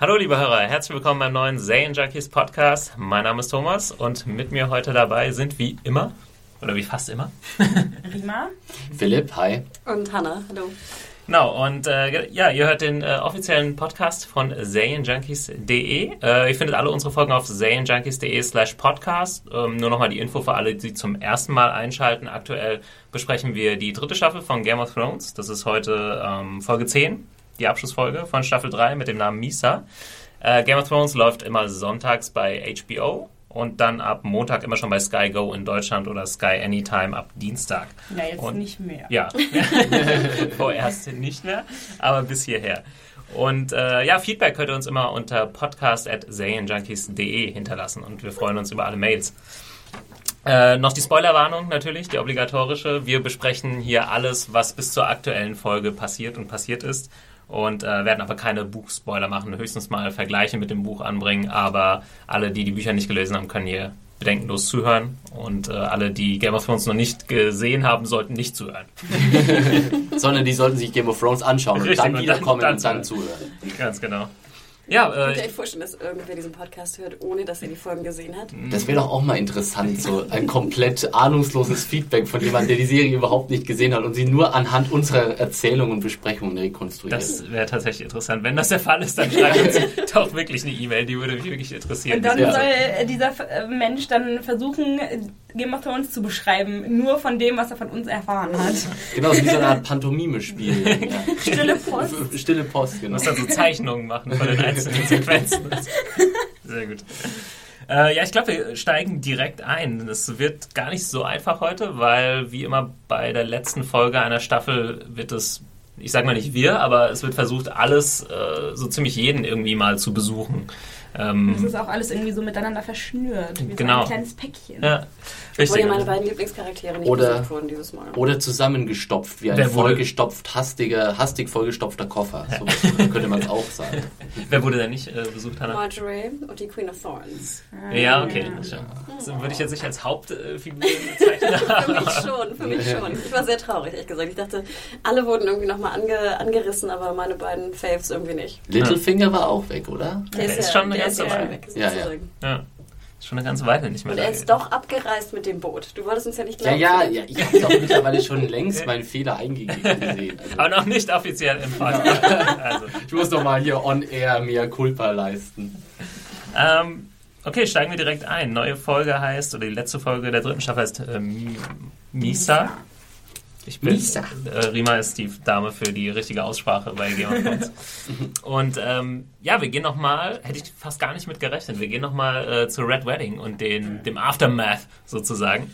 Hallo liebe Hörer, herzlich willkommen beim neuen Zayn Junkies Podcast. Mein Name ist Thomas und mit mir heute dabei sind wie immer, oder wie fast immer, Rima. Philipp, hi. Und Hanna, hallo. Genau, und äh, ja, ihr hört den äh, offiziellen Podcast von ZaneJunkies.de. Äh, ihr findet alle unsere Folgen auf ZaneJunkies.de slash podcast. Ähm, nur nochmal die Info für alle, die zum ersten Mal einschalten. Aktuell besprechen wir die dritte Staffel von Game of Thrones. Das ist heute ähm, Folge 10, die Abschlussfolge von Staffel 3 mit dem Namen Misa. Äh, Game of Thrones läuft immer sonntags bei HBO und dann ab Montag immer schon bei Sky Go in Deutschland oder Sky Anytime ab Dienstag. Ja, jetzt Und- nicht mehr. Ja, vorerst nicht mehr, aber bis hierher. Und äh, ja, Feedback könnt ihr uns immer unter podcast.zayenjunkies.de hinterlassen und wir freuen uns über alle Mails. Äh, noch die Spoilerwarnung natürlich, die obligatorische. Wir besprechen hier alles, was bis zur aktuellen Folge passiert und passiert ist. Und äh, werden aber keine Buchspoiler machen, höchstens mal Vergleiche mit dem Buch anbringen. Aber alle, die die Bücher nicht gelesen haben, können hier bedenkenlos zuhören. Und äh, alle, die Game of Thrones noch nicht gesehen haben, sollten nicht zuhören. Sondern die sollten sich Game of Thrones anschauen Richtig, und dann und wiederkommen dann- und dann dann zuhören. Ganz genau. Ja, ihr äh, euch vorstellen, dass irgendwer diesen Podcast hört, ohne dass er die Folgen gesehen hat? Das wäre doch auch mal interessant, so ein komplett ahnungsloses Feedback von jemandem, der die Serie überhaupt nicht gesehen hat und sie nur anhand unserer Erzählungen und Besprechungen rekonstruiert. das wäre tatsächlich interessant. Wenn das der Fall ist, dann schreibt uns doch wirklich eine E-Mail, die würde mich wirklich interessieren. Und dann soll äh, dieser äh, Mensch dann versuchen, äh, Game of Thrones zu beschreiben, nur von dem, was er von uns erfahren hat. genau, wie so eine Art Pantomime-Spiel. Ja. Stille Post. Stille Post, genau. muss dann so Zeichnungen machen von den einzelnen Sequenzen. Sehr gut. Äh, ja, ich glaube, wir steigen direkt ein. Es wird gar nicht so einfach heute, weil wie immer bei der letzten Folge einer Staffel wird es, ich sag mal nicht wir, aber es wird versucht, alles, äh, so ziemlich jeden irgendwie mal zu besuchen. Ähm, Das ist auch alles irgendwie so miteinander verschnürt. Wie Genau. so ein kleines Päckchen. ja, Obwohl richtig. ja meine beiden Lieblingscharaktere nicht Oder- besucht wurden dieses Mal. Oder zusammengestopft, wie ein Wer vollgestopft, hastiger, hastig vollgestopfter Koffer. So könnte man es auch sagen. Wer wurde denn nicht äh, besucht, Hannah? Marjorie und die Queen of Thorns. Ja, okay. Das stimmt. Das würde ich jetzt nicht als Hauptfigur bezeichnen. Für mich schon, für mich schon. Ich war sehr traurig, ehrlich gesagt. Ich dachte, alle wurden irgendwie nochmal ange, angerissen, aber meine beiden Faves irgendwie nicht. Littlefinger war auch weg, oder? Der, ist ja, schon eine der ganze ist ja Weile. schon weg, Ja, ja. sozusagen. Ja. Ist schon eine ganze Weile nicht mehr Und da er ist doch abgereist mit dem Boot. Du wolltest uns ja nicht Ja, glauben. ja, Philipp. ja, ich habe auch mittlerweile schon längst meinen Fehler eingegeben gesehen. Also, Aber noch nicht offiziell im Podcast. also, ich muss doch mal hier on air mehr Culpa leisten. ähm, okay, steigen wir direkt ein. Neue Folge heißt, oder die letzte Folge der dritten Staffel heißt ähm, Misa. Ich bin, Misa. Äh, Rima ist die Dame für die richtige Aussprache bei Game of Thrones. und ähm, ja, wir gehen nochmal, hätte ich fast gar nicht mit gerechnet, wir gehen nochmal äh, zu Red Wedding und den, dem Aftermath sozusagen.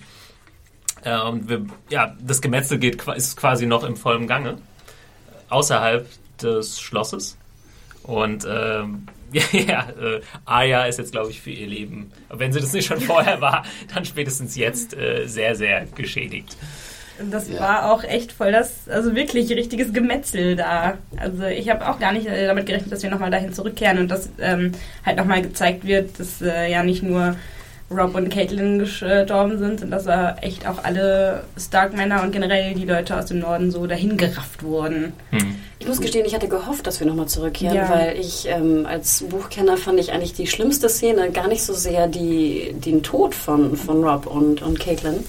Äh, und wir, ja, das Gemetzel geht, ist quasi noch im vollen Gange, außerhalb des Schlosses. Und ähm, ja, ja äh, Arya ist jetzt, glaube ich, für ihr Leben, wenn sie das nicht schon vorher war, dann spätestens jetzt äh, sehr, sehr geschädigt. Das Ja. war auch echt voll das, also wirklich richtiges Gemetzel da. Also ich habe auch gar nicht äh, damit gerechnet, dass wir nochmal dahin zurückkehren und dass ähm, halt nochmal gezeigt wird, dass äh, ja nicht nur Rob und Caitlin gestorben sind und dass äh, echt auch alle Stark-Männer und generell die Leute aus dem Norden so dahin gerafft wurden. Hm. Ich muss gestehen, ich hatte gehofft, dass wir nochmal zurückkehren, Ja. weil ich ähm, als Buchkenner fand ich eigentlich die schlimmste Szene gar nicht so sehr die, den Tod von, von Rob und, und Caitlin,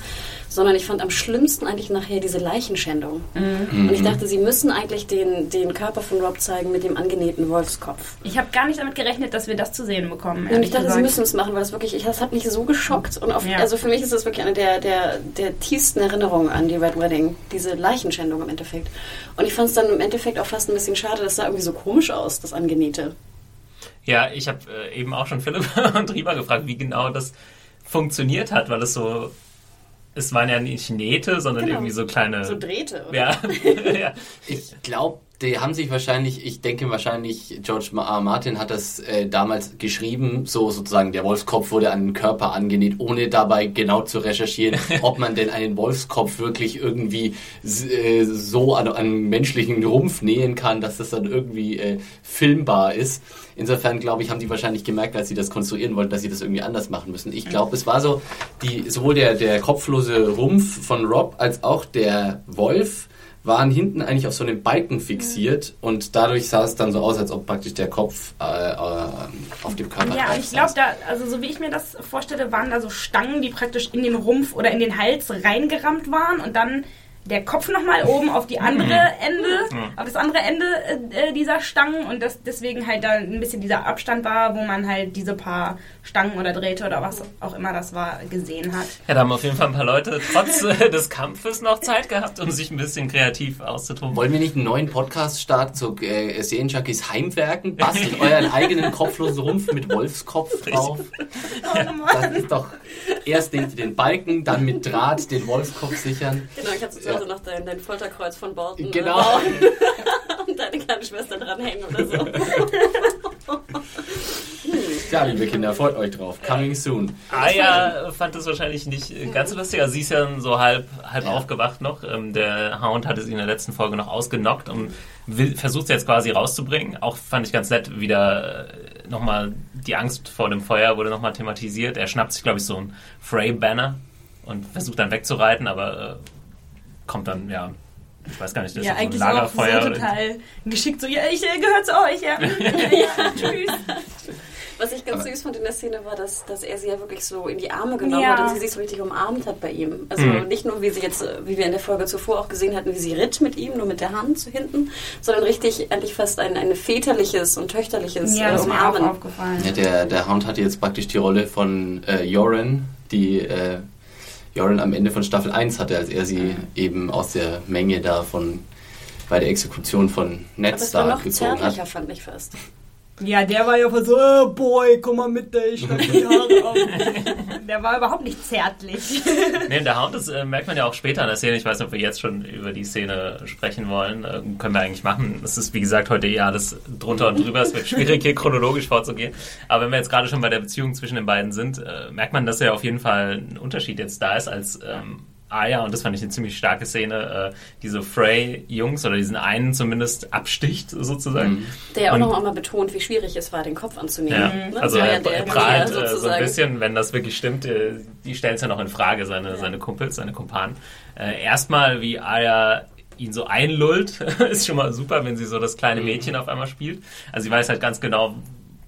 sondern ich fand am schlimmsten eigentlich nachher diese Leichenschändung. Und ich dachte, sie müssen eigentlich den, den Körper von Rob zeigen mit dem angenähten Wolfskopf. Ich habe gar nicht damit gerechnet, dass wir das zu sehen bekommen. Und ich dachte, sie gesagt. müssen es machen, weil das wirklich, ich, das hat mich so geschockt. Und auf, Ja. also für mich ist das wirklich eine der, der, der tiefsten Erinnerungen an die Red Wedding, diese Leichenschändung im Endeffekt. Und ich fand es dann im Endeffekt auch fast ein bisschen schade, das sah irgendwie so komisch aus, das Angenähte. Ja, ich habe äh, eben auch schon Philipp und Rieber gefragt, wie genau das funktioniert hat, weil es so es waren ja nicht Nähte, sondern Genau. irgendwie so kleine. So Drähte, oder? ja, ja. Ich glaube, die haben sich wahrscheinlich, ich denke wahrscheinlich, George R. Martin hat das äh, damals geschrieben, so sozusagen der Wolfskopf wurde an den Körper angenäht, ohne dabei genau zu recherchieren, ob man denn einen Wolfskopf wirklich irgendwie äh, so an einen menschlichen Rumpf nähen kann, dass das dann irgendwie äh, filmbar ist. Insofern glaube ich, haben die wahrscheinlich gemerkt, als sie das konstruieren wollten, dass sie das irgendwie anders machen müssen. Ich glaube, es war so, die, sowohl der, der kopflose Rumpf von Rob als auch der Wolf waren hinten eigentlich auf so einem Balken fixiert und dadurch sah es dann so aus, als ob praktisch der Kopf äh, äh, auf dem Körper Ja, ich glaube, da, also so wie ich mir das vorstelle, waren da so Stangen, die praktisch in den Rumpf oder in den Hals reingerammt waren und dann der Kopf nochmal oben auf die andere Ende, auf das andere Ende äh, äh, dieser Stangen und das deswegen halt da ein bisschen dieser Abstand war, wo man halt diese paar Stangen oder Drähte oder was auch immer das war, gesehen hat. Ja, da haben auf jeden Fall ein paar Leute trotz äh, des Kampfes noch Zeit gehabt, um sich ein bisschen kreativ auszutoben. Wollen wir nicht einen neuen Podcast starten zu äh, Serienjunkies Heimwerken? Bastelt euren eigenen kopflosen Rumpf mit Wolfskopf drauf. Das ist doch erst den, den Balken, dann mit Draht den Wolfskopf sichern. Genau, kannst du zu Hause noch dein, dein Folterkreuz von Bolton Genau. äh, bauen und deine kleine Schwester dranhängen oder so. Ja, liebe Kinder, freut euch drauf. Coming soon. Aya fand es wahrscheinlich nicht ganz so lustig. Also sie ist ja so halb, halb Ja. aufgewacht noch. Ähm, Der Hound hatte sie in der letzten Folge noch ausgenockt und versucht sie jetzt quasi rauszubringen. Auch fand ich ganz nett, wieder äh, nochmal die Angst vor dem Feuer wurde nochmal thematisiert. Er schnappt sich, glaube ich, so ein Frey-Banner und versucht dann wegzureiten, aber äh, kommt dann, ja, ich weiß gar nicht, das ja, ist so ein eigentlich so, auch Lagerfeuer. so oder- total geschickt, so, ja, ich äh, gehöre zu euch, ja. ja tschüss. Was ich ganz süß fand in der Szene war, dass, dass er sie ja wirklich so in die Arme genommen Ja. hat und sie sich so richtig umarmt hat bei ihm. Also Mhm. nicht nur, wie sie jetzt, wie wir in der Folge zuvor auch gesehen hatten, wie sie ritt mit ihm, nur mit der Hand zu hinten, sondern richtig eigentlich fast ein, ein väterliches und töchterliches Ja, äh, das ist mir auch Umarmen. aufgefallen. Ja, der, der Hound hatte jetzt praktisch die Rolle von äh, Joran, die äh, Joran am Ende von Staffel 1 hatte, als er sie eben aus der Menge da von bei der Exekution von Ned Stark noch gezogen hat. zärtlicher, fand ich fast. Ja, der war ja voll so, äh, Boy, komm mal mit, ich schneid mir die Haare ab. Der war überhaupt nicht zärtlich. Nee, der Hound, das äh, merkt man ja auch später in der Szene. Ich weiß nicht, ob wir jetzt schon über die Szene sprechen wollen. Äh, können wir eigentlich machen. Es ist, wie gesagt, heute eher alles drunter und drüber. Es wird schwierig, hier chronologisch vorzugehen. Aber wenn wir jetzt gerade schon bei der Beziehung zwischen den beiden sind, äh, merkt man, dass ja auf jeden Fall ein Unterschied jetzt da ist, als ähm, Aya, und das fand ich eine ziemlich starke Szene, äh, diese Frey-Jungs oder diesen einen zumindest absticht, sozusagen. Der ja auch Und- noch einmal betont, wie schwierig es war, den Kopf anzunehmen. Ja, Ne? also war er ja der prahlt äh, so ein bisschen, wenn das wirklich stimmt, äh, die stellen es ja noch in Frage, seine, seine Kumpels, seine Kumpanen. Äh, erstmal, wie Aya ihn so einlullt, ist schon mal super, wenn sie so das kleine Mädchen auf einmal spielt. Also sie weiß halt ganz genau,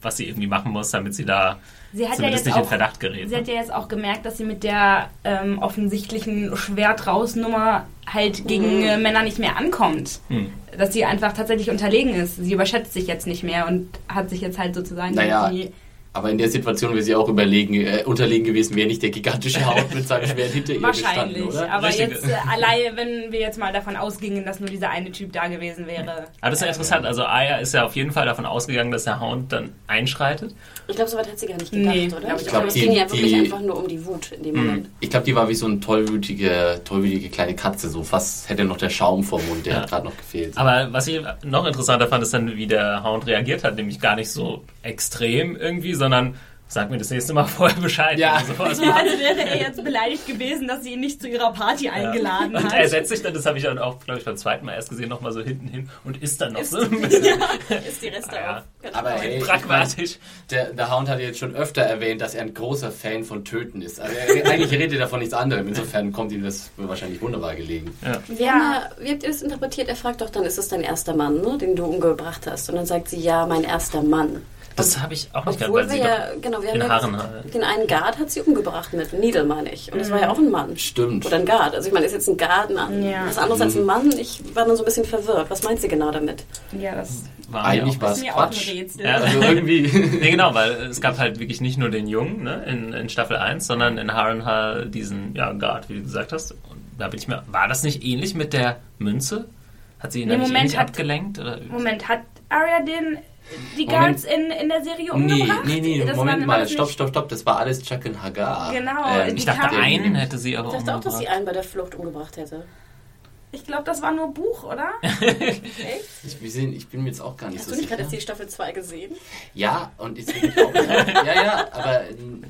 was sie irgendwie machen muss, damit sie da Sie hat ja zumindest jetzt nicht in auch- Verdacht gerät. Sie hat ja jetzt auch gemerkt, dass sie mit der ähm, offensichtlichen Schwert-Raus-Nummer halt gegen äh, Männer nicht mehr ankommt. Hm. Dass sie einfach tatsächlich unterlegen ist. Sie überschätzt sich jetzt nicht mehr und hat sich jetzt halt sozusagen Naja, die Aber in der Situation wäre sie auch überlegen, äh, unterlegen gewesen, wäre nicht der gigantische Hound mit seinem Schwert hinter ihr Wahrscheinlich, gestanden, oder? aber Richtig. jetzt äh, alleine, wenn wir jetzt mal davon ausgingen, dass nur dieser eine Typ da gewesen wäre. Aber das ist ja interessant. Also Aya ist ja auf jeden Fall davon ausgegangen, dass der Hound dann einschreitet. Ich glaube, soweit hat sie gar nicht gedacht, Nee, oder? ich Ich glaube, es ging ja wirklich die- einfach nur um die Wut in dem Moment. Ich glaube, die war wie so eine tollwütige, tollwütige kleine Katze, so fast hätte noch der Schaum vor Mund, der Ja. hat gerade noch gefehlt. Aber was ich noch interessanter fand, ist dann, wie der Hound reagiert hat. Nämlich gar nicht so extrem irgendwie, sondern sag mir das nächste Mal vorher Bescheid. Ja. Also sowas Ja, als wäre er jetzt beleidigt gewesen, dass sie ihn nicht zu ihrer Party eingeladen Und hat. er setzt sich dann, das habe ich dann auch, glaube ich, beim zweiten Mal erst gesehen, nochmal so hinten hin und isst dann noch so Ist die Reste Ja. auf. Ganz Aber genau. hey, pragmatisch. Der, der Hound hat jetzt schon öfter erwähnt, dass er ein großer Fan von Töten ist. Also er, eigentlich redet er davon nichts anderem. Insofern kommt ihm das wahrscheinlich wunderbar gelegen. Wir haben ja, wie habt ihr das interpretiert? Er fragt doch dann, ist es dein erster Mann, ne, den du umgebracht hast? Und dann sagt sie, ja, mein erster Mann. Das habe ich auch nicht gehabt, Obwohl weil wir sie ja, genau, wir in haben Haaren ja halt. den einen Guard hat sie umgebracht mit Needle, meine ich. Und das war ja auch ein Mann. Stimmt. Oder ein Guard. Also ich meine, ist jetzt ein Guard ein, Ja. was anderes als ein Mann? Ich war dann so ein bisschen verwirrt. Was meint sie genau damit? Ja, das war Eigentlich war auch. es ist mir auch ein Quatsch. Rätsel. Ja. Also irgendwie. Nee, genau, weil es gab halt wirklich nicht nur den Jungen ne, in, in Staffel 1, sondern in Harrenhal diesen ja, Guard, wie du gesagt hast. Und da bin ich mir, war das nicht ähnlich mit der Münze? Hat sie ihn Nee, da nicht Moment, ähnlich hat- abgelenkt? Oder? Moment, hat Arya den die Moment. Guards in, in der Serie Nee, umgebracht? nee, nee, Das Moment mal, stopp, stopp, stopp, das war alles Chuck und Hagar. Genau, Ähm, Ich dachte, einen hätte sie aber Ich dachte auch, dass sie umgebracht. einen bei der Flucht umgebracht hätte. Ich glaube, das war nur Buch, oder? Echt? ich, sehen, ich bin mir jetzt auch gar nicht Hast so du nicht sicher. gerade jetzt die Staffel 2 gesehen? Ja, und deswegen glaub ich auch, ja, ja, aber ähm,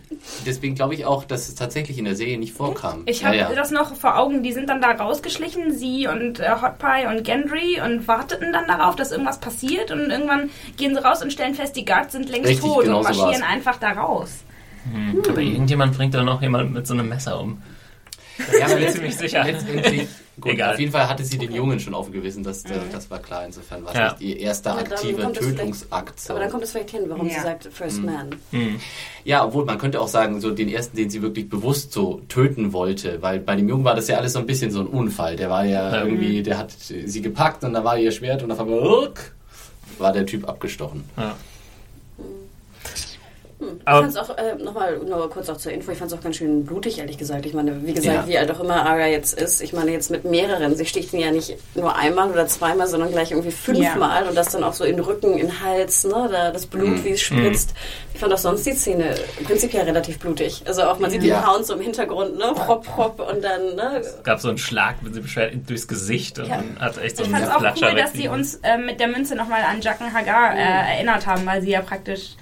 deswegen glaube ich auch, dass es tatsächlich in der Serie nicht vorkam. Ich habe ja, ja. das noch vor Augen, die sind dann da rausgeschlichen, sie und äh, Hot Pie und Gendry und warteten dann darauf, dass irgendwas passiert und irgendwann gehen sie raus und stellen fest, die Guards sind längst Richtig, tot genau und so marschieren war's. einfach da raus. Hm. Aber irgendjemand bringt da noch jemand mit so einem Messer um. ja, bin letzt- ziemlich sicher. Letztendlich, gut, Egal. auf jeden Fall hatte sie den Jungen schon auf dem Gewissen, das, das, das war klar. Insofern war es Ja. nicht ihr erster aktiver Tötungsakt. so. Aber dann kommt es vielleicht hin, warum Ja. sie sagt First Man. Ja, obwohl man könnte auch sagen, so den ersten, den sie wirklich bewusst so töten wollte, weil bei dem Jungen war das ja alles so ein bisschen so ein Unfall. Der war ja Ja. irgendwie, der hat sie gepackt und da war ihr Schwert und auf einmal war der Typ abgestochen. Ja. Ich Aber- fand es auch, äh, nochmal nur kurz auch zur Info, ich fand es auch ganz schön blutig, ehrlich gesagt. Ich meine, wie gesagt, Ja. wie alt auch immer Arya jetzt ist, ich meine jetzt mit mehreren. Sie sticht ihn ja nicht nur einmal oder zweimal, sondern gleich irgendwie fünfmal und das dann auch so in den Rücken, in den Hals, ne, da das Blut, Mhm. wie es spritzt. Ich fand auch sonst die Szene prinzipiell relativ blutig. Also auch, man sieht Ja. den Hound so im Hintergrund, ne, hopp, hopp und dann, ne, Es gab so einen Schlag mit dem Schwert durchs Gesicht und Ja. hat echt so Ich einen fand es auch cool, dass sie uns äh, mit der Münze nochmal an Jacken Hagar äh, erinnert haben, weil sie ja praktisch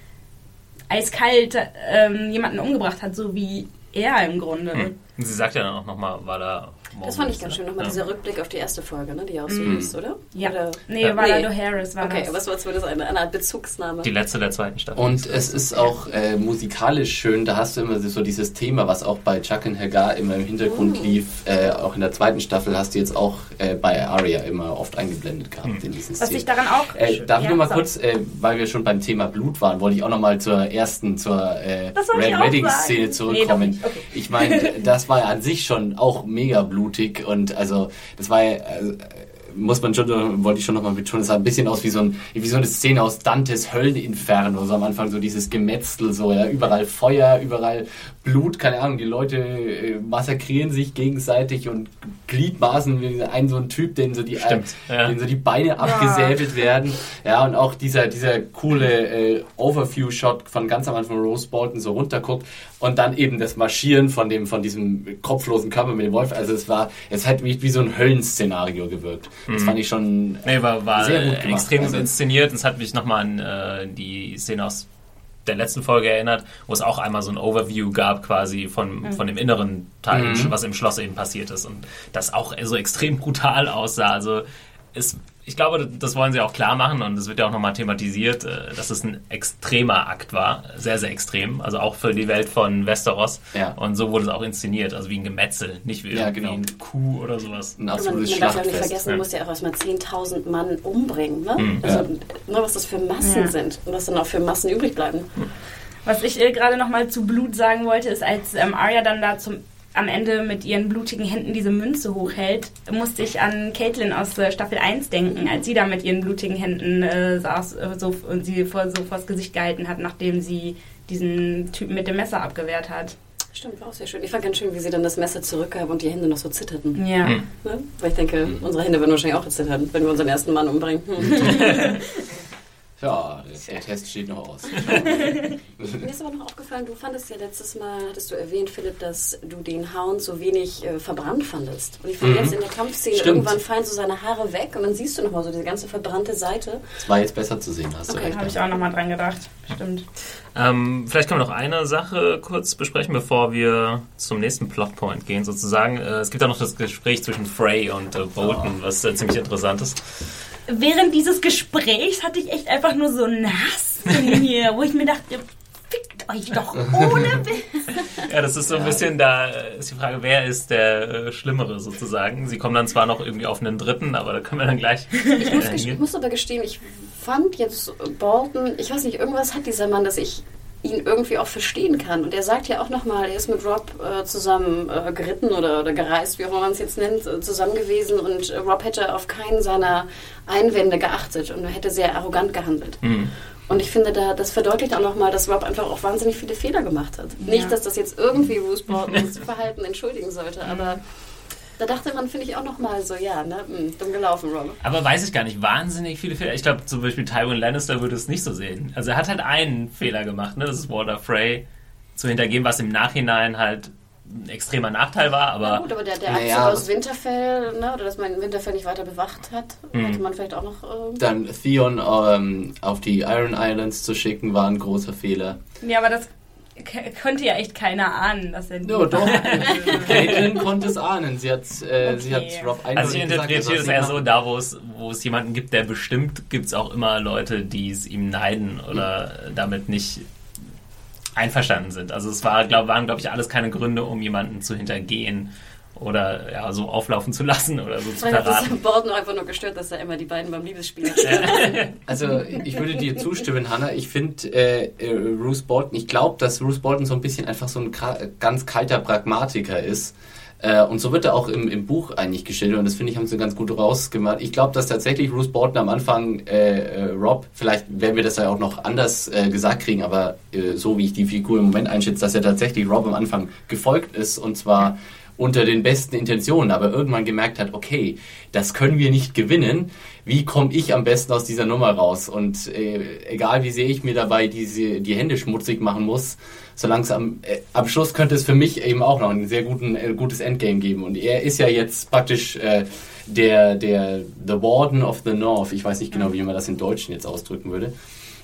eiskalt ähm, jemanden umgebracht hat, so wie er im Grunde. Hm. Sie sagt ja dann auch nochmal, war da. Das fand ich ganz schön. Nochmal ja. dieser Rückblick auf die erste Folge, ne, die auch so Mhm. hieß, oder? Ja. Oder? Nee, Ja. war Nee. Harris war Okay, das. aber es war zumindest eine, eine Art Bezugsnahme. Die letzte der zweiten Staffel. Und es ist auch äh, musikalisch schön, da hast du immer so dieses Thema, was auch bei Chuck und Hagar immer im Hintergrund lief, äh, auch in der zweiten Staffel hast du jetzt auch äh, bei Arya immer oft eingeblendet gehabt in diesen Was Szenen. ich daran auch. Äh, darf ich Ja, nur mal kurz, äh, weil wir schon beim Thema Blut waren, wollte ich auch noch mal zur ersten, zur äh, Red auch Wedding sagen. Szene Nee, zurückkommen. nicht. Okay. Ich meine, das war ja an sich schon auch mega blutig und also das war ja, also, muss man schon, wollte ich schon nochmal betonen, es sah ein bisschen aus wie so, ein, wie so eine Szene aus Dantes Hölleninferno, so am Anfang so dieses Gemetzel, so ja, überall Feuer, überall Blut, keine Ahnung, die Leute äh, massakrieren sich gegenseitig und Gliedmaßen, wie ein so ein Typ, den so die, Stimmt, äh, ja. den so die Beine abgesäbelt werden, ja, und auch dieser, dieser coole äh, Overview-Shot von ganz am Anfang Rose Bolton so runterguckt und dann eben das Marschieren von dem, von diesem kopflosen Körper mit dem Wolf, also es war, es hat wie, wie so ein Höllenszenario gewirkt. Das fand ich schon Nee, war, war Sehr gut gemacht. extrem Also- inszeniert. Es hat mich nochmal an äh, die Szene aus der letzten Folge erinnert, wo es auch einmal so ein Overview gab quasi von, von dem inneren Teil, Mhm. was im Schloss eben passiert ist. Und das auch so extrem brutal aussah. Also es, ich glaube, das wollen sie auch klar machen und es wird ja auch nochmal thematisiert, äh, dass es ein extremer Akt war. Sehr, sehr extrem. Also auch für die Welt von Westeros. Ja. Und so wurde es auch inszeniert. Also wie ein Gemetzel, nicht wie Ja, irgendwie genau. ein Kuh oder sowas. ein man, absolutes man darf ja nicht vergessen, ja. du musst ja auch erstmal 10.000 Mann umbringen. Ne? also, ne, was das für Massen Ja. sind und was dann auch für Massen übrig bleiben. Was ich äh, gerade noch mal zu Blut sagen wollte, ist, als ähm, Arya dann da zum am Ende mit ihren blutigen Händen diese Münze hochhält, musste ich an Caitlin aus äh, Staffel 1 denken, als sie da mit ihren blutigen Händen äh, saß äh, so, und sie vor, so vors Gesicht gehalten hat, nachdem sie diesen Typen mit dem Messer abgewehrt hat. Stimmt, war auch sehr schön. Ich fand ganz schön, wie sie dann das Messer zurückgab und die Hände noch so zitterten. Ja. Hm. Ne? Weil ich denke, unsere Hände würden wahrscheinlich auch zittern, wenn wir unseren ersten Mann umbringen. Hm. Ja, der, der Test steht noch aus. Mir ist aber noch aufgefallen, du fandest ja letztes Mal, hattest du erwähnt, Philipp, dass du den Hound so wenig äh, verbrannt fandest. Und ich fand Mhm. jetzt in der Kampfszene, Stimmt. irgendwann fallen so seine Haare weg und dann siehst du nochmal so diese ganze verbrannte Seite. Das war jetzt besser zu sehen, hast du Okay, recht. Habe ich auch noch mal dran gedacht. Stimmt. Ähm, vielleicht können wir noch eine Sache kurz besprechen, bevor wir zum nächsten Plotpoint gehen, sozusagen. Äh, es gibt ja noch das Gespräch zwischen Frey und äh, Bolton, was äh, ziemlich interessant ist. Während dieses Gesprächs hatte ich echt einfach nur so nass in mir, wo ich mir dachte, fickt euch doch ohne Witz. Ja, das ist so ein bisschen, da äh, ist die Frage, wer ist der äh, Schlimmere sozusagen. Sie kommen dann zwar noch irgendwie auf einen dritten, aber da können wir dann gleich Ich muss, äh, ich muss aber gestehen, ich fand jetzt Bolton, ich weiß nicht, irgendwas hat dieser Mann, dass ich ihn irgendwie auch verstehen kann. Und er sagt ja auch nochmal, er ist mit Rob äh, zusammen äh, geritten oder, oder gereist, wie auch immer man es jetzt nennt, äh, zusammen gewesen und äh, Rob hätte auf keinen seiner Einwände geachtet und er hätte sehr arrogant gehandelt. Mhm. Und ich finde, da, das verdeutlicht auch nochmal, dass Rob einfach auch wahnsinnig viele Fehler gemacht hat. Nicht, dass das jetzt irgendwie Bruce Boltons Verhalten entschuldigen sollte, aber Da dachte man, finde ich, auch nochmal so, ja, ne, mh, dumm gelaufen, Rob. Aber weiß ich gar nicht, wahnsinnig viele Fehler. Ich glaube, zum Beispiel Tywin Lannister würde es nicht so sehen. Also er hat halt einen Fehler gemacht, ne? Das ist Walter Frey zu hintergehen, was im Nachhinein halt ein extremer Nachteil war, aber. Ja, gut, aber der, der Naja, aus Winterfell, ne, oder dass man Winterfell nicht weiter bewacht hat, hätte man vielleicht auch noch. ähm, Dann Theon ähm, auf die Iron Islands zu schicken, war ein großer Fehler. Ja, aber das k- könnte ja echt keiner ahnen, dass er Ja, doch. Caitlin konnte es ahnen. Sie hat, äh, sie hat Okay. Rob Also ich er interpretiere es eher so, da wo es, wo es jemanden gibt, der bestimmt, gibt es auch immer Leute, die es ihm neiden oder damit nicht einverstanden sind. Also es war, glaub, waren, glaube ich, alles keine Gründe, um jemanden zu hintergehen oder ja, so auflaufen zu lassen oder so zu Vielleicht hat das verraten. Borden einfach nur gestört, dass er immer die beiden beim Liebesspiel hat. Also ich würde dir zustimmen, Hannah. Ich finde äh, äh, Bruce Bolton, ich glaube, dass Bruce Bolton so ein bisschen einfach so ein ganz kalter Pragmatiker ist. Äh, und so wird er auch im, im Buch eigentlich gestellt und das finde ich, haben sie ganz gut rausgemacht. Ich glaube, dass tatsächlich Bruce Bolton am Anfang äh, äh, Rob, vielleicht werden wir das ja auch noch anders äh, gesagt kriegen, aber äh, so wie ich die Figur im Moment einschätze, dass er tatsächlich Rob am Anfang gefolgt ist und zwar unter den besten Intentionen, aber irgendwann gemerkt hat, okay, das können wir nicht gewinnen. Wie komme ich am besten aus dieser Nummer raus? Und äh, egal wie sehr ich mir dabei diese, die Hände schmutzig machen muss, so langsam äh, am Schluss könnte es für mich eben auch noch ein sehr guten, äh, gutes Endgame geben. Und er ist ja jetzt praktisch äh, der, der The Warden of the North. Ich weiß nicht genau, wie man das im Deutschen jetzt ausdrücken würde.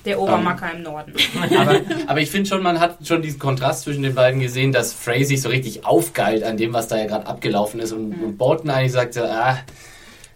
Der Obermacker im Norden. Aber, aber ich finde schon, man hat schon diesen Kontrast zwischen den beiden gesehen, dass Frey sich so richtig aufgeilt an dem, was da ja gerade abgelaufen ist und, und Bolton eigentlich sagte, ah,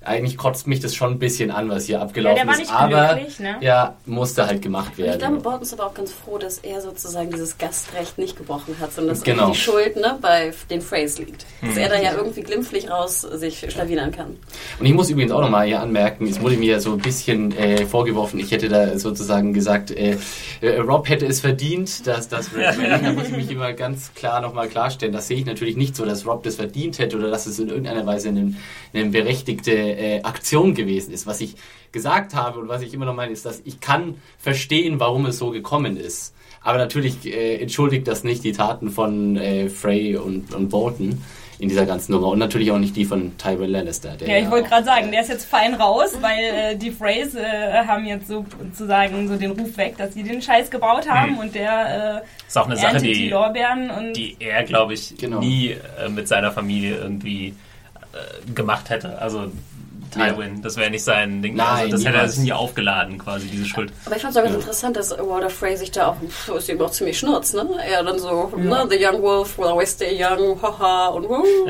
eigentlich kotzt mich das schon ein bisschen an, was hier abgelaufen Ja, der war ist. nicht aber glücklich, ne? ja, musste halt gemacht Und ich glaube, werden. Bolton ist aber auch ganz froh, dass er sozusagen dieses Gastrecht nicht gebrochen hat, sondern dass Genau. die Schuld ne, bei den Phrase liegt. Dass er da ja irgendwie glimpflich raus sich schlawinern kann. Und ich muss übrigens auch nochmal hier anmerken, es wurde mir so ein bisschen äh, vorgeworfen, ich hätte da sozusagen gesagt, äh, äh, Rob hätte es verdient, dass das da muss ich mich immer ganz klar nochmal klarstellen. Das sehe ich natürlich nicht so, dass Rob das verdient hätte oder dass es in irgendeiner Weise eine, eine berechtigte äh, Aktion gewesen ist. Was ich gesagt habe und was ich immer noch meine, ist, dass ich kann verstehen, warum es so gekommen ist. Aber natürlich äh, entschuldigt das nicht die Taten von äh, Frey und, und Bolton in dieser ganzen Nummer und natürlich auch nicht die von Tywin Lannister. Der Ja, ich wollte gerade sagen, äh, der ist jetzt fein raus, weil äh, die Freys äh, haben jetzt sozusagen so den Ruf weg, dass sie den Scheiß gebaut haben und der Ist auch eine äh, Sache, die die, Lorbeeren und die er, glaube ich, Genau. nie äh, mit seiner Familie irgendwie äh, gemacht hätte. Also Tywin, das wäre nicht sein Ding. Nein, also das hätte er sich nie aufgeladen, quasi, diese Schuld. Aber ich fand es auch ganz interessant, dass Walter Frey sich da auch, pff, ist ihm auch ziemlich schnurz, ne? Er dann so, ne, the young wolf will always stay young, haha, und wuh.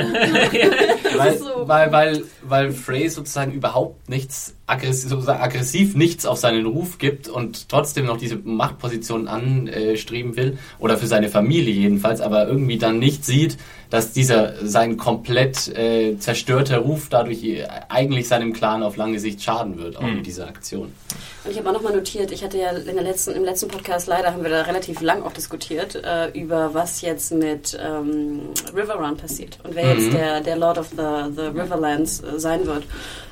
Weil, so, weil, weil, weil Frey sozusagen überhaupt nichts aggressiv, sozusagen aggressiv nichts auf seinen Ruf gibt und trotzdem noch diese Machtposition anstreben will oder für seine Familie jedenfalls, aber irgendwie dann nicht sieht, dass dieser sein komplett äh, zerstörter Ruf dadurch äh, eigentlich seinem Clan auf lange Sicht schaden wird, auch mit dieser Aktion. Und ich habe auch nochmal notiert, ich hatte ja in der letzten, im letzten Podcast leider haben wir da relativ lang auch diskutiert, äh, über was jetzt mit ähm, Riverrun passiert und wer jetzt der, der Lord of the, the Riverlands äh, sein wird.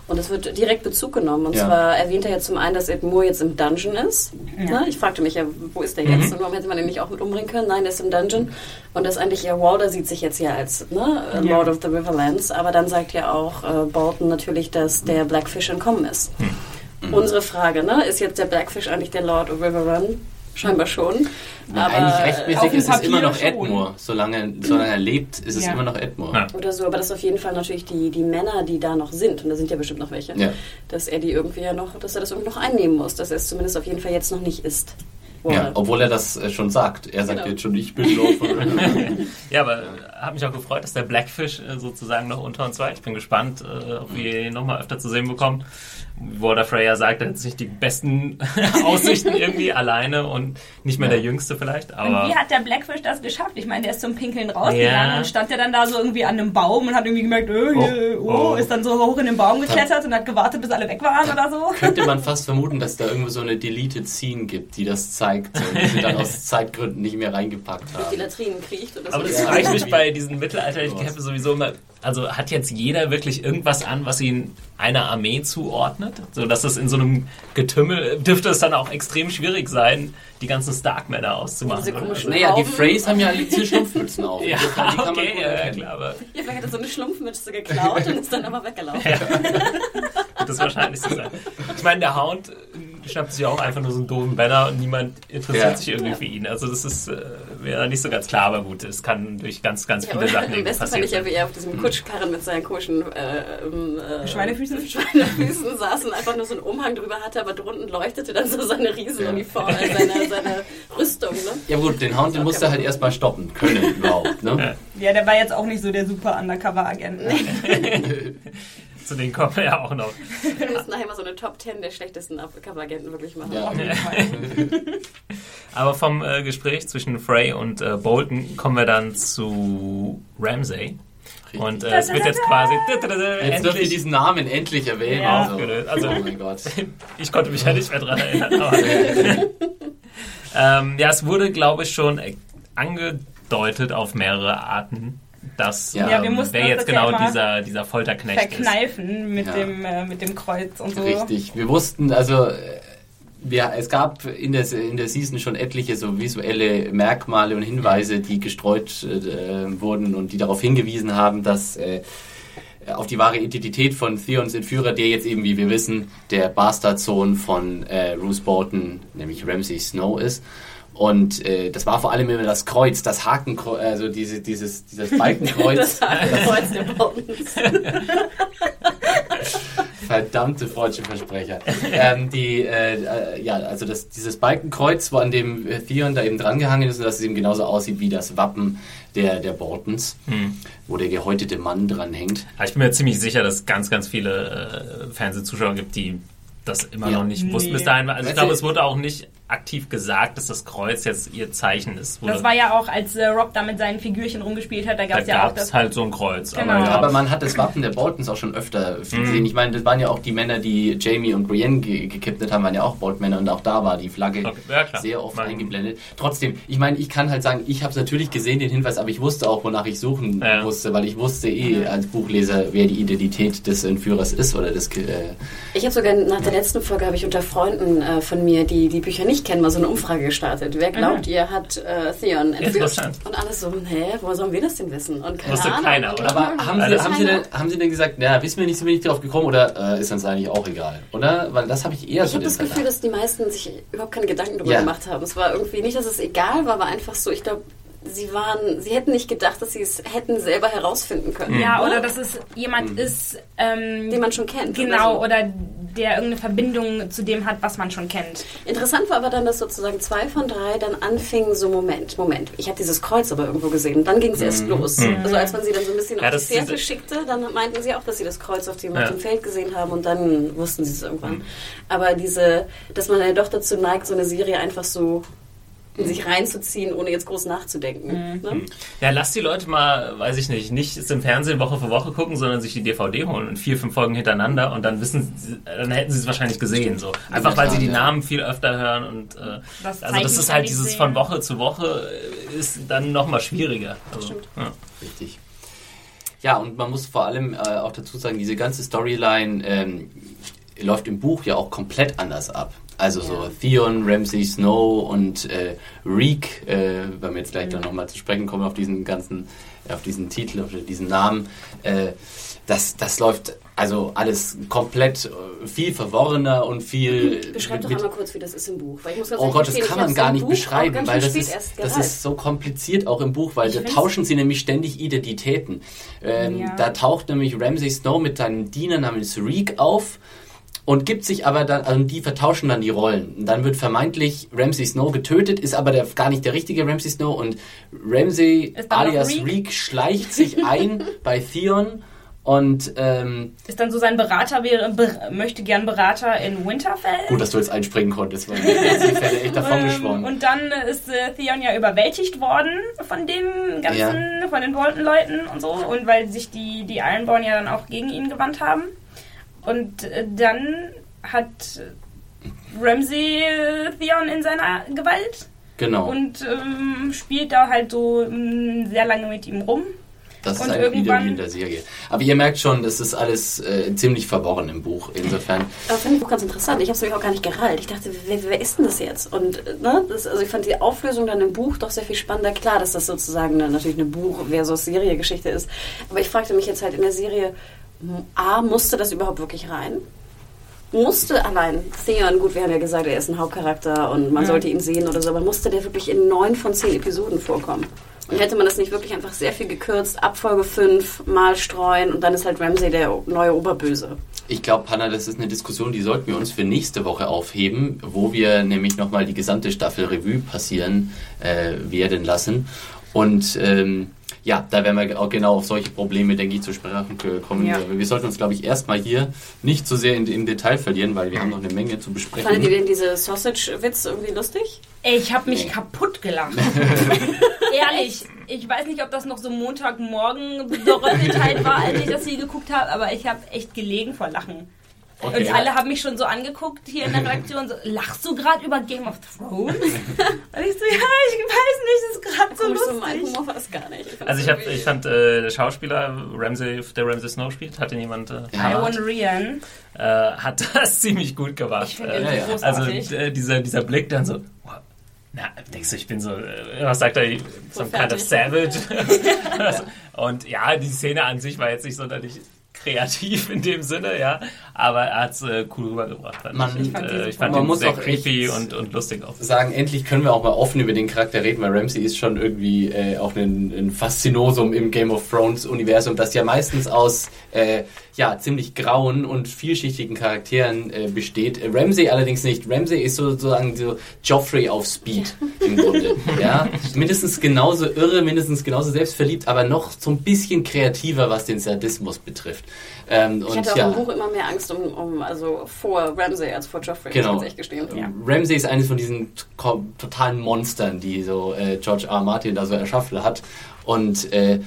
Und es wird direkt Bezug genommen. Und Ja. zwar erwähnt er jetzt zum einen, dass Ed Moore jetzt im Dungeon ist. Ne? Ich fragte mich ja, wo ist der jetzt? Und warum hätte man den nicht auch mit umbringen können? Nein, der ist im Dungeon. Und das eigentlich ja, Walder sieht sich jetzt ja als ne, Lord of the Riverlands. Aber dann sagt ja auch äh, Bolton natürlich, dass der Blackfish entkommen ist. Unsere Frage, ne? Ist jetzt der Blackfish eigentlich der Lord of Riverrun? Scheinbar schon. Ja, Aber, eigentlich auf rechtmäßig ist es immer noch. Edmure. Solange, solange er lebt, ist es Ja. immer noch Edmure. Ja. Oder so, aber das ist auf jeden Fall natürlich die, die Männer, die da noch sind, und da sind ja bestimmt noch welche, Ja. dass er die irgendwie ja noch, dass er das irgendwie noch einnehmen muss, dass er es zumindest auf jeden Fall jetzt noch nicht ist. Ja, obwohl er das äh, schon sagt. Er sagt Genau. jetzt schon, ich bin Lord von Riverrun. Ja, aber hat mich auch gefreut, dass der Blackfish äh, sozusagen noch unter uns war. Ich bin gespannt, äh, ob wir ihn nochmal öfter zu sehen bekommen. Walter Freya sagt, er hat sich die besten Aussichten irgendwie alleine und nicht mehr der Jüngste vielleicht. Und Aber wie hat der Blackfish das geschafft? Ich meine, der ist zum Pinkeln rausgegangen Ja. und stand ja dann da so irgendwie an einem Baum und hat irgendwie gemerkt, äh, Oh, oh, oh. ist dann so hoch in den Baum geklettert und hat gewartet, bis alle weg waren oder so. könnte man fast vermuten, dass da irgendwo so eine Deleted Scene gibt, die das zeigt und die sie dann aus Zeitgründen nicht mehr reingepackt Durch die haben. Latrinen kriecht. Und Aber das ich mich bei diesen mittelalterlichen Kämpfen sowieso immer, also hat jetzt jeder wirklich irgendwas an, was ihn einer Armee zuordnet? So dass das in so einem Getümmel dürfte es dann auch extrem schwierig sein, die ganzen Stark-Männer auszumachen. Diese komischen- Naja, die. Freys haben ja alle diese Schlumpfmützen auf. Ja, Die kann man okay, gut ja, klar, aber Ja, vielleicht hat er so eine Schlumpfmütze geklaut und ist dann aber weggelaufen. wird das wahrscheinlich so sein. Ich meine, der Hound schnappt sich auch einfach nur so einen doofen Banner und niemand interessiert Ja. sich irgendwie für ihn. Also das ist äh, wäre nicht so ganz klar, aber gut, es kann durch ganz, ganz Ja, viele aber Sachen am besten fand passieren. ich ja, wie er auf diesem Kutschkarren mit seinen komischen äh, ähm, äh, Schweinefüßen? Schweinefüßen saß und einfach nur so einen Umhang drüber hatte, aber drunten leuchtete dann so seine Riesenuniform, äh, seine, seine Rüstung. Ne? Ja gut, den Hound, den musst du halt erstmal stoppen können überhaupt. Ne? Ja, der war jetzt auch nicht so der super Undercover-Agent. Ne? Zu denen kommen wir ja auch noch. Wir müssen nachher mal so eine Top 10 der schlechtesten Coveragenten wirklich machen. Ja. Aber vom äh, Gespräch zwischen Frey und äh, Bolton kommen wir dann zu Ramsay. Und äh, es wird jetzt quasi Jetzt wir endlich, diesen Namen endlich erwähnen. Ja. Also. Also- oh mein Gott. ich konnte mich ja nicht mehr dran erinnern. Ähm, ja, es wurde, glaube ich, schon äh, angedeutet auf mehrere Arten, dass Ja, Ja, ähm, mussten wer jetzt das ja genau immer dieser, dieser Folterknecht ist. Verkneifen mit, Ja. dem, äh, mit dem Kreuz und so. Richtig. Wir wussten, also äh, wir, es gab in der, in der Season schon etliche so visuelle Merkmale und Hinweise, die gestreut äh, wurden und die darauf hingewiesen haben, dass äh, auf die wahre Identität von Theons Entführer, der jetzt eben, wie wir wissen, der Bastardsohn von äh, Roose Bolton, nämlich Ramsay Snow ist. Und äh, das war vor allem immer das Kreuz, das Hakenkreuz, also diese, dieses, dieses Balkenkreuz. Das Hakenkreuz der. Verdammte freudsche Versprecher. ähm, die, äh, äh, ja, also das, dieses Balkenkreuz, wo an dem äh, Theon da eben drangehangen ist und dass es eben genauso aussieht wie das Wappen der, der Boltons, Hm. wo der gehäutete Mann dran hängt. Aber ich bin mir ziemlich sicher, dass es ganz, ganz viele äh, Fernsehzuschauer gibt, die das immer Ja. noch nicht wussten Nee. bis dahin. Also ich glaube, es wurde auch nicht aktiv gesagt, dass das Kreuz jetzt ihr Zeichen ist. Wurde, Das war ja auch, als äh, Rob da mit seinen Figürchen rumgespielt hat, da gab es ja auch gab es das. halt so ein Kreuz. Genau. Aber, ja, Aber man hat das Wappen der Boltons auch schon öfter gesehen. Ich meine, das waren ja auch die Männer, die Jamie und Brienne ge gekidnappt haben, waren ja auch Boltmänner und auch da war die Flagge Okay, ja, sehr oft Man- eingeblendet. Trotzdem, ich meine, ich kann halt sagen, ich habe es natürlich gesehen, den Hinweis, aber ich wusste auch, wonach ich suchen Ja. musste, weil ich wusste eh als Buchleser, wer die Identität des Entführers ist oder des... Äh, Ich habe sogar nach der letzten Folge habe ich unter Freunden äh, von mir, die die Bücher nicht kennen, mal so eine Umfrage gestartet. Wer glaubt ihr hat äh, Theon entführt? Und alles so, hä, woher sollen wir das denn wissen? Und keine Wusste Ahnung. keiner, oder? Aber haben Sie, haben, Sie denn, haben Sie denn gesagt, na, wissen wir nicht, sind wir nicht drauf gekommen oder äh, ist uns eigentlich auch egal? Oder? Weil das habe ich eher Ich so habe den das Gefühl, dass die meisten sich überhaupt keine Gedanken darüber Ja. gemacht haben. Es war irgendwie nicht, dass es egal war, aber einfach so, ich glaube, sie waren, sie hätten nicht gedacht, dass sie es hätten selber herausfinden können. Ja, Ne? oder dass es jemand ist, ähm, den man schon kennt. genau, oder so. oder der irgendeine Verbindung zu dem hat, was man schon kennt. Interessant war aber dann, dass sozusagen zwei von drei dann anfingen, so Moment, Moment, ich habe dieses Kreuz aber irgendwo gesehen. Dann ging es erst los. Also als man sie dann so ein bisschen Ja, auf das die diese- schickte, dann meinten sie auch, dass sie das Kreuz auf dem, Ja. auf dem Feld gesehen haben und dann wussten sie es irgendwann. Aber diese, dass man ja doch dazu neigt, so eine Serie einfach so in sich reinzuziehen, ohne jetzt groß nachzudenken. Ne? Ja, lass die Leute mal, weiß ich nicht, nicht im Fernsehen Woche für Woche gucken, sondern sich die DVD holen und vier, fünf Folgen hintereinander und dann wissen sie, dann hätten sie es wahrscheinlich gesehen. So. Einfach weil sie die. Namen viel öfter hören und äh, Das also das ist halt dieses sehen. von Woche zu Woche ist dann nochmal schwieriger. Also, Stimmt. ja. Richtig. Ja, und man muss vor allem äh, auch dazu sagen, diese ganze Storyline ähm, läuft im Buch ja auch komplett anders ab. Also so Ja. Theon, Ramsay Snow und äh, Reek, äh, wenn wir jetzt gleich dann nochmal zu sprechen kommen auf diesen ganzen, auf diesen Titel, auf diesen Namen, äh, das, das läuft also alles komplett äh, viel verworrener und viel Beschreib doch einmal kurz, wie das ist im Buch. Weil ich muss ganz Oh Gott, das kann man gar nicht Buch beschreiben, weil das ist, das ist so kompliziert auch im Buch, weil Ich da tauschen sie nämlich ständig Identitäten. Ähm, Ja. Da taucht nämlich Ramsay Snow mit seinem Diener namens Reek auf und gibt sich aber dann, also die vertauschen dann die Rollen. Und dann wird vermeintlich Ramsay Snow getötet, ist aber der, gar nicht der richtige Ramsay Snow und Ramsay noch alias Reek? Reek schleicht sich ein bei Theon und ähm, Ist dann so sein Berater, wäre, be möchte gern Berater in Winterfell. gut, dass du jetzt einspringen konntest, weil die Fälle echt davon Ähm, geschwommen. und dann ist äh, Theon ja überwältigt worden von den ganzen, Ja. von den Bolton-Leuten und so. Und weil sich die, die Ironborn ja dann auch gegen ihn gewandt haben. Und äh, dann hat Ramsay äh, Theon in seiner Gewalt Genau. und ähm, spielt da halt so ähm, sehr lange mit ihm rum. Das Und ist eigentlich wieder wie irgendwann- in der Serie. Aber ihr merkt schon, das ist alles äh, ziemlich verworren im Buch. Insofern, Aber fand ich auch ganz interessant. Ich habe es nämlich auch gar nicht gerallt. Ich dachte, wer, wer ist denn das jetzt? Und ne, das, also ich fand die Auflösung dann im Buch doch sehr viel spannender. Klar, dass das sozusagen eine, natürlich eine Buch versus Serie-Geschichte ist. Aber ich fragte mich jetzt halt in der Serie, A, musste das überhaupt wirklich rein? Musste allein Theon, gut, wir haben ja gesagt, er ist ein Hauptcharakter und man sollte ihn sehen oder so, aber musste der wirklich in neun von zehn Episoden vorkommen? Und hätte man das nicht wirklich einfach sehr viel gekürzt, ab Folge 5 mal streuen und dann ist halt Ramsay der neue Oberböse. ich glaube, Hanna, das ist eine Diskussion, die sollten wir uns für nächste Woche aufheben, wo wir nämlich nochmal die gesamte Staffel Revue passieren äh, werden lassen. Und ähm, ja, da werden wir auch genau auf solche Probleme, denke ich, zu sprechen kommen. Ja. Wir sollten uns, glaube ich, erstmal hier nicht so sehr in, im Detail verlieren, weil wir haben noch eine Menge zu besprechen. Fandet ihr denn diese Sausage-Witz irgendwie lustig? Ey, ich habe mich kaputt gelacht. Ehrlich, ich weiß nicht, ob das noch so Montagmorgen Dorothee-Teil war, als ich das hier geguckt habe, aber ich habe echt gelegen vor Lachen. Okay. Und alle haben mich schon so angeguckt hier in der Redaktion, so, lachst du gerade über Game of Thrones? Und ich so, ja, ich weiß nicht, das ist gerade so so lustig. Humor war das gar nicht. fand's Also ich, hab, ich fand, äh, der Schauspieler, Ramsey, der Ramsey Snow spielt, hat den jemand, äh, Iwan Rian, äh, hat das ziemlich gut gemacht. ich finde Äh, so Also äh, dieser, dieser Blick dann so, wow, na, denkst du, ich bin so, äh, was sagt er, some kind of savage? Und ja, die Szene an sich war jetzt nicht sonderlich kreativ in dem Sinne, ja, aber er hat es äh, cool rübergebracht. Fand Man- ich, Ich fand äh, ich fand Man ihn muss sehr auch creepy und, und lustig auch. sagen, endlich können wir auch mal offen über den Charakter reden, weil Ramsey ist schon irgendwie äh, auch ein, ein Faszinosum im Game of Thrones Universum, das ja meistens aus äh, ja ziemlich grauen und vielschichtigen Charakteren äh, besteht. Ramsey allerdings nicht. Ramsey ist sozusagen so Joffrey auf Speed im Grunde. ja, mindestens genauso irre, mindestens genauso selbstverliebt, aber noch so ein bisschen kreativer, was den Sadismus betrifft. Ähm, Ich und hatte auch ja. im Buch immer mehr Angst um, um also vor Ramsay als vor Joffrey, Genau. muss ich gestehen. Ja. Ramsey ist eines von diesen totalen Monstern, die so äh, George R. R. Martin da so erschaffen hat. Und äh,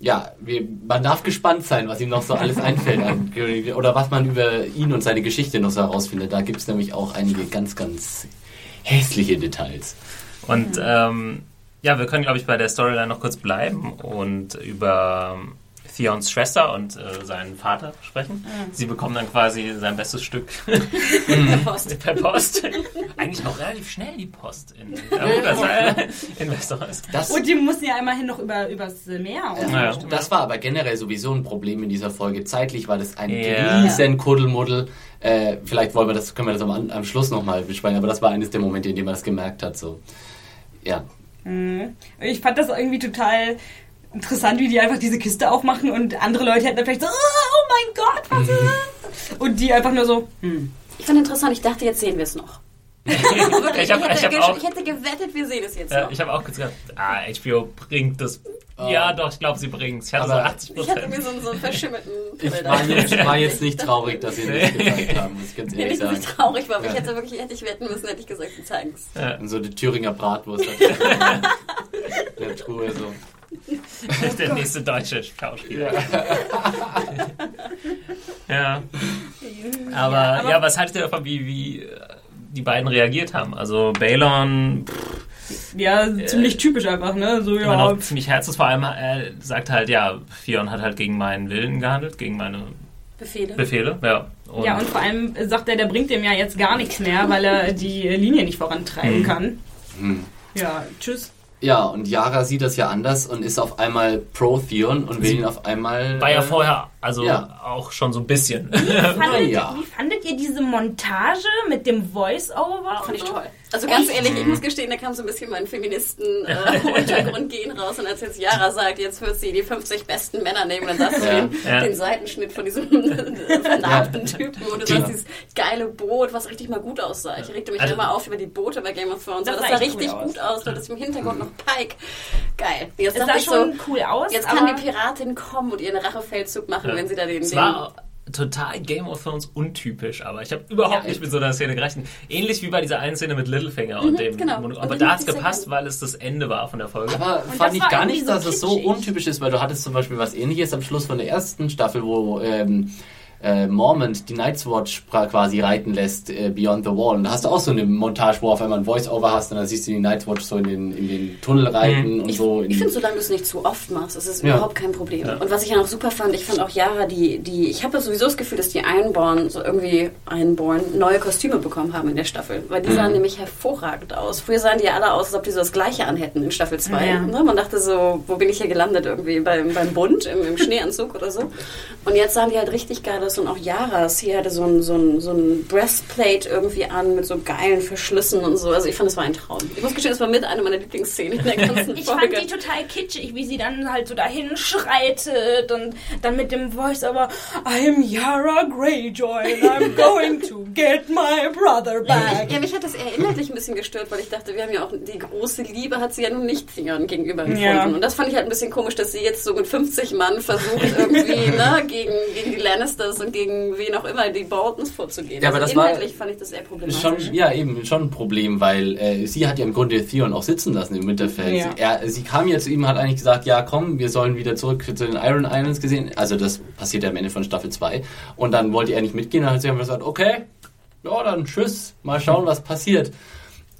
ja, wir, man darf gespannt sein, was ihm noch so alles einfällt an, oder was man über ihn und seine Geschichte noch so herausfindet. Da gibt es nämlich auch einige ganz, ganz hässliche Details. Und ähm, ja, wir können, glaube ich, bei der Storyline noch kurz bleiben und über ähm, Theons Schwester und äh, seinen Vater sprechen. Sie bekommen dann quasi sein bestes Stück Per Post. per Post. Eigentlich auch relativ schnell die Post in, ja, gut, das, äh, in Westeros. Das, Und die mussten ja immerhin noch über, übers Meer. Und Ja. so. das war aber generell sowieso ein Problem in dieser Folge. Zeitlich war das ein Ja. riesen Kuddelmuddel. Äh, vielleicht wollen wir das, können wir das am, am Schluss nochmal besprechen, aber das war eines der Momente, in denen man das gemerkt hat. So. Ja, Mhm. Ich fand das irgendwie total interessant, wie die einfach diese Kiste aufmachen und andere Leute hätten dann vielleicht so, oh mein Gott, was ist das? Und die einfach nur so, hm. Ich fand interessant, ich dachte, jetzt sehen wir es noch. ich habe ich, ich hätte hab ge- auch, ich hätte gewettet, wir sehen es jetzt äh, noch. ich hab auch gesagt, ah, HBO bringt das. Ja, doch, ich glaube, sie bringt es. Ich hatte so 80 Ich hatte mir Prozent. so, so einen verschimmerten ich war da. jetzt, war jetzt nicht traurig, dass sie nicht gezeigt haben, muss ich ganz Ja, ehrlich nicht, dass sagen. ich traurig war, aber Ja. ich hätte wirklich, hätte ich wetten müssen, hätte ich gesagt, sie zeigen es. Und so die Thüringer Bratwurst in der Truhe so. der nächste deutsche Schauspieler. ja. Aber, aber- ja, was haltet ihr davon, wie, wie äh, die beiden reagiert haben? Also Balon, pff, ja, ziemlich typisch einfach, ne? So, ja, noch ziemlich herzlos. Vor allem, er sagt halt, ja, Fion hat halt gegen meinen Willen gehandelt, gegen meine Befehle. Befehle. Ja, und, ja, und vor allem sagt er, der bringt dem ja jetzt gar nichts mehr, weil er die Linie nicht vorantreiben Hm. kann. Hm. Ja, tschüss. Ja, und Yara sieht das ja anders und ist auf einmal pro Theon und will ihn auf einmal. war ja äh, vorher, also ja. auch schon so ein bisschen. Fandet, ja. Wie fandet ihr diese Montage mit dem Voice-Over? Fand ich toll. Also ganz ehrlich, ich muss gestehen, da kam so ein bisschen mein Feministen-Untergrund gehen raus. Und als jetzt Yara sagt, jetzt wird sie die 50 besten Männer nehmen, dann sagst du Ja. den, Ja. den Seitenschnitt von diesem vernarbten Typen. Und du sagst, dieses geile Boot, was richtig mal gut aussah. Ich regte mich Also- immer auf über die Boote bei Game of Thrones. Das Das, sah echt richtig cool gut aus. Du hattest im Hintergrund noch Pike. Geil. Jetzt dachte sah schon so, cool aus, jetzt kann die Piratin kommen und ihren Rachefeldzug machen, wenn sie da den... Es den war total Game of Thrones untypisch, aber ich habe überhaupt Ja. nicht mit so einer Szene gerechnet. Ähnlich wie bei dieser einen Szene mit Littlefinger und dem genau. Monolog. Und Aber den da ich sehr gepasst, weil es das Ende war von der Folge. Aber Und fand ich gar nicht, so dass es so untypisch ist, weil du hattest zum Beispiel was ähnliches am Schluss von der ersten Staffel, wo ähm, äh, Mormont die Night's Watch quasi reiten lässt, äh, Beyond the Wall. Und da hast du auch so eine Montage, wo auf einmal ein Voice-Over hast und dann siehst du die Night's Watch so in den, in den Tunnel reiten und so. In Ich finde, solange du es nicht zu oft machst, ist es Ja. überhaupt kein Problem. Und was ich ja noch super fand, ich fand auch Yara, die, die ich habe sowieso das Gefühl, dass die Einborn so irgendwie Einborn neue Kostüme bekommen haben in der Staffel, weil die Mhm. sahen nämlich hervorragend aus. Früher sahen die ja alle aus, als ob die so das Gleiche anhätten in Staffel 2. Ja. Ne? Man dachte so, wo bin ich hier gelandet irgendwie beim, beim Bund im, im Schneeanzug oder so. Und jetzt sahen die halt richtig geil aus und auch Yaras hier hatte so ein, so ein, so ein Breastplate irgendwie an mit so geilen Verschlüssen und so. Also ich fand, das war ein Traum. Ich muss gestehen, das war mit einer meiner Lieblingsszenen in der ganzen Ich Folge. fand die total kitschig, wie sie dann halt so dahin schreitet und dann mit dem Voice-Over I'm Yara Greyjoy and I'm going to get my brother back. Ja, mich hat das eher inhaltlich ein bisschen gestört, weil ich dachte, wir haben ja auch die große Liebe hat sie ja nun nicht Theon gegenüber empfunden. Ja. Und das fand ich halt ein bisschen komisch, dass sie jetzt so mit 50 Mann versucht, irgendwie ne, gegen, gegen die Lannisters und gegen wen auch immer die Boltons vorzugehen. Ja, aber also das war- inhaltlich fand ich das eher Ist problematisch. schon, ja, eben schon ein Problem, weil äh, sie hat ja im Grunde Theon auch sitzen lassen im Winterfell. Ja. Sie, er, sie kam ja zu ihm, hat eigentlich gesagt, ja komm, wir sollen wieder zurück zu den Iron Islands gesehen. Also das passiert ja am Ende von Staffel 2. Und dann wollte er nicht mitgehen, dann hat sie einfach gesagt, okay, ja dann tschüss, mal schauen, was passiert.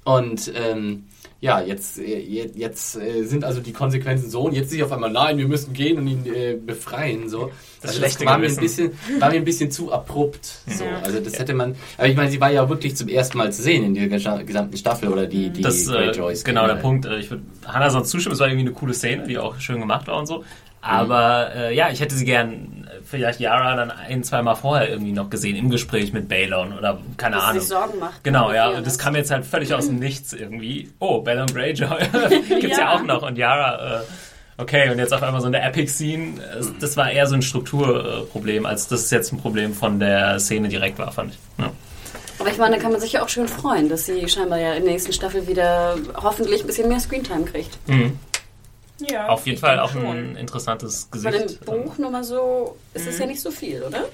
Und ähm, ja, jetzt, äh, jetzt, jetzt äh, sind also die Konsequenzen so und jetzt ist sie auf einmal, nein, wir müssen gehen und ihn äh, befreien. So. Das Also schlechte war mir, ein bisschen, war mir ein bisschen zu abrupt. So. Ja. Also das hätte man. Aber ich meine, sie war ja wirklich zum ersten Mal zu sehen in der gesa- gesamten Staffel oder die, die Das äh, Greyjoys. ist genau der. Punkt. Ich würde Hannah sonst zustimmen, es war irgendwie eine coole Szene, die auch schön gemacht war und so. Aber äh, ja, ich hätte sie gern vielleicht Yara dann ein, zwei Mal vorher irgendwie noch gesehen im Gespräch mit Balon oder keine Dass sie Ahnung. sich Sorgen macht. Genau, ja, und das kam jetzt halt völlig aus dem Nichts irgendwie. Oh, Balon Greyjoy gibt's ja. Ja. auch noch und Yara, äh, okay, und jetzt auf einmal so eine Epic-Scene. Das war eher so ein Strukturproblem, als dass es jetzt ein Problem von der Szene direkt war, fand ich. Ja. Aber ich meine, da kann man sich ja auch schön freuen, dass sie scheinbar ja in der nächsten Staffel wieder hoffentlich ein bisschen mehr Screentime kriegt. Ja, Auf jeden Fall auch schon. ein interessantes Weil im Gesicht. Buch nur mal so ist es ja nicht so viel, oder?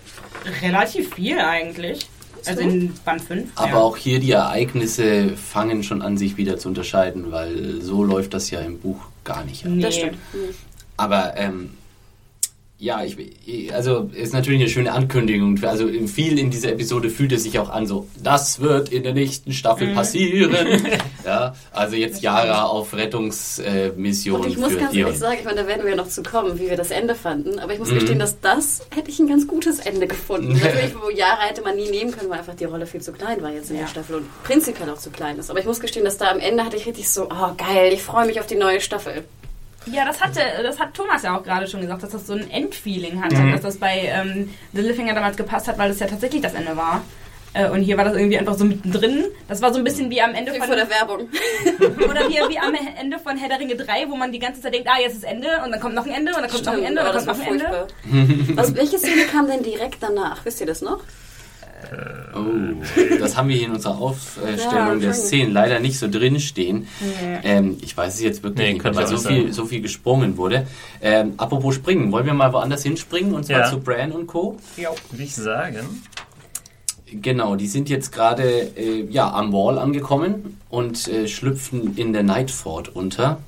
Relativ viel eigentlich. Also in Band 5. Aber ja. auch hier die Ereignisse fangen schon an, sich wieder zu unterscheiden, weil so läuft das ja im Buch gar nicht. ab. Nee. Das stimmt. Aber ähm, ja, ich, also ist natürlich eine schöne Ankündigung. Also viel in dieser Episode fühlt es sich auch an, so das wird in der nächsten Staffel Mhm. passieren. ja, also jetzt Yara auf Rettungsmission Und ich muss für ganz Theon. ehrlich sagen, ich meine, da werden wir ja noch zu kommen, wie wir das Ende fanden. Aber ich Mhm. muss gestehen, dass das hätte ich ein ganz gutes Ende gefunden. Natürlich, wo Jahre hätte man nie nehmen können, weil einfach die Rolle viel zu klein war jetzt in Ja. der Staffel und prinzipiell auch zu klein ist. Aber ich muss gestehen, dass da am Ende hatte ich richtig so, oh geil, ich freue mich auf die neue Staffel. Ja, das hatte, das hat Thomas ja auch gerade schon gesagt, dass das so ein Endfeeling hatte, Mhm. dass das bei ähm, The Littlefinger damals gepasst hat, weil das ja tatsächlich das Ende war. Äh, und hier war das irgendwie einfach so mittendrin. Das war so ein bisschen wie am Ende Wie von vor der Werbung. oder wie, wie am Ende von Herr der Ringe 3, wo man die ganze Zeit denkt, ah, jetzt ist Ende und dann kommt noch ein Ende und dann kommt noch ein Ende und oh, dann das kommt noch ein Ende. Was, welche Szene kam denn direkt danach? Wisst ihr das noch? Oh, das haben wir hier in unserer Aufstellung Ja, der. Szenen leider nicht so drin stehen. Ähm, ich weiß es jetzt wirklich Nee, nicht, weil so viel, so viel gesprungen wurde. Ähm, apropos springen, wollen wir mal woanders hinspringen und zwar Ja. zu Bran und Co. Würde ich sagen. Genau, die sind jetzt gerade äh, ja, am Wall angekommen und äh, schlüpfen in der Nightfort unter,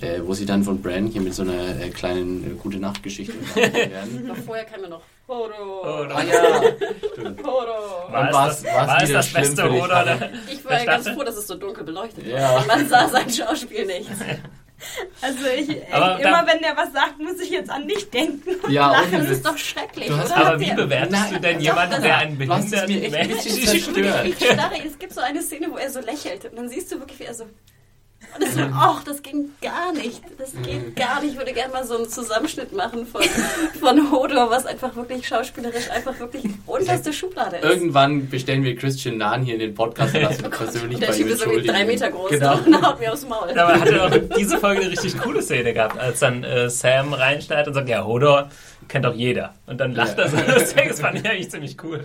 äh, wo sie dann von Bran hier mit so einer äh, kleinen äh, Gute-Nacht-Geschichte werden. Noch vorher kam ja noch Frodo. ah ja, stimmt. Frodo. War, Und war's- das, war's war es das Beste oder? Hannah? Ich war ja ganz froh, dass es so dunkel beleuchtet Ja. war. Man sah sein Schauspiel nicht. Also ich, ich Aber immer da- wenn der was sagt, muss ich jetzt an dich denken. Ja, Lachen, das ist doch schrecklich, Du hast- oder? Aber Habt wie ihr- bewertest Nein, du denn doch, jemanden, das- der einen behinderten Menschen zerstört. Ich starre, es gibt so eine Szene, wo er so lächelt und dann siehst du wirklich, wie er so. Und das so, ach, das ging gar nicht. Das geht gar nicht. Ich würde gerne mal so einen Zusammenschnitt machen von, von Hodor, was einfach wirklich schauspielerisch einfach wirklich unterste Schublade ist. Irgendwann bestellen wir Christian Nahn hier in den Podcast und lassen wir persönlich Der bei Typ ist irgendwie drei. Meter groß Genau. und haut mir aufs Maul. Aber er hatte auch diese Folge eine richtig coole Szene gehabt, als dann äh, Sam reinschneidet und sagt, ja, Hodor kennt doch jeder. Und dann lacht Ja. er so. Das fand ich eigentlich ziemlich cool.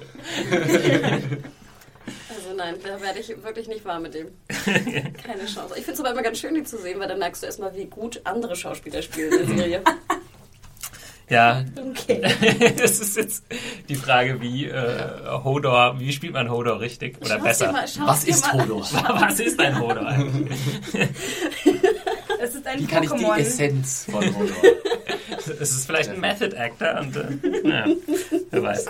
Nein, da werde ich wirklich nicht warm mit dem. Keine Chance. Ich finde es aber immer ganz schön, die zu sehen, weil dann merkst du erstmal, wie gut andere Schauspieler spielen in der Serie. Ja, Okay. das ist jetzt die Frage, wie äh, Hodor, wie spielt man Hodor richtig oder Schau's besser? mal- Was ist mal- Hodor? Was ist ein Hodor? Es ist ein Wie kann ich die Pokémon. Essenz von Hodor? es ist vielleicht ein Method Actor und äh, ja, wer weiß.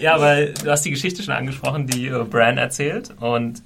Ja, aber du hast die Geschichte schon angesprochen, die äh, Bran erzählt und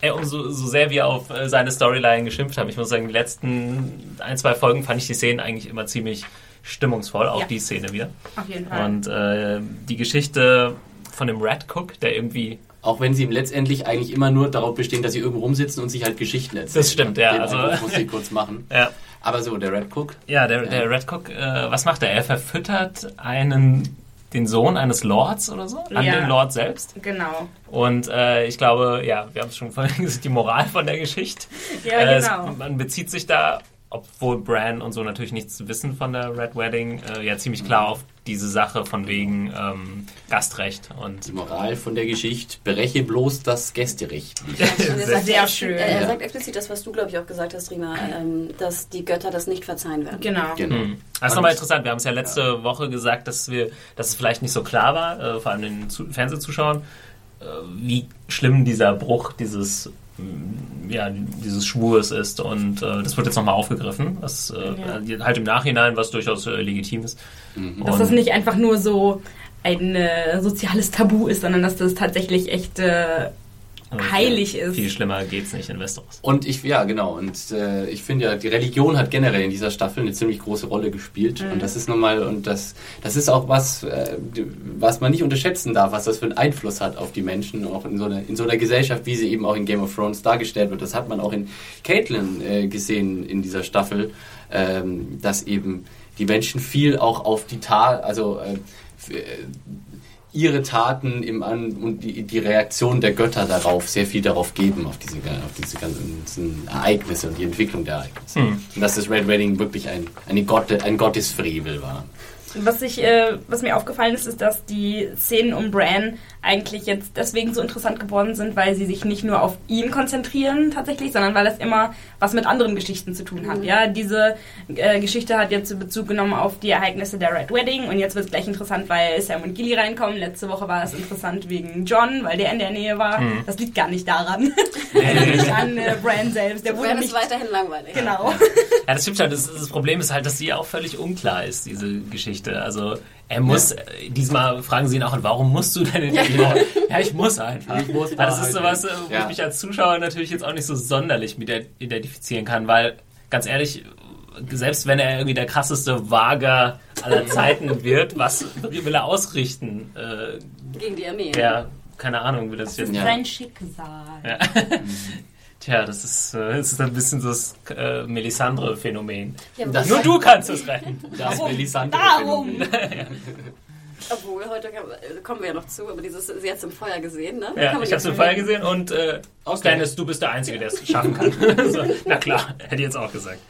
ey, umso so sehr wir auf äh, seine Storyline geschimpft haben, ich muss sagen, die letzten ein, zwei Folgen fand ich die Szenen eigentlich immer ziemlich stimmungsvoll, auch Ja. die Szene wieder. Auf jeden Fall. Und äh, die Geschichte von dem Red Cook, der irgendwie Auch wenn sie letztendlich eigentlich immer nur darauf bestehen, dass sie irgendwo rumsitzen und sich halt Geschichten erzählen. Das stimmt, ja, Den also- Eindruck muss ich kurz machen. ja, Aber so, der Red Cook, Ja, der, der Red Cook, äh, was macht er? Er verfüttert einen, den Sohn eines Lords oder so, an Ja. den Lord selbst. genau. Und äh, ich glaube, ja, wir haben es schon vorhin gesagt, die Moral von der Geschichte. Ja, Äh, es- genau. man bezieht sich da, obwohl Bran und so natürlich nichts wissen von der Red Wedding, äh, ja ziemlich klar auf diese Sache von wegen ähm, Gastrecht und die Moral von der Geschichte, bereche bloß das Gästerecht. Er sagt Sehr ex- schön. Er, er Ja. sagt explizit das, was du, glaube ich, auch gesagt hast, Rima, ähm, dass die Götter das nicht verzeihen werden. Genau. Genau. Hm. Das ist nochmal interessant. Wir haben es ja letzte Woche gesagt, dass wir, dass es vielleicht nicht so klar war, äh, vor allem den Zu Fernsehzuschauern, äh, wie schlimm dieser Bruch dieses ja, dieses Schwurs ist und äh, das wird jetzt nochmal aufgegriffen, was äh, halt im Nachhinein, was durchaus äh, legitim ist. Dass das nicht einfach nur so ein äh, soziales Tabu ist, sondern dass das tatsächlich echt äh, Und, heilig ist. Viel schlimmer geht's nicht in Westeros. Und ich, ja, genau. Und äh, ich finde ja, die Religion hat generell in dieser Staffel eine ziemlich große Rolle gespielt. Und das ist nochmal, und das, das ist auch was, äh, was man nicht unterschätzen darf, was das für einen Einfluss hat auf die Menschen, auch in so einer, in so einer Gesellschaft, wie sie eben auch in Game of Thrones dargestellt wird. Das hat man auch in Caitlyn äh, gesehen in dieser Staffel, ähm, dass eben die Menschen viel auch auf die Tat, also äh, äh, ihre Taten im An und die, die Reaktion der Götter darauf sehr viel darauf geben, auf diese, auf diese ganzen Ereignisse und die Entwicklung der Ereignisse. Hm. Und dass das Red Wedding wirklich ein, eine Gotte, ein Gottesfrevel war. Was, ich, äh, was mir aufgefallen ist, ist, dass die Szenen um Bran eigentlich jetzt deswegen so interessant geworden sind, weil sie sich nicht nur auf ihn konzentrieren tatsächlich, sondern weil es immer was mit anderen Geschichten zu tun hat. Ja, diese äh, Geschichte hat jetzt Bezug genommen auf die Ereignisse der Red Wedding und jetzt wird es gleich interessant, weil Sam und Gilly reinkommen. Letzte Woche war es interessant wegen John, weil der in der Nähe war. Das liegt gar nicht daran. nicht an äh, Bran selbst. Der wurde Bran nicht ist weiterhin langweilig. Genau. Ja, das stimmt schon. Das, das Problem ist halt, dass sie auch völlig unklar ist, diese Geschichte. Also er muss, äh, diesmal fragen sie ihn auch, warum musst du denn in die ja. ja, ich muss einfach. Ich muss Ja, das da ist sowas, äh, wo Ja. ich mich als Zuschauer natürlich jetzt auch nicht so sonderlich mit identifizieren kann, weil ganz ehrlich, selbst wenn er irgendwie der krasseste Wager aller Zeiten wird, was will er ausrichten? Äh, Gegen die Armee. ja, keine Ahnung, wie das jetzt. Ja. Sein Schicksal. Ja. Tja, das ist, äh, das ist ein bisschen so das äh, Melisandre-Phänomen. Ja, Nur du kannst es retten. Das Melisandre Darum! Obwohl, heute äh, kommen wir ja noch zu, aber dieses, sie hat es im Feuer gesehen, ne? Ja, ich habe im mal Feuer gesehen und äh. Dennis, du bist der Einzige, der es schaffen kann. so, na klar, hätte ich jetzt auch gesagt.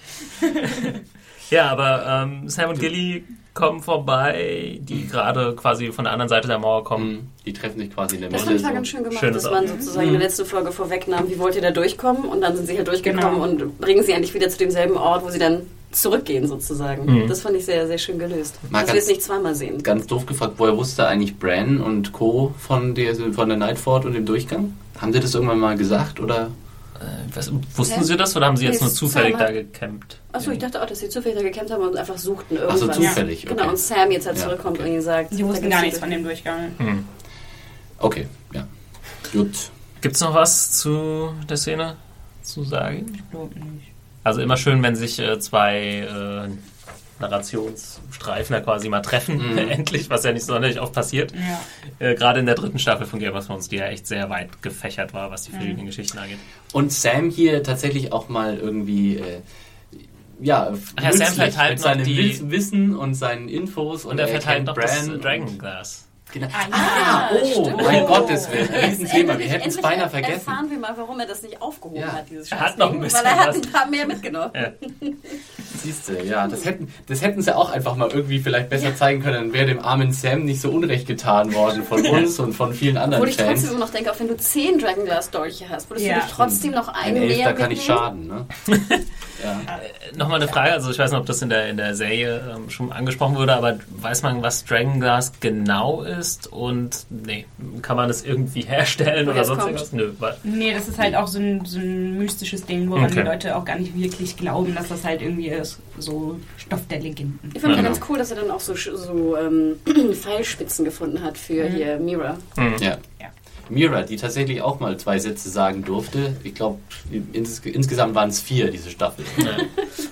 ja, aber ähm, Sam und Gilly kommen vorbei, die gerade quasi von der anderen Seite der Mauer kommen. Mhm. Die treffen sich quasi in der Das Mitte. fand ich so. ganz schön gemacht, Schönes dass man sozusagen in der letzten Folge vorwegnahm, wie wollt ihr da durchkommen? Und dann sind sie halt durchgekommen Genau. und bringen sie endlich wieder zu demselben Ort, wo sie dann zurückgehen sozusagen. Das fand ich sehr, sehr schön gelöst. Mal dass wir ganz- es nicht zweimal sehen. Ganz doof gefragt, woher wusste eigentlich Bran und Co. von der, von der Nightfort und dem Durchgang? Haben sie das irgendwann mal gesagt oder? Äh, was, wussten Hä? Sie das oder haben Sie jetzt Nee, nur zufällig Sam da gecampt? Achso, ich dachte auch, dass sie zufällig da gekämpft haben und einfach suchten irgendwas. zufällig, Genau, okay. und Sam jetzt halt Ja, zurückkommt okay. und ihnen sagt... Sie wussten gar gibt's nichts von dem Durchgang. Okay, ja. Gut. Gibt es noch was zu der Szene zu sagen? Ich glaube nicht. Also immer schön, wenn sich äh, zwei äh, Narrationsstreifen da quasi mal treffen, Mhm. endlich, was ja nicht sonderlich oft passiert. Ja. Äh, Gerade in der dritten Staffel von Game of Thrones, die ja echt sehr weit gefächert war, was die Mhm. verschiedenen Geschichten angeht. Und Sam hier tatsächlich auch mal irgendwie, äh, ja, Ach ja, Sam verteilt mit seinem die- Wiss- Wissen und seinen Infos Und er verteilt noch das Bran. Dragon Glass. Genau. Ah, oh, stimmt. mein Gottes Willen, Riesenthema. Wir hätten es beinahe er- vergessen. Erfahren wir mal, warum er das nicht aufgehoben Ja. hat, dieses Er hat noch ein bisschen Weil er hat ein paar mehr mitgenommen. Ja. Siehst du, ja, das hätten, das hätten sie auch einfach mal irgendwie vielleicht besser zeigen können, dann wäre dem armen Sam nicht so unrecht getan worden von uns und von vielen anderen Obwohl ich trotzdem Fans. immer noch denke, auch wenn du zehn Dragonglass Dolche hast, würdest Ja. du nicht trotzdem noch Ein einen mehr Elfter kann nicht mitnehmen? schaden, ne? Ja. Nochmal eine Frage, also ich weiß nicht, ob das in der, in der Serie ähm, schon angesprochen wurde, aber weiß man, was Dragonglass genau ist und nee, kann man das irgendwie herstellen oder sonst kommt. irgendwas? Nö, Nee, das ist halt auch so ein, so ein mystisches Ding, woran Okay. die Leute auch gar nicht wirklich glauben, dass das halt irgendwie ist, so Stoff der Legenden. Ich fand ja Ja. ganz cool, dass er dann auch so, so ähm, Pfeilspitzen gefunden hat für hier Mira. Ja. Ja. Mira, die tatsächlich auch mal zwei Sätze sagen durfte. Ich glaube, ins, insgesamt waren es vier, diese Staffel.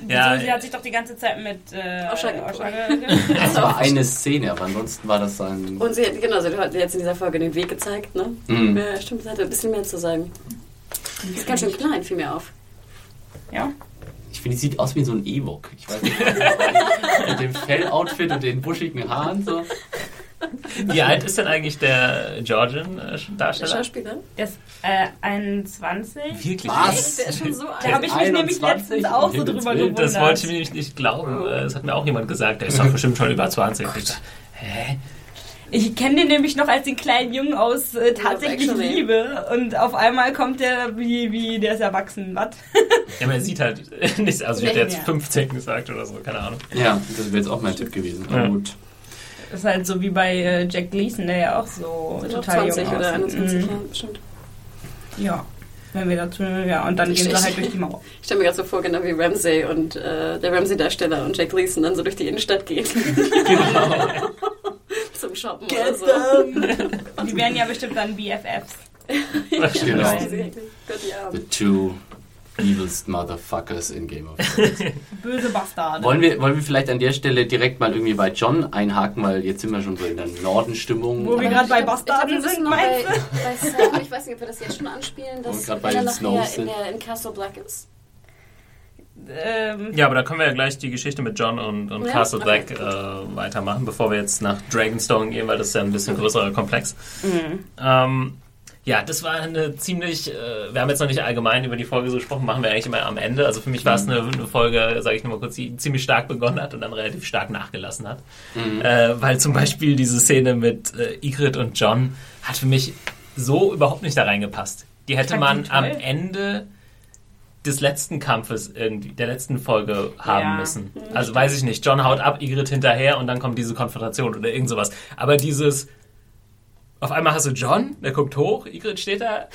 ja, so, sie hat sich doch die ganze Zeit mit äh, Osha Osha Das war eine Szene, aber ansonsten war das dann. Und sie hat, genau, sie hat jetzt in dieser Folge den Weg gezeigt, ne? Mhm. Ja, stimmt, sie hatte ein bisschen mehr zu sagen. Die ist ganz schön klein, fiel mir auf. Ja. Ich finde, die sieht aus wie so ein Ewok. Ich weiß nicht, was das ist. Mit dem Felloutfit und den buschigen Haaren so. wie alt ist denn eigentlich der Der Georgian-Darsteller? Schauspieler. Der ist äh, 21. Wirklich? Was? Der ist schon so Da alt. habe ich mich nämlich 21? letztens auch so drüber gewundert. Das wollte ich nämlich nicht glauben. Äh, Das hat mir auch jemand gesagt. Der ist doch bestimmt schon über 20. Ich dachte, hä? Ich kenne den nämlich noch als den kleinen Jungen aus äh, tatsächlich. Liebe. Und auf einmal kommt der wie, wie der ist erwachsen. Was? Ja, man sieht halt nicht. Also, ich hätte jetzt Ja. 15 gesagt oder so, keine Ahnung. Ja, das wäre jetzt auch mein Tipp gewesen. Aber Ja. gut. Das ist halt so wie bei äh, Jack Gleason, der ja auch so Ich total 20 jung oder aussieht. 21, Mhm. ja, bestimmt. Ja. Wenn wir dazu, ja, und dann Ich- gehen sie halt durch die Mauer. Ich stelle mir gerade so vor, genau wie Ramsey und äh, der Ramsey-Darsteller und Jack Gleason dann so durch die Innenstadt gehen. Genau. Zum Shoppen oder so. Die werden ja bestimmt dann BFFs. Genau. Gott, ja. The two evilest motherfuckers in Game of Thrones. Böse Bastarde. wollen, wir, wollen wir vielleicht an der Stelle direkt mal irgendwie bei John einhaken, weil jetzt sind wir schon so in der Nordenstimmung. Wo wir gerade bei Bastarden sind, meinst du? bei ich weiß nicht, ob wir das jetzt schon anspielen, dass gerade bei er nachher in, der, in Castle Black ist. Ähm, Ja, aber da können wir ja gleich die Geschichte mit John und, und Ja, Castle okay, Black äh, weitermachen, bevor wir jetzt nach Dragonstone gehen, weil das ist ja ein bisschen größerer Komplex. Ähm, ja, das war eine ziemlich, äh, wir haben jetzt noch nicht allgemein über die Folge so gesprochen, machen wir eigentlich immer am Ende. Also für mich war es eine, eine Folge, sage ich nur mal kurz, die ziemlich stark begonnen hat und dann relativ stark nachgelassen hat. Äh, weil zum Beispiel diese Szene mit äh, Ygritte und John hat für mich so überhaupt nicht da reingepasst. Die hätte man die am. Ende des letzten Kampfes irgendwie, der letzten Folge haben Ja. müssen. Also weiß ich nicht, John haut ab, Ygritte hinterher und dann kommt diese Konfrontation oder irgend sowas. Aber dieses, auf einmal hast du John, der guckt hoch, Ygritte steht da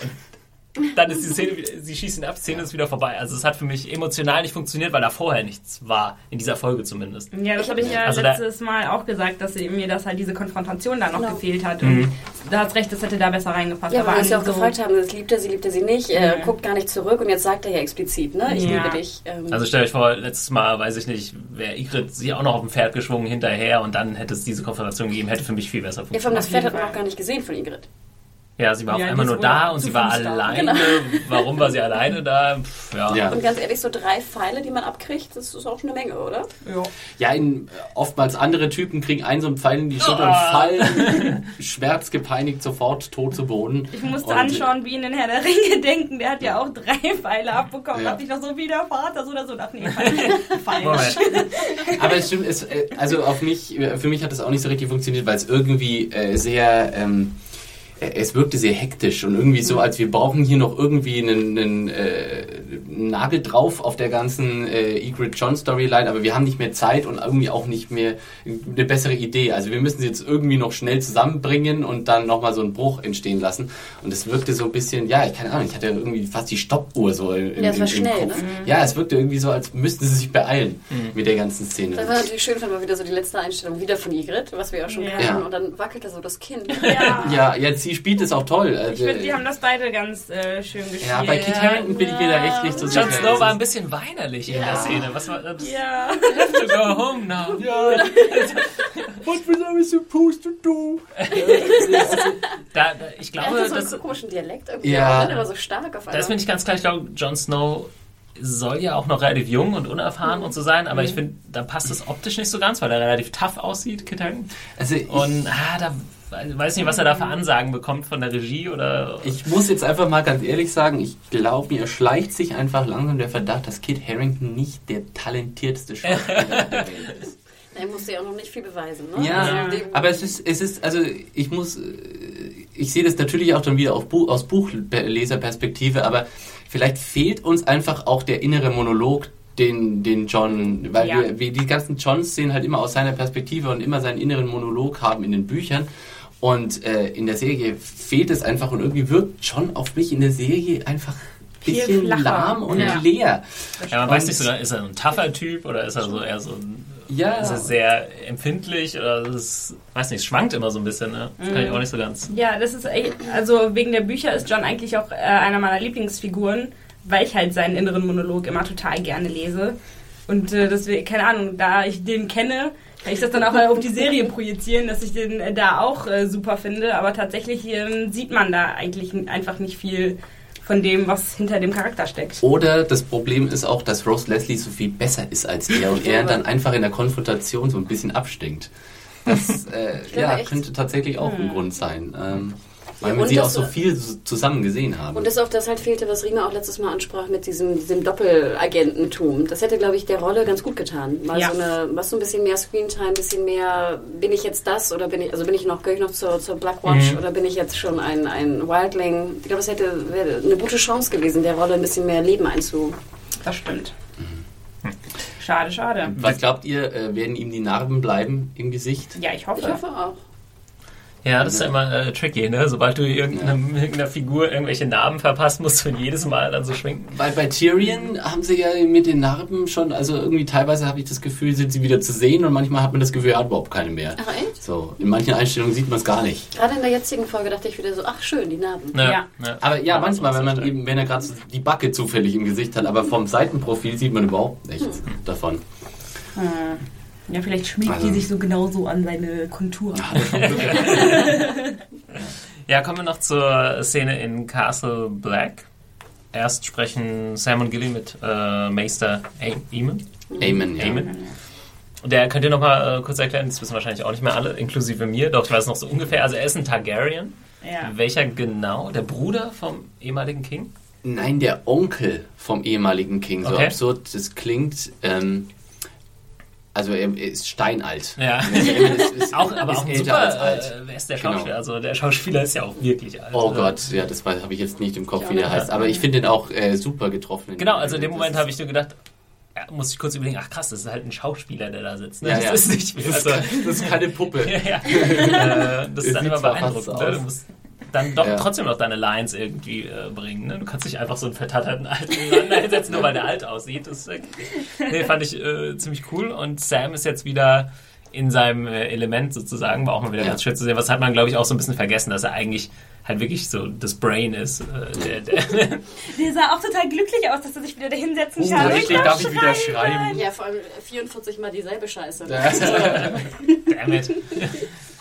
dann ist die Szene, wieder- sie schießt ihn ab, Szene ist wieder vorbei. Also es hat für mich emotional nicht funktioniert, weil da vorher nichts war, in dieser Folge zumindest. Ja, das habe ich ja Also da- letztes Mal auch gesagt, dass mir das halt diese Konfrontation da noch Genau. gefehlt hat. Mhm. Und da hast recht, das hätte da besser reingepasst. Ja, weil ja auch so- gefragt haben, das liebt er, sie liebt er sie nicht, Ja. guckt gar nicht zurück und jetzt sagt er ja explizit, ne? Ich Ja. liebe dich. Ähm, Also stell euch vor, letztes Mal, weiß ich nicht, wäre Ygritte sie auch noch auf dem Pferd geschwungen hinterher und dann hätte es diese Konfrontation gegeben, hätte für mich viel besser ja, vor allem funktioniert. das Pferd hat man auch gar nicht gesehen von Ingrid. Ja, sie war Ja, auf einmal nur da und sie war alleine. Warum war sie alleine da? Pff, ja. Ja. Und ganz ehrlich, so drei Pfeile, die man abkriegt, das ist auch schon eine Menge, oder? Ja. Ja, in, oftmals andere Typen kriegen einen so einen Pfeil in die Schulter Ah. und fallen schmerzgepeinigt sofort tot zu Boden. Ich musste Und- anschauen, wie in den Herr der Ringe denken. Der hat ja auch drei Pfeile abbekommen. Ja. Da dachte ich noch so, wie der Vater, so oder so. Dachte, nee, falsch. Aber es stimmt, es, äh, also auf mich, äh, für mich hat das auch nicht so richtig funktioniert, weil es irgendwie äh, sehr, ähm, äh, es wirkte sehr hektisch und irgendwie so, als wir brauchen hier noch irgendwie einen, einen äh, Nagel drauf auf der ganzen äh, Egret John Storyline, aber wir haben nicht mehr Zeit und irgendwie auch nicht mehr eine bessere Idee. Also wir müssen sie jetzt irgendwie noch schnell zusammenbringen und dann nochmal so einen Bruch entstehen lassen. Und es wirkte so ein bisschen, ja, ich keine Ahnung, ich hatte irgendwie fast die Stoppuhr so im, Ja, es war im, im schnell, Kopf. ne? Ja, es wirkte irgendwie so, als müssten sie sich beeilen mit der ganzen Szene. Das war natürlich schön, fand man wieder so die letzte Einstellung wieder von Igrit, was wir auch schon Ja. kannten. Ja. Und dann wackelte so das Kind. Ja. Ja, ja, sie spielt es auch toll. Ich Also, finde, die haben das beide ganz äh, schön gespielt. ja, bei Kit Harington bin ich mir da echt nicht so Jon sicher. Snow war ein bisschen weinerlich in der Szene. Was war das? Ja. Have to go home now. What was I supposed to do? Da, da, ich glaube, so einen das, komischen Dialekt irgendwie. Ja. Ja. Der war so stark auf einmal. das finde ich ganz klar. Ich glaube, Jon Snow soll ja auch noch relativ jung und unerfahren und so sein, aber ich finde, da passt es optisch nicht so ganz, weil er relativ tough aussieht, Kit Harington. Also Und ah, da weiß nicht, was er da für Ansagen bekommt von der Regie oder. ich muss jetzt einfach mal ganz ehrlich sagen, ich glaube, mir schleicht sich einfach langsam der Verdacht, dass Kit Harington nicht der talentierteste Schauspieler der Welt ist. er musste ja auch noch nicht viel beweisen, ne? Ja, Also aber es ist, es ist, also ich muss, äh, ich sehe das natürlich auch dann wieder auf Buch, aus Buchleserperspektive, aber vielleicht fehlt uns einfach auch der innere Monolog den, den John, weil Ja. wir, wir die ganzen Johns sehen halt immer aus seiner Perspektive und immer seinen inneren Monolog haben in den Büchern. Und äh, in der Serie fehlt es einfach und irgendwie wirkt John auf mich in der Serie einfach ein bisschen flacher. lahm und Ja. leer. Ja, man weiß nicht sogar, ist er ein tougher Typ oder ist er so eher so ein, Ja. ist er sehr empfindlich oder ist, weiß nicht, es schwankt immer so ein bisschen, ne? Das kann ich auch nicht so ganz. Ja, das ist echt, also wegen der Bücher ist John eigentlich auch äh, einer meiner Lieblingsfiguren, weil ich halt seinen inneren Monolog immer total gerne lese. Und äh, deswegen, keine Ahnung, da ich den kenne, ich das dann auch auf die Serie projizieren, dass ich den äh, da auch äh, super finde. Aber tatsächlich ähm, sieht man da eigentlich einfach nicht viel von dem, was hinter dem Charakter steckt. Oder das Problem ist auch, dass Rose Leslie so viel besser ist als er und er dann einfach in der Konfrontation so ein bisschen abstinkt. Das äh, ja, könnte tatsächlich auch ein Grund sein. Ähm, weil Ja, wir sie auch so viel zusammen gesehen haben. Und das auch das halt fehlte, was Rina auch letztes Mal ansprach mit diesem, diesem Doppelagententum. Das hätte, glaube ich, der Rolle ganz gut getan. Mal Ja. so eine, was so ein bisschen mehr Screentime, ein bisschen mehr, bin ich jetzt das oder bin ich, also bin ich noch, gehöre ich noch zur, zur Blackwatch Mhm. oder bin ich jetzt schon ein, ein Wildling? Ich glaube, es hätte wäre eine gute Chance gewesen, der Rolle ein bisschen mehr Leben einzu. Das stimmt. Schade, schade. Was glaubt ihr, äh, werden ihm die Narben bleiben im Gesicht? Ja, ich hoffe. Ich hoffe auch. Ja, das ist ja immer äh, tricky, ne? Sobald du irgendeiner, irgendeiner Figur irgendwelche Namen verpasst, musst du jedes Mal dann so schminken. Weil bei Tyrion haben sie ja mit den Narben schon, also irgendwie teilweise habe ich das Gefühl, sind sie wieder zu sehen und manchmal hat man das Gefühl, er hat überhaupt keine mehr. Ach echt? So, in manchen Einstellungen sieht man es gar nicht. Gerade in der jetzigen Folge dachte ich wieder so, ach schön, die Narben. Ja. Aber ja, Kann man manchmal, wenn man eben, wenn er gerade so die Backe zufällig im Gesicht hat, aber vom Seitenprofil sieht man überhaupt nichts davon. Hm. Ja, vielleicht schmiegt Also- die sich so genauso an seine Kontur. Ja, kommen wir noch zur Szene in Castle Black. Erst sprechen Sam und Gilly mit äh, Meister Eamon. Amen, ja. Amen. Und der könnt ihr noch mal äh, kurz erklären, das wissen wahrscheinlich auch nicht mehr alle, inklusive mir, doch ich weiß noch so ungefähr. Also er ist ein Targaryen. Ja. Welcher genau? Der Bruder vom ehemaligen King? Nein, der Onkel vom ehemaligen King, so Okay. absurd das klingt. Ähm, also er ist steinalt. Ja. Ist, ist, Auch, aber ist auch ein älter super, als alt. äh, wer ist der Genau. Schauspieler? Also der Schauspieler ist ja auch wirklich alt. Oh Also- Gott, ja, das habe ich jetzt nicht im Kopf, wie der heißt. Aber ich finde den auch äh, super getroffen. Genau, also in dem Moment habe ich nur gedacht, ja, muss ich kurz überlegen, ach krass, das ist halt ein Schauspieler, der da sitzt. Ne? Ja, das ja. ist nicht Das ist, also, das ist keine Puppe. ja, ja. äh, das Es ist dann immer beeindruckend. Ne? aus. Du musst dann doch Ja. trotzdem noch deine Lines irgendwie äh, bringen. Ne? Du kannst nicht einfach so einen vertatterten Alten nebeneinander hinsetzen, nur weil der alt aussieht. Das äh, nee, fand ich äh, ziemlich cool. Und Sam ist jetzt wieder in seinem äh, Element sozusagen. War auch mal wieder Ja. ganz schön zu sehen. Was hat man, glaube ich, auch so ein bisschen vergessen, dass er eigentlich halt wirklich so das Brain ist. Äh, der, der Der sah auch total glücklich aus, dass er sich wieder da hinsetzen kann. Endlich Ich darf ich wieder schreiben. Ja, vor allem 44 Mal dieselbe Scheiße.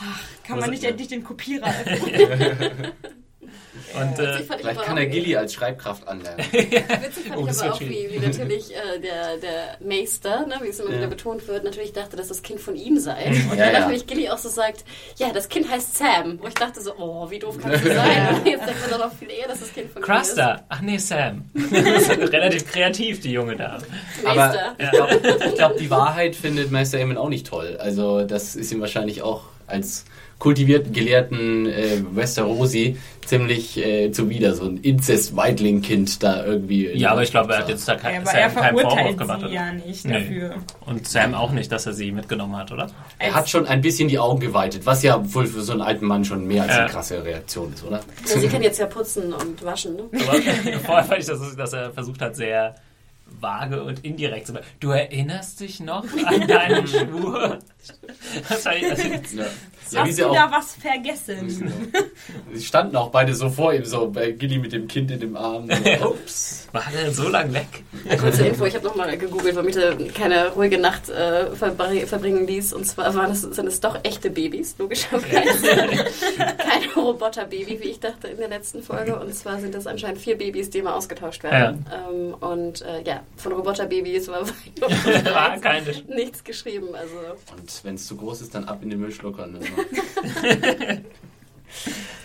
Damit. Kann man nicht endlich den Kopierer Und äh, Vielleicht kann er Gilly als Schreibkraft anlernen. Witzig fand Oh, ich das aber auch, wie, wie natürlich äh, der, der Meister, ne, wie es immer Ja. wieder betont wird, natürlich dachte, dass das Kind von ihm sei. Und Ja, dann ja. natürlich Gilly auch so sagt, ja, das Kind heißt Sam. Wo ich dachte so, oh, wie doof kann das sein? Und Jetzt denkt man doch noch viel eher, dass das Kind von Cruster. Ach nee, Sam. Das ist relativ kreativ, die junge ihm ist. Aber Meister. ich glaube, glaub, die Wahrheit findet Meister Eamon auch nicht toll. Also das ist ihm wahrscheinlich auch als kultivierten, gelehrten äh, Westerosi ziemlich äh, zuwider, so ein Inzest-Weidling-Kind da irgendwie. Ja, aber ich glaube, er hat jetzt da kein, er Sam keinen Vorwurf gemacht. sie oder? ja nicht Nee. dafür. Und Sam auch nicht, dass er sie mitgenommen hat, oder? Er hat schon ein bisschen die Augen geweitet, was ja wohl für so einen alten Mann schon mehr als Ja. eine krasse Reaktion ist, oder? Ja, sie kann jetzt ja putzen und waschen. Ne? Aber vorher fand ich, dass, dass er versucht hat, sehr vage und indirekt. Du erinnerst dich noch an deinen Schwur? Das war, also, Ja. Ja, Hast sie du auch, da was vergessen? sie standen auch beide so vor ihm, so bei Gilly mit dem Kind in dem Arm. So, Ups. war der denn so lang weg? Kurze Info, ich habe nochmal gegoogelt, weil mich da keine ruhige Nacht äh, verbr- verbringen ließ. Und zwar waren es, sind es doch echte Babys, logischerweise. Kein Roboterbaby, wie ich dachte in der letzten Folge. Und zwar sind es anscheinend vier Babys, die immer ausgetauscht werden. Ähm, und äh, ja, von Roboterbabys war War keine. nichts geschrieben. Also Und wenn es zu groß ist, dann ab in den Müllschlucker. Ne?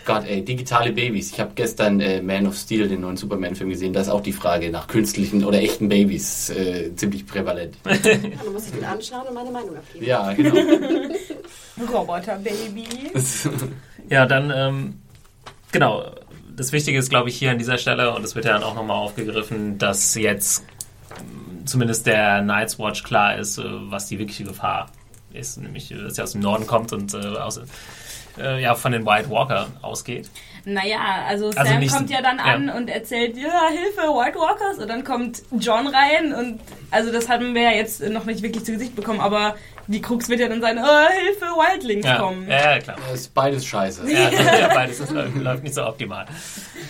Gott, ey, digitale Babys. Ich habe gestern äh, Man of Steel, den neuen Superman-Film gesehen. Da ist auch die Frage nach künstlichen oder echten Babys äh, ziemlich prävalent. ja, dann muss ich den anschauen und meine Meinung abgeben. Ja, genau. Roboter-Baby. Ja, dann, ähm, genau. Das Wichtige ist, glaube ich, hier an dieser Stelle, und es wird ja dann auch nochmal aufgegriffen, dass jetzt ähm, zumindest der Night's Watch klar ist, äh, was die wirkliche Gefahr ist, nämlich äh, dass sie aus dem Norden kommt und äh, aus, äh, ja, von den White Walker ausgeht. Naja, also Sam Also nicht- kommt ja dann an ja. und erzählt, ja, Hilfe, White Walkers. Und dann kommt John rein und also das hatten wir ja jetzt noch nicht wirklich zu Gesicht bekommen, aber die Krux wird ja dann sein, oh, Hilfe, Wildlings Ja, kommen. ja, ja, klar. Das ist beides scheiße. Ja, ja, beides das läuft, läuft nicht so optimal.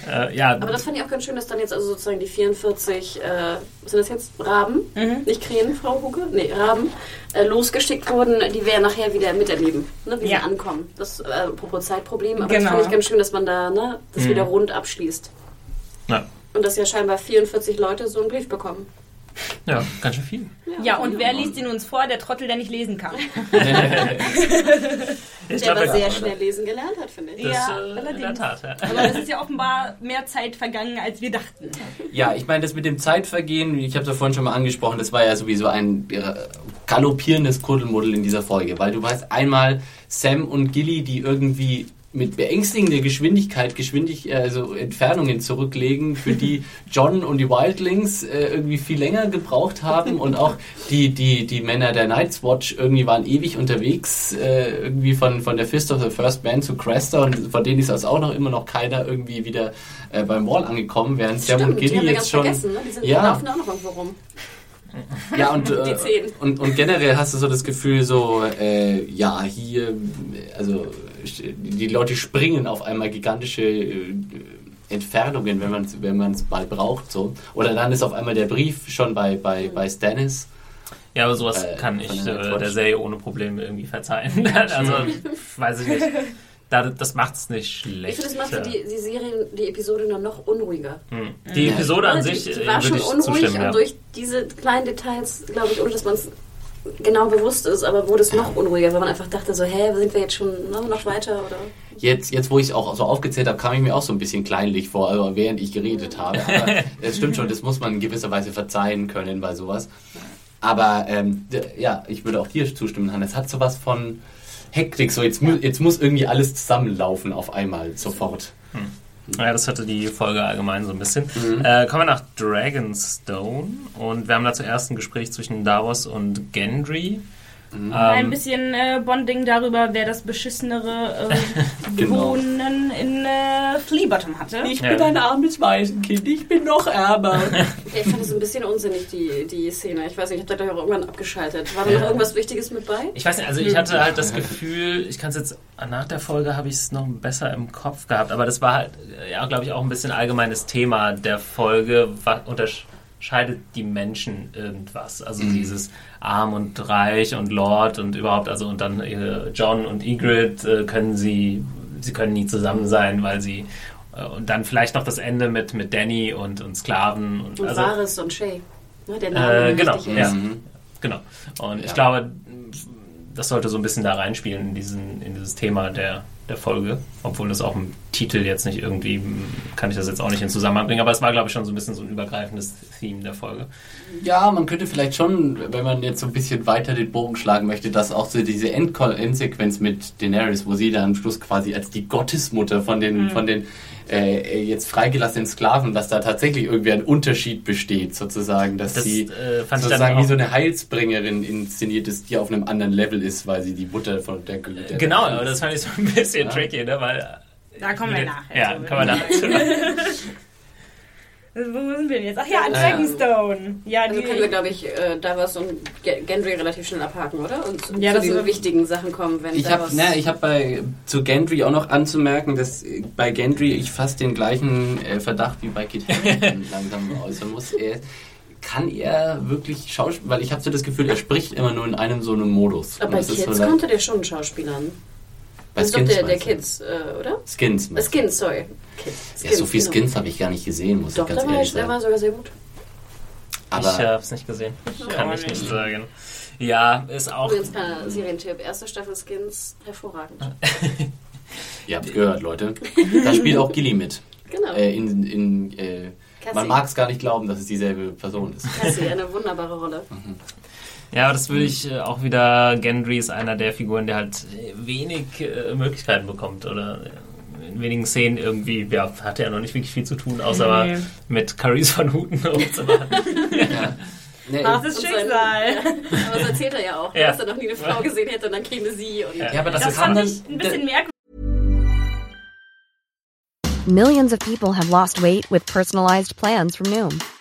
Äh, ja, Aber das fand ich auch ganz schön, dass dann jetzt also sozusagen die 44, äh, sind das jetzt Raben? Nicht Krähen, Frau Huge? Nee, Raben, äh, losgeschickt wurden, die wir nachher wieder miterleben, ne, wie Ja. sie ankommen. Das äh, apropos Zeitproblem, aber Genau. das fand ich ganz schön, dass man da ne, das Mhm. wieder rund abschließt. ja, Und dass ja scheinbar 44 Leute so einen Brief bekommen. Ja, ganz schön viel. Ja, und wer liest ihn uns vor? Der Trottel, der nicht lesen kann. Ich Der aber sehr schnell lesen gelernt hat, finde ich. Das, Ja, äh, in der allerdings. Tat, ja. Aber es ist ja offenbar mehr Zeit vergangen, als wir dachten. Ja, ich meine, das mit dem Zeitvergehen, ich habe es ja vorhin schon mal angesprochen, das war ja sowieso ein äh, galoppierendes Kuddelmuddel in dieser Folge, weil du weißt einmal Sam und Gilly, die irgendwie mit beängstigender Geschwindigkeit Geschwindig also Entfernungen zurücklegen, für die John und die Wildlings äh, irgendwie viel länger gebraucht haben und auch die, die, die Männer der Night's Watch irgendwie waren ewig unterwegs, äh, irgendwie von, von der Fist of the First Man zu Cresta und von denen ist also auch noch immer noch keiner irgendwie wieder äh, beim Wall angekommen, während Sam und Gilly jetzt schon... ne? Die sind Ja. laufen auch noch irgendwo rum. Ja, und, äh, und, und generell hast du so das Gefühl, so, äh, ja, hier, also die Leute springen auf einmal gigantische äh, Entfernungen, wenn man es wenn man's mal braucht. So. Oder dann ist auf einmal der Brief schon bei, bei, bei Stannis. Ja, aber sowas Äh, kann ich der äh, der Serie ohne Probleme irgendwie verzeihen. also, weiß ich nicht. Da, das macht es nicht Ich schlecht. finde, das macht die, die Serie, die Episode nur noch unruhiger. Hm. Die Episode an die, sich die äh, war schon ich unruhig Ja. durch diese kleinen Details, glaube ich, ohne dass man es genau bewusst ist, aber wurde es noch unruhiger, weil man einfach dachte so, hä, sind wir jetzt schon ne, noch weiter oder? Jetzt, jetzt wo ich es auch so aufgezählt habe, kam ich mir auch so ein bisschen kleinlich vor, also während ich geredet habe. Aber es stimmt schon, das muss man in gewisser Weise verzeihen können bei sowas. Aber ähm, ja, ich würde auch dir zustimmen, Hannes. Es hat sowas von Hektik, so jetzt, mu jetzt muss irgendwie alles zusammenlaufen auf einmal, sofort. Ja, das hatte die Folge allgemein so ein bisschen. Mhm. Äh, kommen wir nach Dragonstone und wir haben da zuerst ein Gespräch zwischen Davos und Gendry. Mhm. Ein Ähm, bisschen äh, Bonding darüber, wer das beschissenere äh, Genau. Wohnen in äh, Fleabottom hatte. Ich Ja. bin ein armes Waisenkind, ich bin noch ärmer. Ja, ich fand das ein bisschen unsinnig, die, die Szene. Ich weiß nicht, ich habe da auch irgendwann abgeschaltet. War da noch irgendwas Wichtiges mit bei? Ich weiß nicht, also ich hatte halt das Gefühl, ich kann es jetzt, nach der Folge habe ich es noch besser im Kopf gehabt, aber das war halt, äh, ja, glaube ich, auch ein bisschen allgemeines Thema der Folge, was unterscheidet die Menschen irgendwas? Also dieses Arm und Reich und Lord und überhaupt, also und dann äh, John und Ygritte äh, können sie, sie können nie zusammen sein, weil sie äh, und dann vielleicht noch das Ende mit, mit Danny und, und Sklaven und, Und also, Varys und Shay. Ne, der Name äh, genau, wichtig ja. ist. Genau. Und Ja. ich glaube, das sollte so ein bisschen da reinspielen in, diesen, in dieses Thema der, der Folge. Obwohl das auch im Titel jetzt nicht irgendwie, kann ich das jetzt auch nicht in Zusammenhang bringen, aber es war, glaube ich, schon so ein bisschen so ein übergreifendes Theme der Folge. Ja, man könnte vielleicht schon, wenn man jetzt so ein bisschen weiter den Bogen schlagen möchte, dass auch so diese Endko- Endsequenz mit Daenerys, wo sie dann am Schluss quasi als die Gottesmutter von den, von den äh, jetzt freigelassenen Sklaven, dass da tatsächlich irgendwie ein Unterschied besteht, sozusagen, dass Das sie äh, fand ich dann sozusagen wie so eine Heilsbringerin inszeniert ist, die auf einem anderen Level ist, weil sie die Mutter von der, der Genau, aber das fand ich so ein bisschen Ja. tricky, ne? weil... Da kommen wir nachher. Ja, kommen wir nachher. Wo sind wir denn jetzt? Ach ja, ja. Dragonstone. Ja, Also die, können wir, glaube ich, äh, Davos und Ge- Gendry relativ schnell abhaken, oder? Und Ja, zu ist- wichtigen Sachen kommen, wenn Ich habe Davos... ne, ich hab bei zu Gendry auch noch anzumerken, dass bei Gendry ich fast den gleichen äh, Verdacht wie bei Kit Harington langsam äußern muss. Er, kann er wirklich Schauspiel, weil ich habe so das Gefühl, er spricht immer nur in einem so einem Modus. Aber Kids so konnte der schon Schauspielern. Bei Das ist doch der, der? Kids, äh, oder? Skins. Äh? Skins, sorry. Kids. Ja, so viel genau. Skins habe ich gar nicht gesehen, muss Doch, ich ganz der war, ehrlich der war sagen. sogar sehr gut. Aber ich habe es nicht gesehen. Kann auch ich nicht sagen. Ja, ist auch... Übrigens kleiner Serientipp. Erste Staffel Skins, hervorragend. ihr habt gehört, Leute. Da spielt auch Gilly mit. Genau. Äh, in, in, äh, man mag es gar nicht glauben, dass es dieselbe Person ist. Cassie, eine wunderbare Rolle. Ja, aber das würde ich äh, auch wieder. Gendry ist einer der Figuren, der halt wenig äh, Möglichkeiten bekommt oder in wenigen Szenen irgendwie, ja, hat er noch nicht wirklich viel zu tun, außer Nee. mit Currys von Huten rumzumachen. Ja. Nee, Das ist Und sein- Schicksal. Aber das erzählt er ja auch, ne, Ja. dass er noch nie eine Frau gesehen hätte und dann käme sie. Und Ja. aber das, Das fand ich ein bisschen merkwürdig. Millions of people have lost weight with personalized plans from Noom,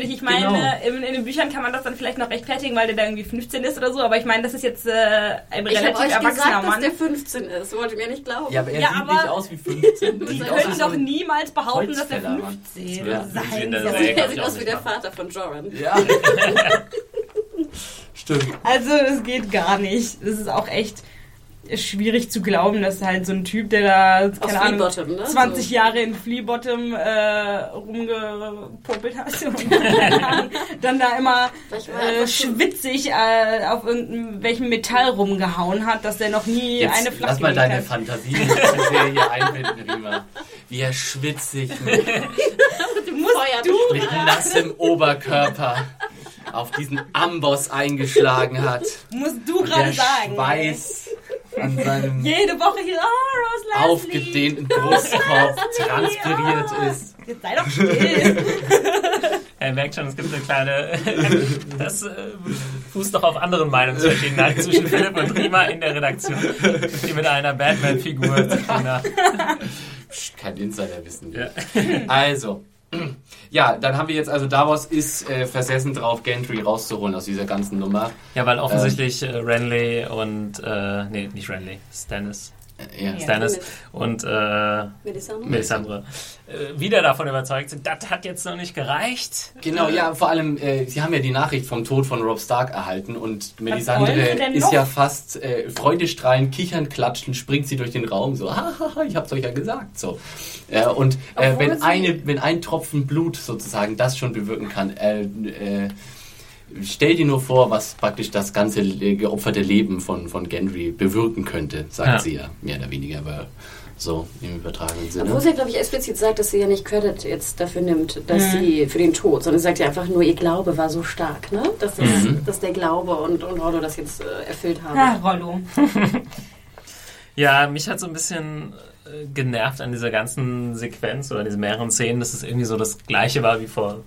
Ich meine, Genau. in, in den Büchern kann man das dann vielleicht noch rechtfertigen, weil der da irgendwie 15 ist oder so, aber ich meine, das ist jetzt äh, ein ich habe relativ euch erwachsener gesagt, dass Mann. der 15 ist. Wollt ihr mir nicht glauben? ja, aber er Ja, sieht aber nicht aus wie 15. Die können doch niemals behaupten, dass Mann. 15 Ja, sein soll. ist er sieht aus wie der. Vater von Joran. Ja. Stimmt. Also, das geht gar nicht. Das ist auch echt schwierig zu glauben, dass halt so ein Typ, der da, keine Ahnung, ne? 20 So. Jahre in Fleabottom äh, rumgepopelt hat dann da immer er äh, schwitzig äh, auf irgendwelchem Metall rumgehauen hat, dass der noch nie Jetzt eine lass mal deine hat. Fantasie in diese Serie einbinden, Rima. Wie er schwitzig mit, du- mit nassem Oberkörper auf diesen Amboss eingeschlagen hat. Musst du gerade sagen. Schweiß an seinem Jede Woche hier, oh, Rose Leslie. aufgedehnten Brustkorb transpiriert ist. Jetzt sei doch still. Er merkt schon, es gibt eine kleine. Das äh, fußt doch auf anderen Meinungsverschiedenheiten zwischen Philipp und Rima in der Redaktion, die mit einer Batman-Figur zu tun hat. Kein Insiderwissen. Ja. Also, ja, dann haben wir jetzt, also Davos ist äh, versessen drauf, Gentry rauszuholen aus dieser ganzen Nummer. Ja, weil offensichtlich äh, Renly und. Äh, nee, nicht Renly, Stannis. Ja. Stannis und äh, Melisandre? Melisandre äh, wieder davon überzeugt sind, das hat jetzt noch nicht gereicht. Genau, ja, vor allem, äh, sie haben ja die Nachricht vom Tod von Rob Stark erhalten und Melisandre ist ja fast äh, freudestrahlend, kichern, klatschen, springt sie durch den Raum, so, hahaha, ich hab's euch ja gesagt, so. Äh, und äh, wenn, eine, wenn ein Tropfen Blut sozusagen das schon bewirken kann, äh, äh, stell dir nur vor, was praktisch das ganze geopferte Leben von, von Gendry bewirken könnte, sagt Ja. sie ja, mehr oder weniger, aber so im übertragenen Sinne. Obwohl sie, ja, glaube ich, explizit sagt, dass sie ja nicht Credit jetzt dafür nimmt, dass sie für den Tod, sondern sie sagt ja einfach nur, ihr Glaube war so stark, ne? Dass, das, dass der Glaube und, und Rollo das jetzt äh, erfüllt haben. Ah, Rollo. Ja, mich hat so ein bisschen äh, genervt an dieser ganzen Sequenz oder diesen mehreren Szenen, dass es irgendwie so das gleiche war wie vor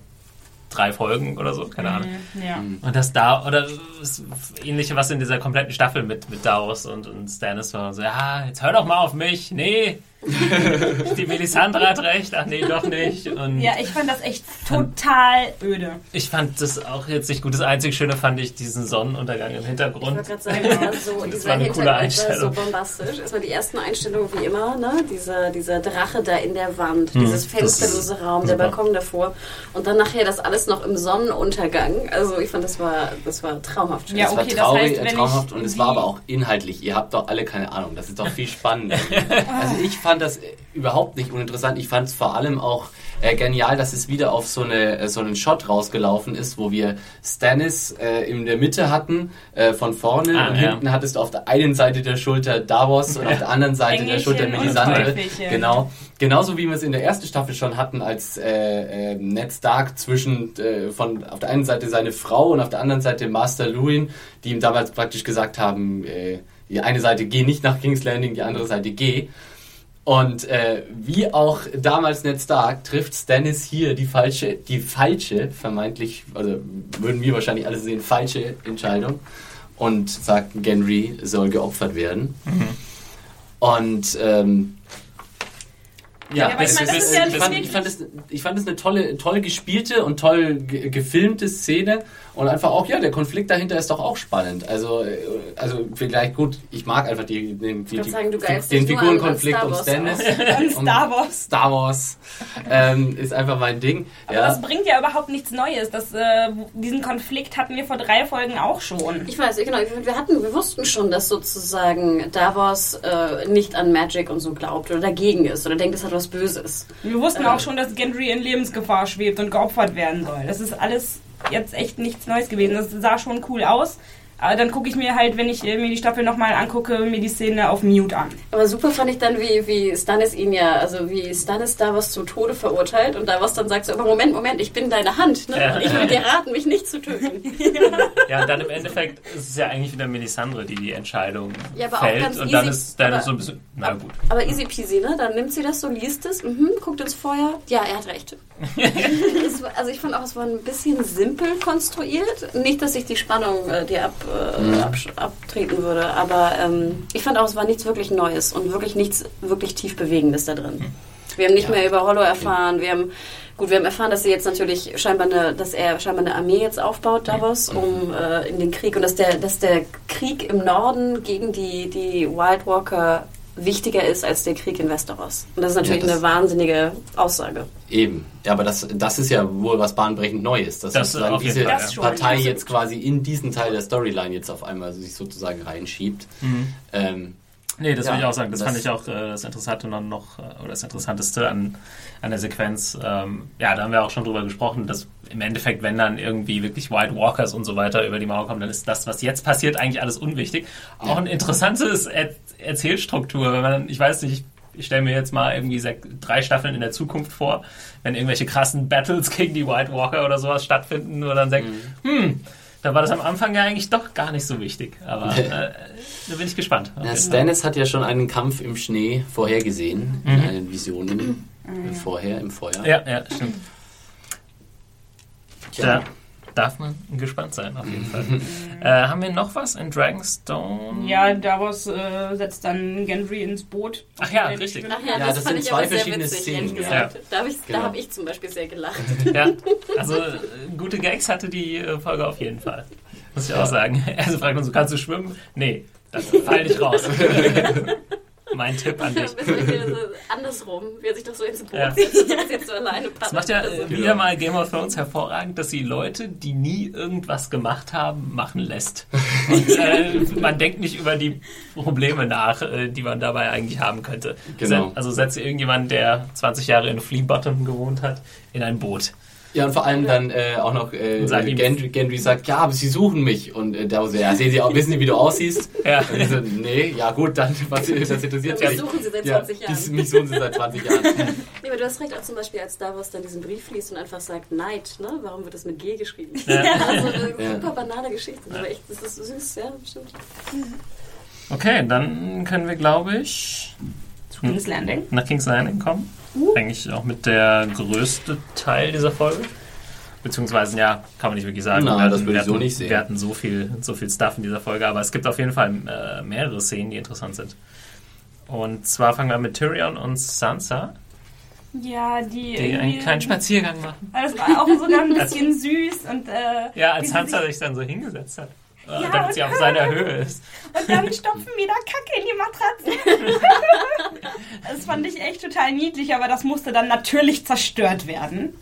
drei Folgen oder so, keine Ahnung. Ja. Und das da, oder das ähnliche, was in dieser kompletten Staffel mit, mit Davos und, und Stannis war, so, ja, jetzt hör doch mal auf mich, nee, die Melisandre hat recht, ach nee, doch nicht. Und ja, ich fand das echt total öde. ich fand das auch jetzt nicht gut. Das einzig Schöne fand ich diesen Sonnenuntergang im Ich Hintergrund. wollte gerade sagen, das war so, Das war eine coole war so Einstellung. bombastisch. Erstmal die ersten Einstellungen wie immer, ne? Dieser, dieser Drache da in der Wand, dieses ist fensterlose Raum, der super. Balkon davor und dann nachher das alles noch im Sonnenuntergang. Also ich fand, das war, das war traumhaft schön. Ja, Es war okay, das traurig, heißt, äh, wenn traumhaft ich und es war aber auch inhaltlich. Ihr habt doch alle keine Ahnung. Das ist doch viel spannender. also ich fand das äh, überhaupt nicht uninteressant. Ich fand es vor allem auch äh, genial, dass es wieder auf so, eine, äh, so einen Shot rausgelaufen ist, wo wir Stannis äh, in der Mitte hatten, äh, von vorne Ah, und ja. hinten hattest du auf der einen Seite der Schulter Davos und auf der anderen Seite der Engelchen Schulter und Melisandre. Genau. Genauso wie wir es in der ersten Staffel schon hatten, als äh, äh, Ned Stark zwischen äh, von auf der einen Seite seine Frau und auf der anderen Seite Master Luwin, die ihm damals praktisch gesagt haben, äh, die eine Seite geh nicht nach King's Landing, die andere Seite geh. Und äh, wie auch damals Ned Stark trifft Stannis hier die falsche, die falsche, vermeintlich, also würden wir wahrscheinlich alle sehen, falsche Entscheidung und sagt, Genry soll geopfert werden. Und ähm, ja, Ja, das ist- ist ja ich, nicht fand, ich, fand es, ich fand eine tolle, toll gespielte und toll ge gefilmte Szene und einfach auch, ja, der Konflikt dahinter ist doch auch spannend. Also, äh, also vielleicht gut, ich mag einfach die, den, die, sagen, die, geilst den Figurenkonflikt um Stannis. Und um Star Wars. Star Wars ähm, ist einfach mein Ding. Aber ja. das bringt ja überhaupt nichts Neues. Das, äh, diesen Konflikt hatten wir vor drei Folgen auch schon. Ich weiß, genau. Wir hatten, wir wussten schon, dass sozusagen Davos äh, nicht an Magic und so glaubt oder dagegen ist oder denkt, es hat was Böses. Wir wussten auch schon, dass Gendry in Lebensgefahr schwebt und geopfert werden soll. Das ist alles jetzt echt nichts Neues gewesen. Das sah schon cool aus. Aber dann gucke ich mir halt, wenn ich äh, mir die Staffel nochmal angucke, mir die Szene auf Mute an. Aber super fand ich dann, wie, wie Stannis ihn ja, also wie Stannis Davos zum Tode verurteilt und Davos dann sagt so, aber Moment, Moment, ich bin deine Hand, ne? Ja. Ich will dir raten, mich nicht zu töten. Ja, und dann im Endeffekt ist es ja eigentlich wieder Melisandre, die die Entscheidung Ja, aber auch fällt. ganz und dann easy, ist dann aber- so ein bisschen, na gut. Aber easy peasy, ne? Dann nimmt sie das so, liest es, mhm, guckt ins Feuer. Ja, er hat recht. es, war- also ich fand auch, es war ein bisschen simpel konstruiert. Nicht, dass ich die Spannung äh, dir ab, äh, absch- abtreten würde, aber ähm, ich fand auch, es war nichts wirklich Neues und wirklich nichts wirklich tief Bewegendes da drin. Wir haben nicht mehr über Hollow erfahren. Wir haben gut, wir haben erfahren, dass sie jetzt natürlich scheinbar eine, dass er scheinbar eine Armee jetzt aufbaut, Davos, um äh, in den Krieg und dass der, dass der Krieg im Norden gegen die die Wild Walker wichtiger ist als der Krieg in Westeros. Und das ist natürlich Ja, das- eine wahnsinnige Aussage. Eben. Ja, aber das, das ist ja wohl was bahnbrechend Neues, dass Das, sozusagen diese Fall, ja. Partei jetzt quasi in diesen Teil der Storyline jetzt auf einmal sich sozusagen reinschiebt. Ähm, Nee, das Ja, will ich auch sagen. Das, das- fand ich auch äh, das Interessante noch, noch äh, oder das Interessanteste an, an der Sequenz. Ähm, ja, da haben wir auch schon drüber gesprochen, dass im Endeffekt, wenn dann irgendwie wirklich White Walkers und so weiter über die Mauer kommen, dann ist das, was jetzt passiert, eigentlich alles unwichtig. Auch ein interessantes er Erzählstruktur, wenn man, ich weiß nicht, ich stelle mir jetzt mal irgendwie drei Staffeln in der Zukunft vor, wenn irgendwelche krassen Battles gegen die White Walker oder sowas stattfinden, und dann denkt, hm, da war das am Anfang ja eigentlich doch gar nicht so wichtig. Aber äh, da bin ich gespannt. Ja. Stannis hat ja schon einen Kampf im Schnee vorhergesehen, in Mhm. einen Visionen vorher im Feuer. Ja, ja, stimmt. Tja. Da darf man gespannt sein, auf jeden Fall. äh, haben wir noch was in Dragonstone? Ja, Davos äh, setzt dann Gendry ins Boot. Ach ja, ich richtig. Ach ja, Ja, das, das fand sind ich zwei aber sehr verschiedene witzig, Szenen, ehrlich ja. gesagt. Da habe ich, Genau. hab ich zum Beispiel sehr gelacht. Ja, also äh, gute Gags hatte die äh, Folge auf jeden Fall. Muss ich auch sagen. Also fragt uns, kannst du schwimmen? Nee, dann fall nicht raus. mein Tipp an dich. Andersrum, wie er sich doch so ins Boot Ja. setzt das jetzt so alleine Das macht ja äh, wieder mal Game of Thrones hervorragend, dass sie Leute, die nie irgendwas gemacht haben, machen lässt. Und äh, man denkt nicht über die Probleme nach, äh, die man dabei eigentlich haben könnte. Genau. Also setze irgendjemand, der 20 Jahre in Flea Bottom gewohnt hat, in ein Boot. Ja, und vor allem dann äh, auch noch äh, Gendry, Gendry sagt, ja, aber sie suchen mich. Und äh, so, ja, sehen sie auch, wissen sie, wie du aussiehst? Ja. Und ich so, nee, ja gut, dann, was das interessiert Mich mich. suchen sie seit Ja, 20 Jahren. dies- mich suchen sie seit 20 Jahren. Nee, aber du hast recht, auch zum Beispiel, als Davos dann diesen Brief liest und einfach sagt, Neid, ne? Warum wird das mit G geschrieben? Ja. Also eine Ja. super banale Geschichte, aber echt, das ist süß, ja, stimmt. Okay, dann können wir, glaube ich, King's Landing. nach King's Landing kommen. Eigentlich auch mit der größte Teil dieser Folge. Beziehungsweise, ja, kann man nicht wirklich sagen. Na, Wir hatten- wir ich so hatten- nicht sehen. Wir hatten so viel, so viel Stuff in dieser Folge, aber es gibt auf jeden Fall äh, mehrere Szenen, die interessant sind. Und zwar fangen wir mit Tyrion und Sansa, Ja, die. die einen kleinen Spaziergang machen. Das war auch sogar ein bisschen süß und. Äh, Ja, als Sansa sich dann so hingesetzt hat. Äh, Ja, damit und sie auf seiner Höhe ist. Und dann stopfen wieder Kacke in die Matratze. das fand ich echt total niedlich, aber das musste dann natürlich zerstört werden.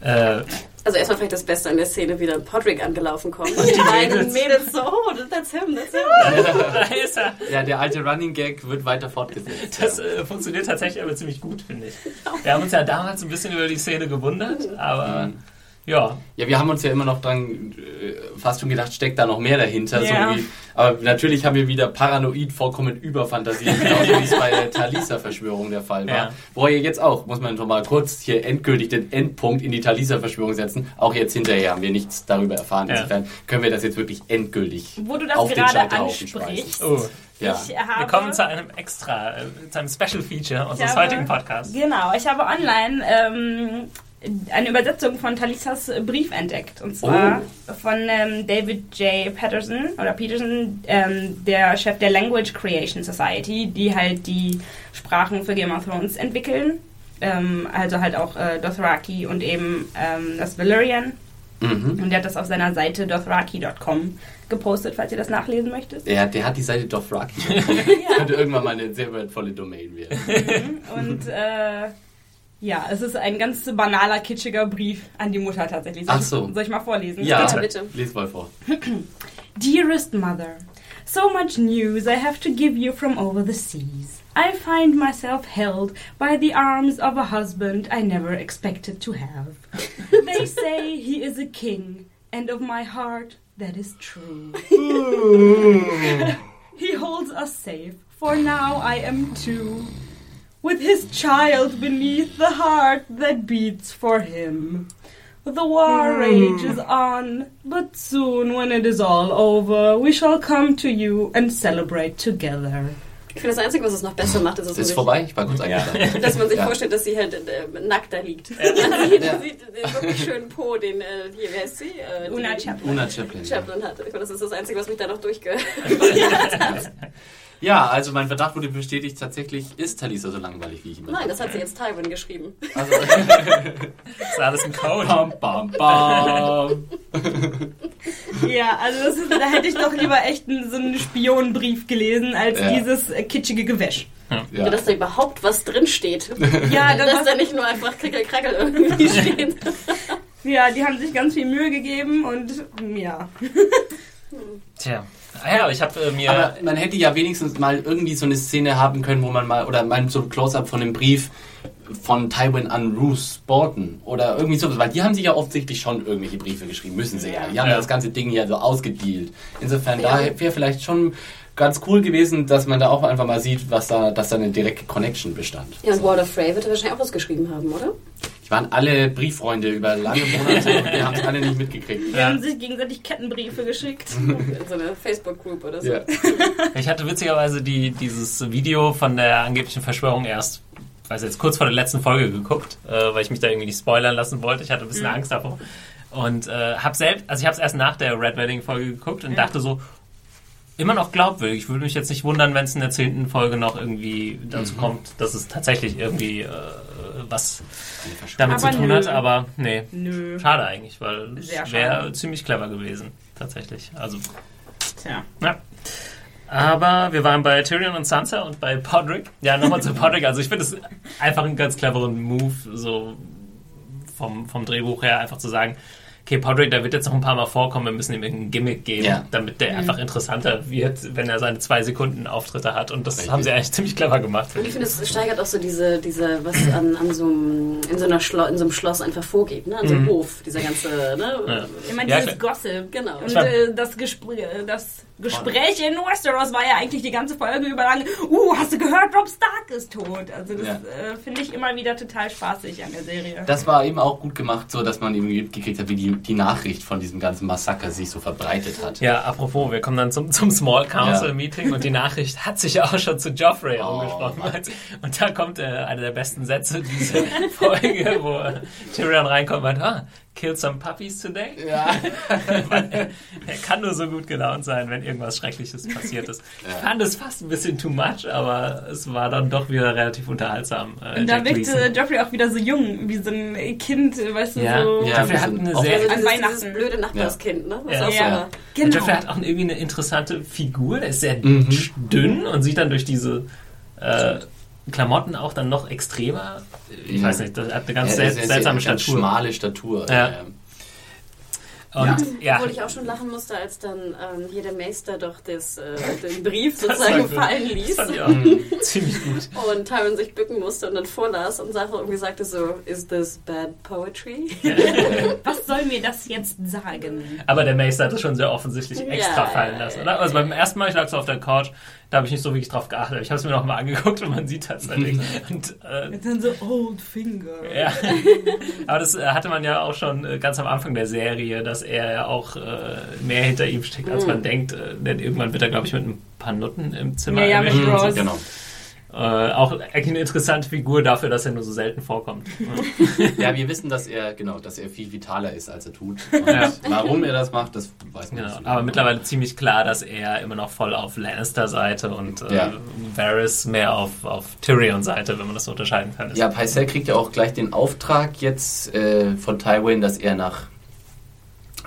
Äh, Also erstmal vielleicht das Beste an der Szene, wie dann Podrick angelaufen kommt. Und die die beiden Mädels. Mädels so, oh, that's him, that's him. da ist er. Ja, der alte Running Gag wird weiter fortgesetzt. Das äh, funktioniert tatsächlich aber ziemlich gut, finde ich. Wir haben uns ja damals ein bisschen über die Szene gewundert, aber Mhm. Ja, Ja, wir haben uns ja immer noch dran äh, fast schon gedacht, steckt da noch mehr dahinter. So Ja. wie, aber natürlich haben wir wieder paranoid vollkommen überfantasiert, genauso wie es bei der Talisa-Verschwörung der Fall war. Ja. Wo ihr jetzt auch, muss man schon mal kurz hier endgültig den Endpunkt in die Talisa-Verschwörung setzen. Auch jetzt hinterher haben wir nichts darüber erfahren. Ja. Insofern können wir das jetzt wirklich endgültig Wo du das auf den gerade Scheiterhaufen ansprichst. schmeißen. oh. Ja. Wir kommen zu einem extra, äh, zu einem Special Feature unseres habe- heutigen Podcasts. Genau, ich habe online ähm, eine Übersetzung von Talisas Brief entdeckt. Und zwar von ähm, David J. Patterson oder Peterson, ähm, der Chef der Language Creation Society, die halt die Sprachen für Game of Thrones entwickeln. Ähm, also halt auch äh, Dothraki und eben ähm, das Valyrian. Mhm. Und der hat das auf seiner Seite dothraki.com gepostet, falls ihr das nachlesen möchtet. Der, der hat die Seite Dothraki. Könnte irgendwann mal eine sehr wertvolle Domain werden. Und äh, ja, es ist ein ganz banaler, kitschiger Brief an die Mutter tatsächlich. Soll, Ach so. ich, soll ich mal vorlesen? Ja, Bitte, bitte. Lies mal vor. Dearest mother, so much news I have to give you from over the seas. I find myself held by the arms of a husband I never expected to have. They say he is a king, and of my heart That is true. he holds us safe, for now I am too. With his child beneath the heart that beats for him. The war rage is on, but soon, when it is all over, we shall come to you and celebrate together. Ich finde, das Einzige, was es noch besser macht, ist, dass man Ist sich, vorbei? Ich war kurz eingeschlafen. dass man sich Ja. vorstellt, dass sie halt äh, nackt da liegt. Man sieht, man sieht den wirklich schönen Po, den, äh, hier, wer ist sie? Äh, Una Chaplin. Una Chaplin. Chaplin hat. Ich finde, das ist das Einzige, was mich da noch durchge... Ja, also mein Verdacht wurde bestätigt, tatsächlich ist Talisa so langweilig, wie ich immer Nein, das hat sie jetzt Tywin geschrieben. Also, Das ist alles ein Code. bam, bam, bam. Ja, also das ist, da hätte ich doch lieber echt einen, so einen Spionenbrief gelesen, als Ja. dieses äh, kitschige Gewäsch. Ja. Dass da überhaupt was drin steht. Ja, Dass das da nicht nur einfach Krickel-Krackel irgendwie steht. ja, die haben sich ganz viel Mühe gegeben und ja. Tja. Ah ja, ich habe äh, mir. Aber man hätte ja wenigstens mal irgendwie so eine Szene haben können, wo man mal, oder mal so ein Close-Up von dem Brief von Tywin an Bruce Bolton oder irgendwie sowas, weil die haben sich ja offensichtlich schon irgendwelche Briefe geschrieben, müssen sie ja. Die haben ja Ja. das ganze Ding ja so ausgedealt. Insofern, da wäre vielleicht schon ganz cool gewesen, dass man da auch einfach mal sieht, was da, dass da eine direkte Connection bestand. Ja, und Walter Frey wird wahrscheinlich auch was geschrieben haben, oder? Die waren alle Brieffreunde über lange Monate und wir haben es alle nicht mitgekriegt. Die Ja. haben sich gegenseitig Kettenbriefe geschickt. In so einer Facebook-Group oder so. Ja. Ich hatte witzigerweise die, dieses Video von der angeblichen Verschwörung erst, weiß jetzt, kurz vor der letzten Folge geguckt, äh, weil ich mich da irgendwie nicht spoilern lassen wollte. Ich hatte ein bisschen Angst davor. Und äh, hab selbst, also ich habe es erst nach der Red Wedding Folge geguckt und dachte so, immer noch glaubwürdig. Ich würde mich jetzt nicht wundern, wenn es in der zehnten Folge noch irgendwie dazu kommt, dass es tatsächlich irgendwie äh, was damit Aber zu tun nö. hat. Aber nee, Nö. schade eigentlich, weil Sehr es wäre ziemlich clever gewesen, tatsächlich. Also Tja. ja. Aber wir waren bei Tyrion und Sansa und bei Podrick. Ja, nochmal zu Podrick. Also ich finde es einfach einen ganz cleveren Move, so vom, vom Drehbuch her, einfach zu sagen, okay, Podrick, der wird jetzt noch ein paar Mal vorkommen, wir müssen ihm irgendein Gimmick geben, Ja. damit der einfach interessanter wird, wenn er seine zwei Sekunden Auftritte hat. Und das Richtig. haben sie eigentlich ziemlich clever gemacht. Und ich finde, es steigert auch so diese, diese was an, an so einem, in so, einer Schlo in so einem Schloss einfach vorgeht, ne? An so einem Hof, dieser ganze, ne? Ja. Ich meine, Ja, dieses. Genau. Gossip. genau. Und äh, das, Gespräch, das Gespräch in Westeros war ja eigentlich die ganze Folge über lang, uh, hast du gehört, Rob Stark ist tot. Also das Ja. äh, finde ich immer wieder total spaßig an der Serie. Das war eben auch gut gemacht, so dass man irgendwie mitgekriegt hat, wie die, die Nachricht von diesem ganzen Massaker sich so verbreitet hat. Ja, apropos, wir kommen dann zum, zum Small Council Ja. Meeting und die Nachricht hat sich ja auch schon zu Joffrey Oh, umgesprochen. Mann. Und da kommt äh, einer der besten Sätze dieser Folge, wo Tyrion reinkommt und meint, ah, kill some puppies today? Ja. Er, er kann nur so gut gelaunt sein, wenn irgendwas Schreckliches passiert ist. Ich Ja. fand es fast ein bisschen too much, aber es war dann doch wieder relativ unterhaltsam. Äh, Und da wirkte. Joffrey auch wieder so jung, wie so ein Kind, weißt du, Ja, so. Ja, Joffrey wir hat eine sehr also an dieses, Weihnachten. dieses blöde Nachbarskind, ne? Was Ja. auch so Ja. war. Genau. Joffrey hat auch irgendwie eine interessante Figur. Der ist sehr Mhm. dünn und sieht dann durch diese äh, Klamotten auch dann noch extremer. Ich Ja. weiß nicht, das hat eine ganz Ja, sel seltsame ganz Statur. schmale Statur. Ja. Und ja, Obwohl ich auch schon lachen musste, als dann ähm, hier der Meister doch das, äh, den Brief Das sozusagen fallen das ließ. fand ich auch Mhm. ziemlich gut. Und Tyron sich bücken musste und dann vorlas und Sache irgendwie sagte so, is this bad poetry? Was soll mir das jetzt sagen? Aber der Meister hat das schon sehr offensichtlich extra ja, fallen lassen, oder? Also beim ersten Mal, ich lag so auf der Couch, da habe ich nicht so wirklich drauf geachtet. Ich habe es mir noch mal angeguckt und man sieht tatsächlich. Und äh, Und dann so, old finger. Ja, aber das äh, hatte man ja auch schon äh, ganz am Anfang der Serie, dass er ja auch äh, mehr hinter ihm steckt, als man denkt. Äh, Denn irgendwann wird er, glaube ich, mit ein paar Nutten im Zimmer Ja, ja, mit. Rose. Genau. Äh, auch eine interessante Figur dafür, dass er nur so selten vorkommt. Ja, wir wissen, dass er, genau, dass er viel vitaler ist, als er tut. Und Ja. warum er das macht, das weiß man genau. nicht. Aber mittlerweile ziemlich klar, dass er immer noch voll auf Lannister-Seite und äh, Ja. Varys mehr auf, auf Tyrion-Seite, wenn man das so unterscheiden kann. ist. Ja, Pycelle kriegt ja auch gleich den Auftrag jetzt äh, von Tywin, dass er nach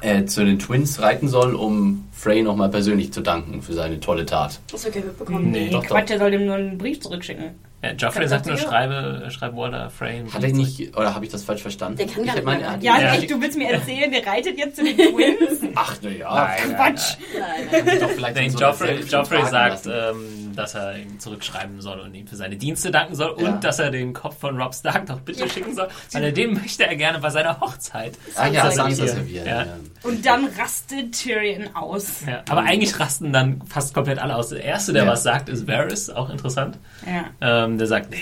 äh, zu den Twins reiten soll, um Frey nochmal persönlich zu danken für seine tolle Tat. Hast du okay mitbekommen? Nee. Doch, Quatsch, er soll dem nur einen Brief zurückschicken. Ja, Joffrey Das sagt nur, schreibe, schreibe Walter Frame. Hat er nicht, oder habe ich das falsch verstanden? Der kann ich gar nicht meine, er hat- Ja, Ja. echt, du willst mir erzählen, der reitet jetzt zu den Twins? Ach, naja. Nein, nein, Quatsch. Nein, Kann sich doch vielleicht Nein, so Joffrey, Joffrey sagt, ähm, dass er ihm zurückschreiben soll und ihm für seine Dienste danken soll Ja. und dass er den Kopf von Rob Stark noch bitte schicken soll, weil er den möchte er gerne bei seiner Hochzeit. Ah ja, Sansa Sansa servieren. servieren. Ja. Ja. Und dann rastet Tyrion aus. Ja, aber eigentlich rasten dann fast komplett alle aus. Der Erste, der Ja. was sagt, ist Varys, auch interessant. Ja. Ähm, der sagt, nee,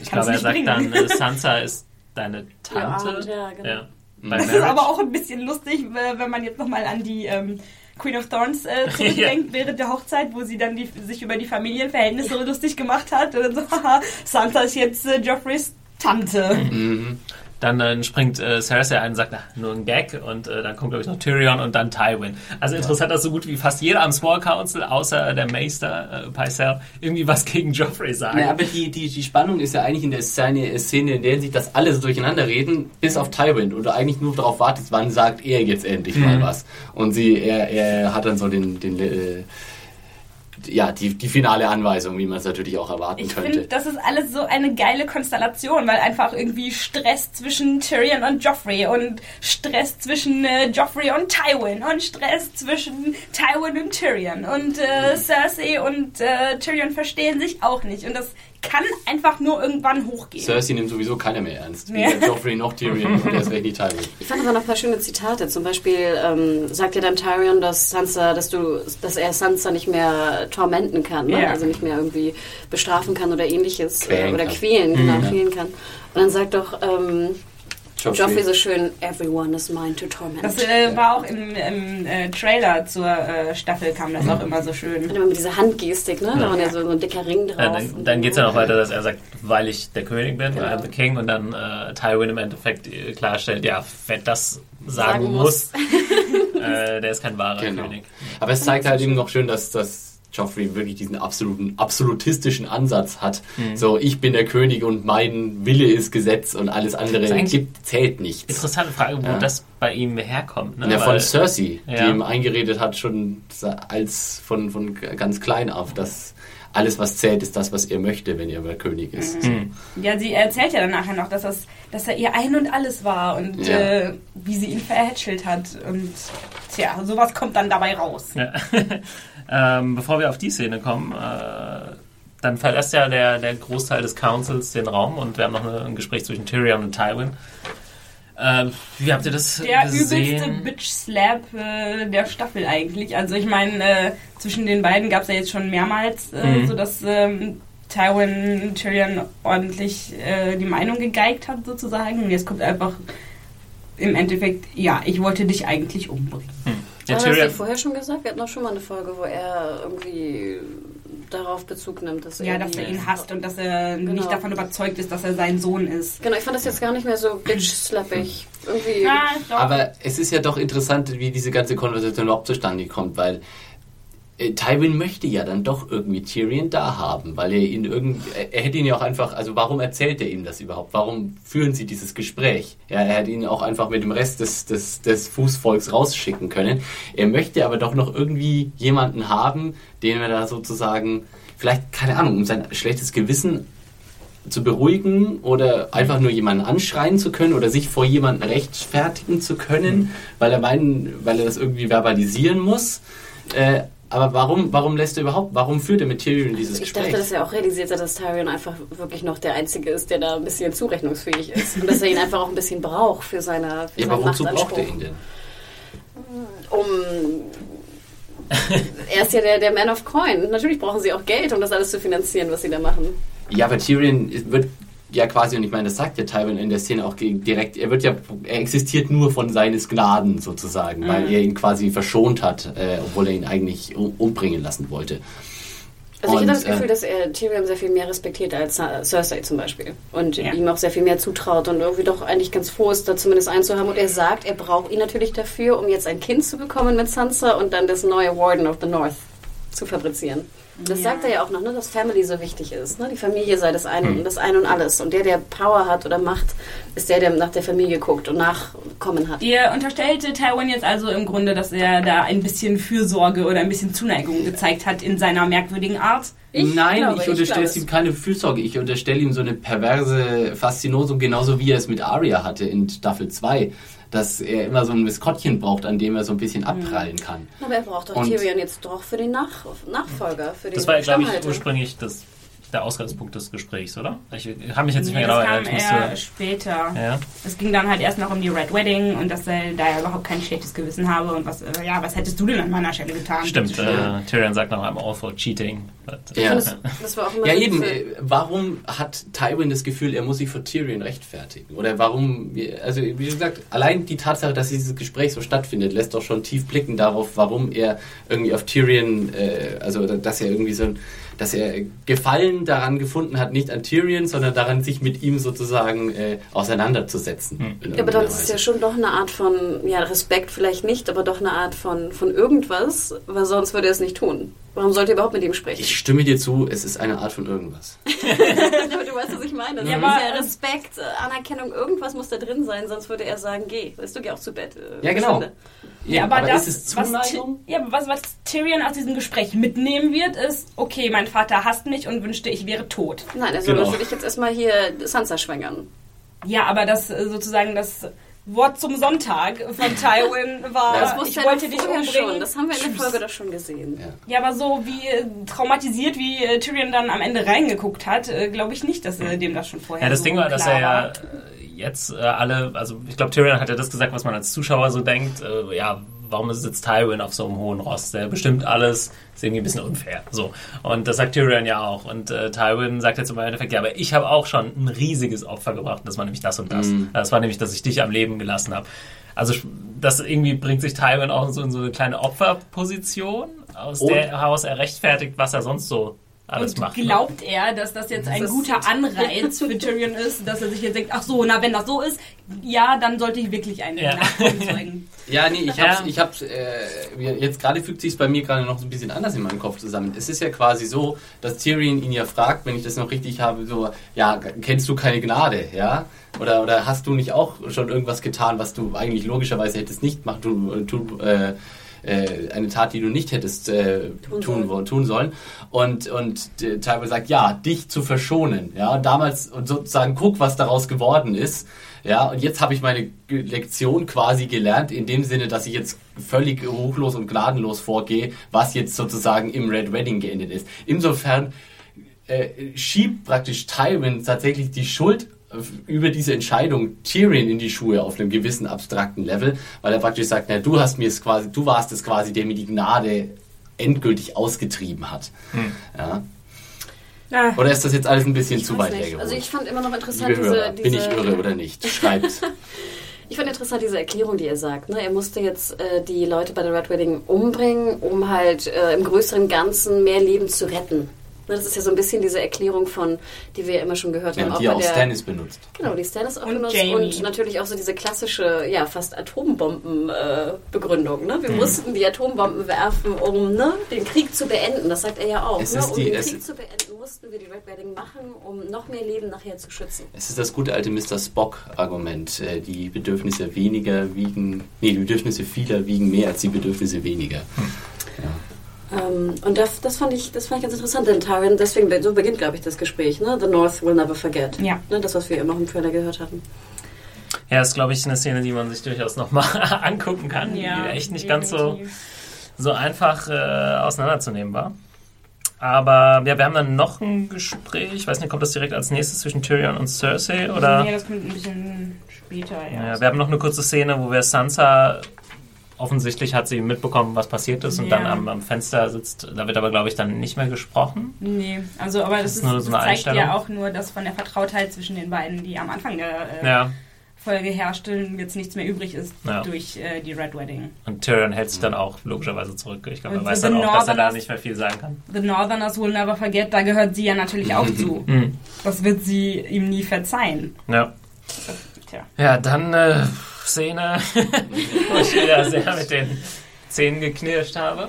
ich glaube, er sagt bringen. dann, äh, Sansa ist deine Tante. Ja, genau. Bei Das ist aber auch ein bisschen lustig, äh, wenn man jetzt nochmal an die ähm, Queen of Thorns äh, zurückdenkt während der Hochzeit, wo sie dann die, sich über die Familienverhältnisse so lustig gemacht hat. Und dann so, haha, Sansa ist jetzt äh, Joffreys Tante. Dann äh, springt äh, Cersei ein und sagt, na, nur ein Gag. Und äh, dann kommt, glaube ich, noch Tyrion und dann Tywin. Also interessant, dass so gut wie fast jeder am Small Council, außer der Meister, äh, Pycelle, irgendwie was gegen Joffrey sagt. Ja, aber die, die, die Spannung ist ja eigentlich in der Szene, Szene in der sich das alle so durcheinander reden, bis auf Tywin. Oder eigentlich nur darauf wartet, wann sagt er jetzt endlich mal was. Und sie, er, er hat dann so den, den äh, ja, die, die finale Anweisung, wie man es natürlich auch erwarten Ich könnte. finde, das ist alles so eine geile Konstellation, weil einfach irgendwie Stress zwischen Tyrion und Joffrey und Stress zwischen äh, Joffrey und Tywin und Stress zwischen Tywin und Tyrion. Und äh, Cersei und äh, Tyrion verstehen sich auch nicht. Und das kann einfach nur irgendwann hochgehen. Cersei nimmt sowieso keiner mehr ernst. Ja. Weder Joffrey noch Tyrion und erst recht nicht Tywin. Ich fand aber noch ein paar schöne Zitate. Zum Beispiel ähm, sagt ja dann Tyrion, dass Sansa, dass du, dass er Sansa nicht mehr tormenten kann, ne? Ja. also nicht mehr irgendwie bestrafen kann oder ähnliches Quälen äh, oder kann. quälen, genau, quälen kann. Und dann sagt doch ähm, Joffrey so schön, everyone is mine to torment. Das äh, war auch im, im äh, Trailer zur äh, Staffel kam das auch immer so schön. Und immer mit dieser Handgestik, ne? Da war ja so, so ein dicker Ring drauf. Ja, dann dann geht es ja noch weiter, dass er sagt, weil ich der König bin, I'm the King, und dann äh, Tywin im Endeffekt äh, klarstellt, ja, wer das sagen, Sagen muss, äh, der ist kein wahrer Genau. König. Aber es zeigt halt eben noch schön, dass, dass Joffrey wirklich diesen absoluten, absolutistischen Ansatz hat. Mhm. So, ich bin der König und mein Wille ist Gesetz und alles andere gibt, zählt nichts. Interessante Frage, wo Ja. das bei ihm herkommt. Ne? Ja, von Weil- Cersei, Ja. die ihm eingeredet hat, schon als von, von ganz klein auf, dass alles, was zählt, ist das, was er möchte, wenn er mal König ist. Mhm. Ja, sie erzählt ja dann nachher noch, dass, das, dass er ihr Ein und Alles war und Ja. äh, wie sie ihn verhätschelt hat. Und tja, sowas kommt dann dabei raus. Ja. ähm, bevor wir auf die Szene kommen, äh, dann verlässt ja der, der Großteil des Councils den Raum und wir haben noch eine, ein Gespräch zwischen Tyrion und Tywin. Ähm, wie habt ihr das Der übelste gesehen? Bitch-Slap äh, der Staffel eigentlich. Also ich meine, äh, zwischen den beiden gab es ja jetzt schon mehrmals, äh, Mhm. sodass ähm, Tywin Tyrion ordentlich äh, die Meinung gegeigt hat sozusagen. Und jetzt kommt einfach im Endeffekt, ja, ich wollte dich eigentlich umbringen. Ja, Hat er das vorher schon gesagt? Wir hatten doch schon mal eine Folge, wo er irgendwie darauf Bezug nimmt, dass er Ja, dass er ihn hasst und dass er Genau. nicht davon überzeugt ist, dass er sein Sohn ist. Genau, ich fand das jetzt gar nicht mehr so bitch-slappig. Irgendwie. Ja. Aber es ist ja doch interessant, wie diese ganze Konversation überhaupt zustande kommt, weil Tywin möchte ja dann doch irgendwie Tyrion da haben, weil er ihn irgend, er, hätte ihn ja auch einfach, also warum erzählt er ihm das überhaupt? Warum führen sie dieses Gespräch? Ja, er hätte ihn auch einfach mit dem Rest des, des, des Fußvolks rausschicken können. Er möchte aber doch noch irgendwie jemanden haben, den er da sozusagen, vielleicht, keine Ahnung, um sein schlechtes Gewissen zu beruhigen oder einfach nur jemanden anschreien zu können oder sich vor jemanden rechtfertigen zu können, weil er meinen, weil er das irgendwie verbalisieren muss. Äh, aber warum, warum lässt er überhaupt, warum führt er mit Tyrion dieses Ich Gespräch? dachte, dass er auch realisiert hat, dass Tyrion einfach wirklich noch der Einzige ist, der da ein bisschen zurechnungsfähig ist. Und dass er ihn einfach auch ein bisschen braucht für seine für ja, aber wozu braucht er ihn denn? Um. er ist ja der, der Man of Coin. Natürlich brauchen sie auch Geld, um das alles zu finanzieren, was sie da machen. Ja, aber Tyrion wird ja quasi, und ich meine, das sagt ja Tywin in der Szene auch direkt, er wird ja, er existiert nur von seines Gnaden sozusagen, weil er ihn quasi verschont hat, äh, obwohl er ihn eigentlich um, umbringen lassen wollte. Also ich Und, hatte das Gefühl, äh, dass er Tyrion sehr viel mehr respektiert als Cersei zum Beispiel. Und Ja. ihm auch sehr viel mehr zutraut und irgendwie doch eigentlich ganz froh ist, da zumindest einen zu haben. Und er sagt, er braucht ihn natürlich dafür, um jetzt ein Kind zu bekommen mit Sansa und dann das neue Warden of the North zu fabrizieren. Das Ja. sagt er ja auch noch, ne, dass Family so wichtig ist. Ne? Die Familie sei das eine Hm. und das eine und alles. Und der, der Power hat oder Macht, ist der, der nach der Familie guckt und Nachkommen hat. Ihr unterstellte Tywin jetzt also im Grunde, dass er da ein bisschen Fürsorge oder ein bisschen Zuneigung gezeigt hat in seiner merkwürdigen Art. Ich Nein, glaube, ich ich unterstelle glaube ihm keine Fürsorge. Ich unterstelle ihm so eine perverse Faszinosum, genauso wie er es mit Arya hatte in Staffel 2. Dass er immer so ein Maskottchen braucht, an dem er so ein bisschen abprallen kann. Aber er braucht doch Tyrion jetzt doch für den Nach Nachfolger, für den Das war, glaube ich, ursprünglich das, der Ausgangspunkt des Gesprächs, oder? Ich habe mich jetzt nicht Nee, mehr genau das kam erinnert. Ich eher musste- später. Ja. Es ging dann halt erst noch um die Red Wedding und dass er da ja überhaupt kein schlechtes Gewissen habe und was, äh, ja, was hättest du denn an meiner Stelle getan? Stimmt, äh, Tyrion sagt noch einmal all for cheating. But, Ja. Das, das war auch immer Ja, so eben. äh, Warum hat Tywin das Gefühl, er muss sich vor Tyrion rechtfertigen? Oder warum, also wie gesagt, allein die Tatsache, dass dieses Gespräch so stattfindet, lässt doch schon tief blicken darauf, warum er irgendwie auf Tyrion, äh, also dass er irgendwie so ein, dass er Gefallen daran gefunden hat, nicht an Tyrion, sondern daran, sich mit ihm sozusagen äh, auseinanderzusetzen. in Ja, aber irgendeiner dann ist es ja schon doch eine Art von, ja, Respekt vielleicht nicht, aber doch eine Art von, von irgendwas, weil sonst würde er es nicht tun. Warum sollte er überhaupt mit ihm sprechen? Ich stimme dir zu, es ist eine Art von irgendwas. aber du weißt, was ich meine. Das Ja, ist aber- ja Respekt, äh, Anerkennung, irgendwas muss da drin sein, sonst würde er sagen, geh, weißt du, geh auch zu Bett. äh, Ja, genau. verschwinde. Ja, aber, das, ist es was, Zuneigung? Ty- ja, aber was, was Tyrion aus diesem Gespräch mitnehmen wird, ist, okay, mein Vater hasst mich und wünschte, ich wäre tot. Nein, soll Genau. natürlich jetzt erstmal hier Sansa schwängern. Ja, aber das äh, sozusagen das Wort zum Sonntag von Tywin war, Das ich er wollte dich umbringen. schon. Das haben wir in der Tschüss. Folge doch schon gesehen. Ja. Ja, aber so wie äh, traumatisiert, wie äh, Tyrion dann am Ende reingeguckt hat, äh, glaube ich nicht, dass äh, dem das schon vorher Ja, das so Ding war, dass er ja jetzt äh, alle, also ich glaube, Tyrion hat ja das gesagt, was man als Zuschauer so denkt. Äh, ja, warum sitzt Tywin auf so einem hohen Ross? Der bestimmt alles. Ist irgendwie ein bisschen unfair. So. Und das sagt Tyrion ja auch. Und äh, Tywin sagt jetzt im Endeffekt, ja, aber ich habe auch schon ein riesiges Opfer gebracht. Das war nämlich das und das. Das war nämlich, dass ich dich am Leben gelassen habe. Also das irgendwie bringt sich Tywin auch so in so eine kleine Opferposition, aus Und- der heraus er rechtfertigt, was er sonst so alles Und macht. ne? glaubt er, dass das jetzt ein Das guter Anreiz für Tyrion ist, dass er sich jetzt denkt, ach so, na wenn das so ist, ja, dann sollte ich wirklich einen Ja. Nachkommen zeugen. Ja, nee, ich hab's, ich hab's, äh, jetzt gerade fügt sich bei mir gerade noch so ein bisschen anders in meinem Kopf zusammen. Es ist ja quasi so, dass Tyrion ihn ja fragt, wenn ich das noch richtig habe, so, ja, kennst du keine Gnade, ja? Oder, oder hast du nicht auch schon irgendwas getan, was du eigentlich logischerweise hättest nicht machen, du, tu, äh, äh, eine Tat, die du nicht hättest äh, Tun tun, sollen. tun sollen. Und, und äh, Tywin sagt, ja, dich zu verschonen. Ja, und damals, und sozusagen, guck, was daraus geworden ist. Ja, und jetzt habe ich meine Lektion quasi gelernt, in dem Sinne, dass ich jetzt völlig ruchlos und gnadenlos vorgehe, was jetzt sozusagen im Red Wedding geendet ist. Insofern äh, schiebt praktisch Tywin tatsächlich die Schuld über diese Entscheidung Tyrion in die Schuhe auf einem gewissen abstrakten Level, weil er praktisch sagt, na, du hast mir es quasi, du warst es quasi, der mir die Gnade endgültig ausgetrieben hat. Ja. Ah, Oder ist das jetzt alles ein bisschen Ich zu weit nicht. hergeholt? Also ich fand immer noch interessant Hörer, diese, bin diese ich irre oder nicht? Schreibt. Ich fand interessant diese Erklärung, die er sagt. Ne? Er musste jetzt äh, die Leute bei der Red Wedding umbringen, um halt äh, im größeren Ganzen mehr Leben zu retten. Ne, das ist ja so ein bisschen diese Erklärung von, die wir ja immer schon gehört ja, haben. und die auch der, Stannis benutzt. Genau, die Stannis auch Und benutzt Jamie. und natürlich auch so diese klassische, ja, fast Atombomben-Begründung. ne? Mhm. Wir mussten die Atombomben werfen, um ne, den Krieg zu beenden. Das sagt er ja auch. Ne? Um die- den Krieg ist- zu beenden, mussten wir die Red Wedding machen, um noch mehr Leben nachher zu schützen. Es ist das gute alte Mr. Spock-Argument. Äh, Die Bedürfnisse weniger wiegen, nee, die Bedürfnisse vieler wiegen mehr als die Bedürfnisse weniger. Ähm, und das, das, fand ich, das fand ich ganz interessant, denn Tyrion, deswegen, so beginnt, glaube ich, das Gespräch, ne? The North will never forget. Ja. Ne? Das, was wir immer im Trailer gehört hatten. Ja, ist, glaube ich, eine Szene, die man sich durchaus nochmal angucken kann, die echt nicht ganz so, definitiv. so einfach äh, auseinanderzunehmen war. Aber ja, wir haben dann noch ein Gespräch, ich weiß nicht, kommt das direkt als nächstes zwischen Tyrion und Cersei? Oder? Nee, das kommt ein bisschen später, ja. Ja, wir haben noch eine kurze Szene, wo wir Sansa offensichtlich hat sie mitbekommen, was passiert ist und Ja. dann am, am Fenster sitzt. Da wird aber, glaube ich, dann nicht mehr gesprochen. Nee, also aber das, ist ist, nur das so eine zeigt ja auch nur das von der Vertrautheit zwischen den beiden, die am Anfang der äh, Ja. Folge herrschte jetzt nichts mehr übrig ist Ja. durch äh, die Red Wedding. Und Tyrion hält sich dann auch logischerweise zurück. Ich glaube, er weiß dann auch, dass er da nicht mehr viel sagen kann. The Northerners will never forget, da gehört sie ja natürlich auch zu. Mhm. Das wird sie ihm nie verzeihen. Ja. Tja. Ja, dann äh, Szene, wo ich wieder sehr mit den Zähnen geknirscht habe.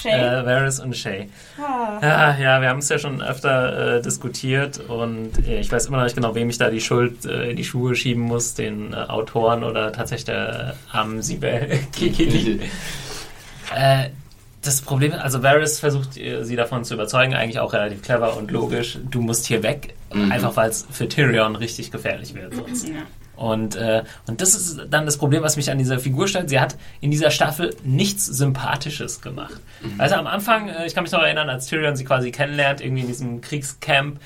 Shay. Äh, Varys und Shay. Ah, ja, wir haben es ja schon öfter äh, diskutiert und äh, ich weiß immer noch nicht genau, wem ich da die Schuld äh, in die Schuhe schieben muss, den äh, Autoren oder tatsächlich der armen Sibel Kikili. äh, das Problem, also Varys versucht äh, sie davon zu überzeugen, eigentlich auch relativ clever und logisch, du musst hier weg, Mhm. einfach weil es für Tyrion richtig gefährlich wird sonst. Ja. Und, äh, und das ist dann das Problem, was mich an dieser Figur stellt. Sie hat in dieser Staffel nichts Sympathisches gemacht. Also am Anfang, äh, ich kann mich noch erinnern, als Tyrion sie quasi kennenlernt, irgendwie in diesem Kriegscamp,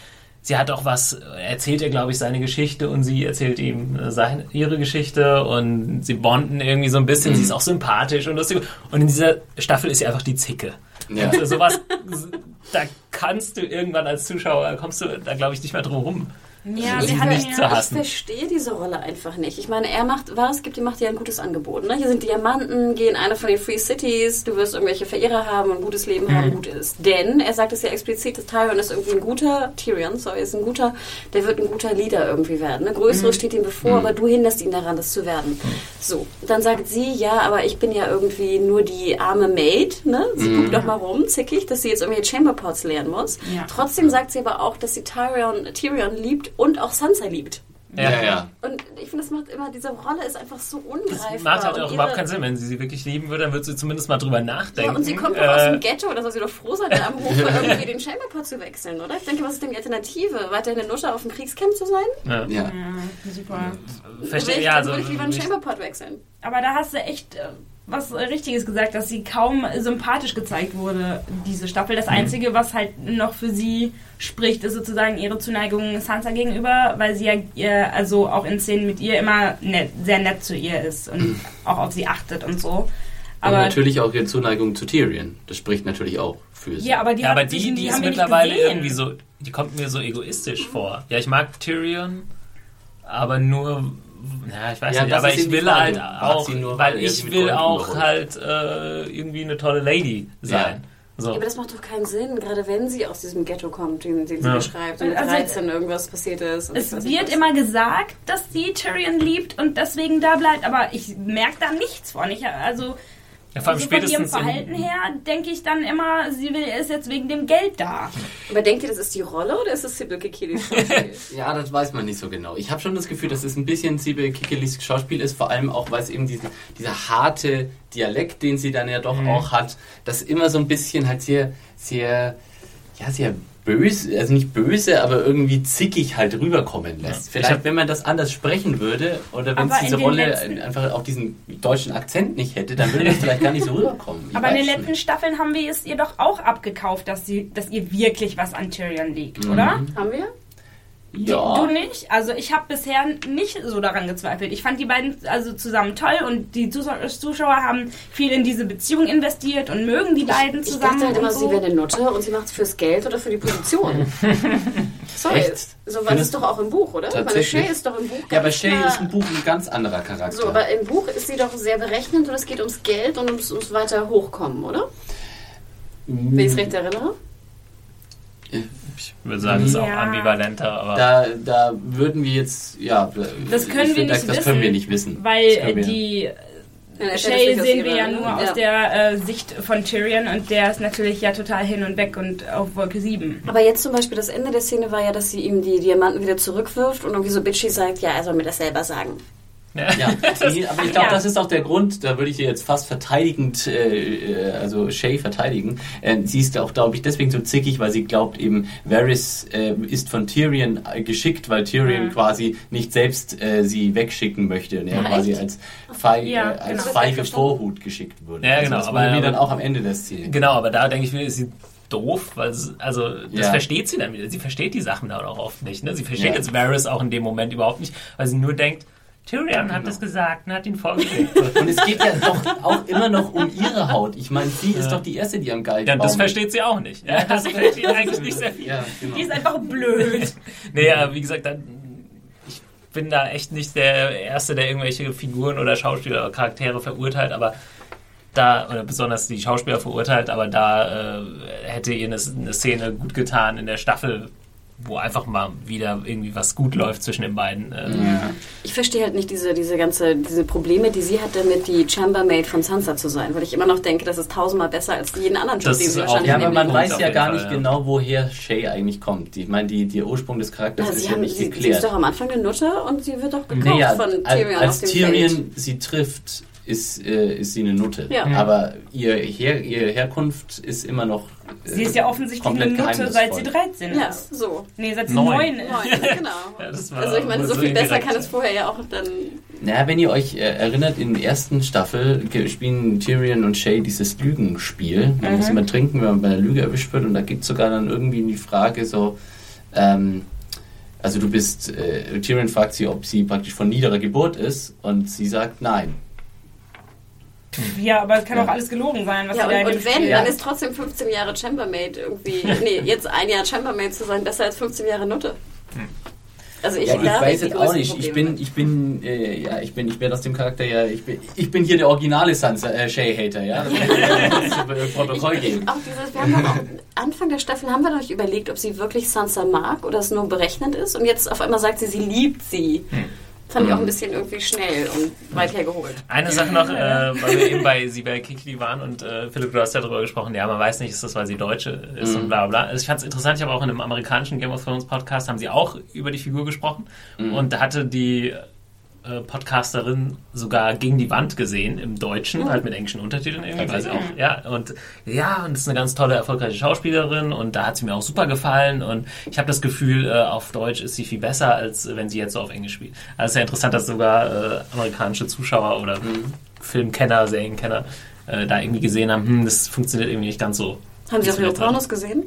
sie hat auch was, äh, erzählt ihr, glaube ich, seine Geschichte und sie erzählt ihm äh, seine, ihre Geschichte und sie bonden irgendwie so ein bisschen. Sie ist auch sympathisch und lustig. Und in dieser Staffel ist sie einfach die Zicke. Ja. Und, äh, sowas, da kannst du irgendwann als Zuschauer, kommst du da, glaube ich, nicht mehr drum rum. Ja, Sie hat nicht zu Ich hassen. verstehe diese Rolle einfach nicht. Ich meine, er macht, was gibt, die macht dir ein gutes Angebot. Ne? Hier sind Diamanten, geh in eine von den Free Cities, du wirst irgendwelche Verehrer haben und ein gutes Leben Mhm. haben, gut ist. Denn, er sagt es ja explizit, dass Tyrion ist irgendwie ein guter, Tyrion, sorry, ist ein guter, der wird ein guter Leader irgendwie werden. Ne? Größeres steht ihm bevor, aber du hinderst ihn daran, das zu werden. So, dann sagt sie, ja, aber ich bin ja irgendwie nur die arme Maid, ne? Sie guckt doch mal rum, zickig, dass sie jetzt irgendwie Chamberpots lernen muss. Ja. Trotzdem sagt sie aber auch, dass sie Tyrion, Tyrion liebt und auch Sansa liebt. Ja, ja. Und ich finde, das macht immer, diese Rolle ist einfach so ungreifbar. Das macht halt auch ihre- überhaupt keinen Sinn. Wenn sie sie wirklich lieben würde, dann würde sie zumindest mal drüber nachdenken. Ja, und sie kommt doch aus Äh, dem Ghetto, da soll sie doch froh sein, da am Hof irgendwie den Chamberpot zu wechseln, oder? Ich denke, was ist denn die Alternative? Weiterhin eine Nutte auf dem Kriegscamp zu sein? ja. ja. Ja, super. Verstehe, ja, dann also, würde ich lieber einen Chamberpot wechseln. Aber da hast du echt äh, was Richtiges gesagt, dass sie kaum sympathisch gezeigt wurde, diese Staffel. Mhm. Das Einzige, was halt noch für sie spricht, ist sozusagen ihre Zuneigung Sansa gegenüber, weil sie ja ihr, also auch in Szenen mit ihr immer nett, sehr nett zu ihr ist und auch auf sie achtet und so. Und Aber natürlich auch ihre Zuneigung zu Tyrion. Das spricht natürlich auch für sie. ja, aber die, ja, aber die, sich- die, ist mittlerweile irgendwie so, die kommt mir so egoistisch vor. Ja, ich mag Tyrion, aber nur, ja, ich weiß Ja, nicht, aber ich will Frage. halt auch, weil ich will auch halt äh, irgendwie eine tolle Lady sein. So. Ja, aber das macht doch keinen Sinn, gerade wenn sie aus diesem Ghetto kommt, den, den sie Ja. beschreibt und mit Also, 13 irgendwas passiert ist. Es wird was. immer gesagt, dass sie Tyrion liebt und deswegen da bleibt, aber ich merke da nichts von. Ich, also Ja, vor allem also von ihrem spätestens Verhalten her denke ich dann immer, sie will, ist jetzt wegen dem Geld da. Aber denkt ihr, das ist die Rolle oder ist das Sybil Kikilis Schauspiel? Ja, das weiß man nicht so genau. Ich habe schon das Gefühl, dass es ein bisschen Sibyl Kikelis Schauspiel ist, vor allem auch, weil es eben diesen, dieser harte Dialekt, den sie dann ja doch auch hat, das immer so ein bisschen halt sehr, sehr, ja, sehr böse, also nicht böse, aber irgendwie zickig halt rüberkommen lässt. Ich Vielleicht, hab- wenn man das anders sprechen würde oder wenn es diese Rolle letzten- einfach auch diesen deutschen Akzent nicht hätte, dann würde das vielleicht gar nicht so rüberkommen. Ich Aber in den letzten nicht. Staffeln haben wir es ihr doch auch abgekauft, dass, sie, dass ihr wirklich was an Tyrion liegt, Mhm. oder? Haben wir? Ja. Du nicht? Also ich habe bisher nicht so daran gezweifelt. Ich fand die beiden also zusammen toll und die Zuschauer, Zuschauer haben viel in diese Beziehung investiert und mögen die beiden Ich zusammen. dachte halt immer, so. sie wäre eine Nutte und sie macht es fürs Geld oder für die Position. Sorry, Echt? so war das Findest- doch auch im Buch, oder? Tatsächlich? Shay ist doch im Buch. Ja, aber Shay ist im Buch ein ganz anderer Charakter. So, aber im Buch ist sie doch sehr berechnend und es geht ums Geld und ums, ums weiter hochkommen, oder? Wenn ich es recht erinnere. Ich würde sagen, es ist auch Ja. ambivalenter, aber Da, da würden wir jetzt, ja, Das können wir find, nicht das wissen. können wir nicht wissen. Weil die Ja, Shay sehen wir ja nur ja. aus der äh, Sicht von Tyrion und der ist natürlich ja total hin und weg und auf Wolke 7. Aber jetzt zum Beispiel das Ende der Szene war ja, dass sie ihm die Diamanten wieder zurückwirft und irgendwie so bitchy sagt, ja, er soll mir das selber sagen. Ja, die, aber ich glaube, Ja. das ist auch der Grund, da würde ich dir jetzt fast verteidigend, äh, äh, also Shay verteidigen. Äh, sie ist auch, glaube ich, deswegen so zickig, weil sie glaubt eben, Varys äh, ist von Tyrion äh, geschickt, weil Tyrion Mhm. quasi nicht selbst äh, sie wegschicken möchte und er Ja, quasi echt? als, feig, Ja, äh, als genau. feige Vorhut geschickt wurde. Ja, Also genau, Das aber- aber, dann auch am Ende der Szene. Genau, aber da denke ich mir, ist sie doof, weil sie, also das Ja. versteht sie dann wieder. Sie versteht die Sachen dann auch oft nicht. Ne? Sie versteht Ja. jetzt Varys auch in dem Moment überhaupt nicht, weil sie nur denkt, Tyrion hat das gesagt und hat ihn vorgelegt. Und es geht ja doch auch immer noch um ihre Haut. Ich meine, sie ist doch die Erste, die am Galgen ja, das versteht sie auch nicht. Ja, das versteht eigentlich nicht sehr viel. Ja, genau. Die ist einfach blöd. Aber wie gesagt, dann, ich bin da echt nicht der Erste, der irgendwelche Figuren oder Schauspieler oder Charaktere verurteilt, aber da, oder besonders die Schauspieler verurteilt, aber da äh, hätte ihr eine, eine Szene gut getan in der Staffel, wo einfach mal wieder irgendwie was gut läuft zwischen den beiden. Ähm, Ich verstehe halt nicht diese, diese ganze, diese Probleme, die sie hat damit, die Chambermaid von Sansa zu sein, weil ich immer noch denke, das ist tausendmal besser als jeden anderen Job, den ist sie auch- wahrscheinlich Ja, aber man weiß ja gar Fall, nicht ja. genau, woher Shay eigentlich kommt. Ich meine, die, der Ursprung des Charakters Na, ist sie, ja haben, nicht sie, sie geklärt. ist doch am Anfang eine Nutte und sie wird doch gekauft Naja, von als, Tyrion als auf dem Tyrion Feld. sie trifft, ist, äh, ist sie eine Nutte. Ja. Aber ihr, Her ihre Herkunft ist immer noch. Äh, Sie ist ja offensichtlich eine Nutte, seit sie geheimnisvoll. 13 Ja, ist. so. Nee, seit sie Neun. 9 ist. Neun, genau. Ja, das war also ich meine, so so viel besser kann es vorher ja auch dann... Naja, wenn ihr euch äh, erinnert, in der ersten Staffel spielen Tyrion und Shay dieses Lügenspiel. Man muss immer trinken, wenn man bei einer Lüge erwischt wird. Und da gibt es sogar dann irgendwie die Frage so, ähm, also du bist, äh, Tyrion fragt sie, ob sie praktisch von niederer Geburt ist. Und sie sagt nein. Ja, aber es kann Ja. auch alles gelogen sein, was Ja, sie da und, und wenn, Spiel- dann ist trotzdem 15 Jahre Chambermaid irgendwie... nee, jetzt ein Jahr Chambermaid zu sein, besser als 15 Jahre Nutte. Also ich, Ja, ich weiß jetzt auch nicht. Ich bin, ich bin, äh, ja, ich bin, ich werde aus dem Charakter ja, ich bin, ich bin hier der originale Sansa, äh, Shay-Hater, ja. Das muss äh, Protokoll geben. Auch dieses, wir haben doch auch, Anfang der Staffel haben wir doch überlegt, ob sie wirklich Sansa mag oder es nur berechnend ist. Und jetzt auf einmal sagt sie, sie liebt sie. Fand ich auch ein bisschen irgendwie schnell und weit hergeholt. Eine Sache noch, äh, weil wir eben bei sie bei Kiki waren und äh, Philipp, du hast ja darüber gesprochen, ja, man weiß nicht, ist das, weil sie Deutsche ist und bla bla. Also ich fand es interessant, ich habe auch in einem amerikanischen Game of Thrones Podcast, haben sie auch über die Figur gesprochen. Und da hatte die äh, Podcasterin sogar gegen die Wand gesehen im Deutschen, halt mit englischen Untertiteln irgendwie, weil sie auch, ja, und ja, und ist eine ganz tolle, erfolgreiche Schauspielerin und da hat sie mir auch super gefallen und ich habe das Gefühl, äh, auf Deutsch ist sie viel besser, als äh, wenn sie jetzt so auf Englisch spielt. Also es ist ja interessant, dass sogar äh, amerikanische Zuschauer oder Filmkenner, Serienkenner äh, da irgendwie gesehen haben, hm, das funktioniert irgendwie nicht ganz so. Haben Sie auch ihre Pornos gesehen?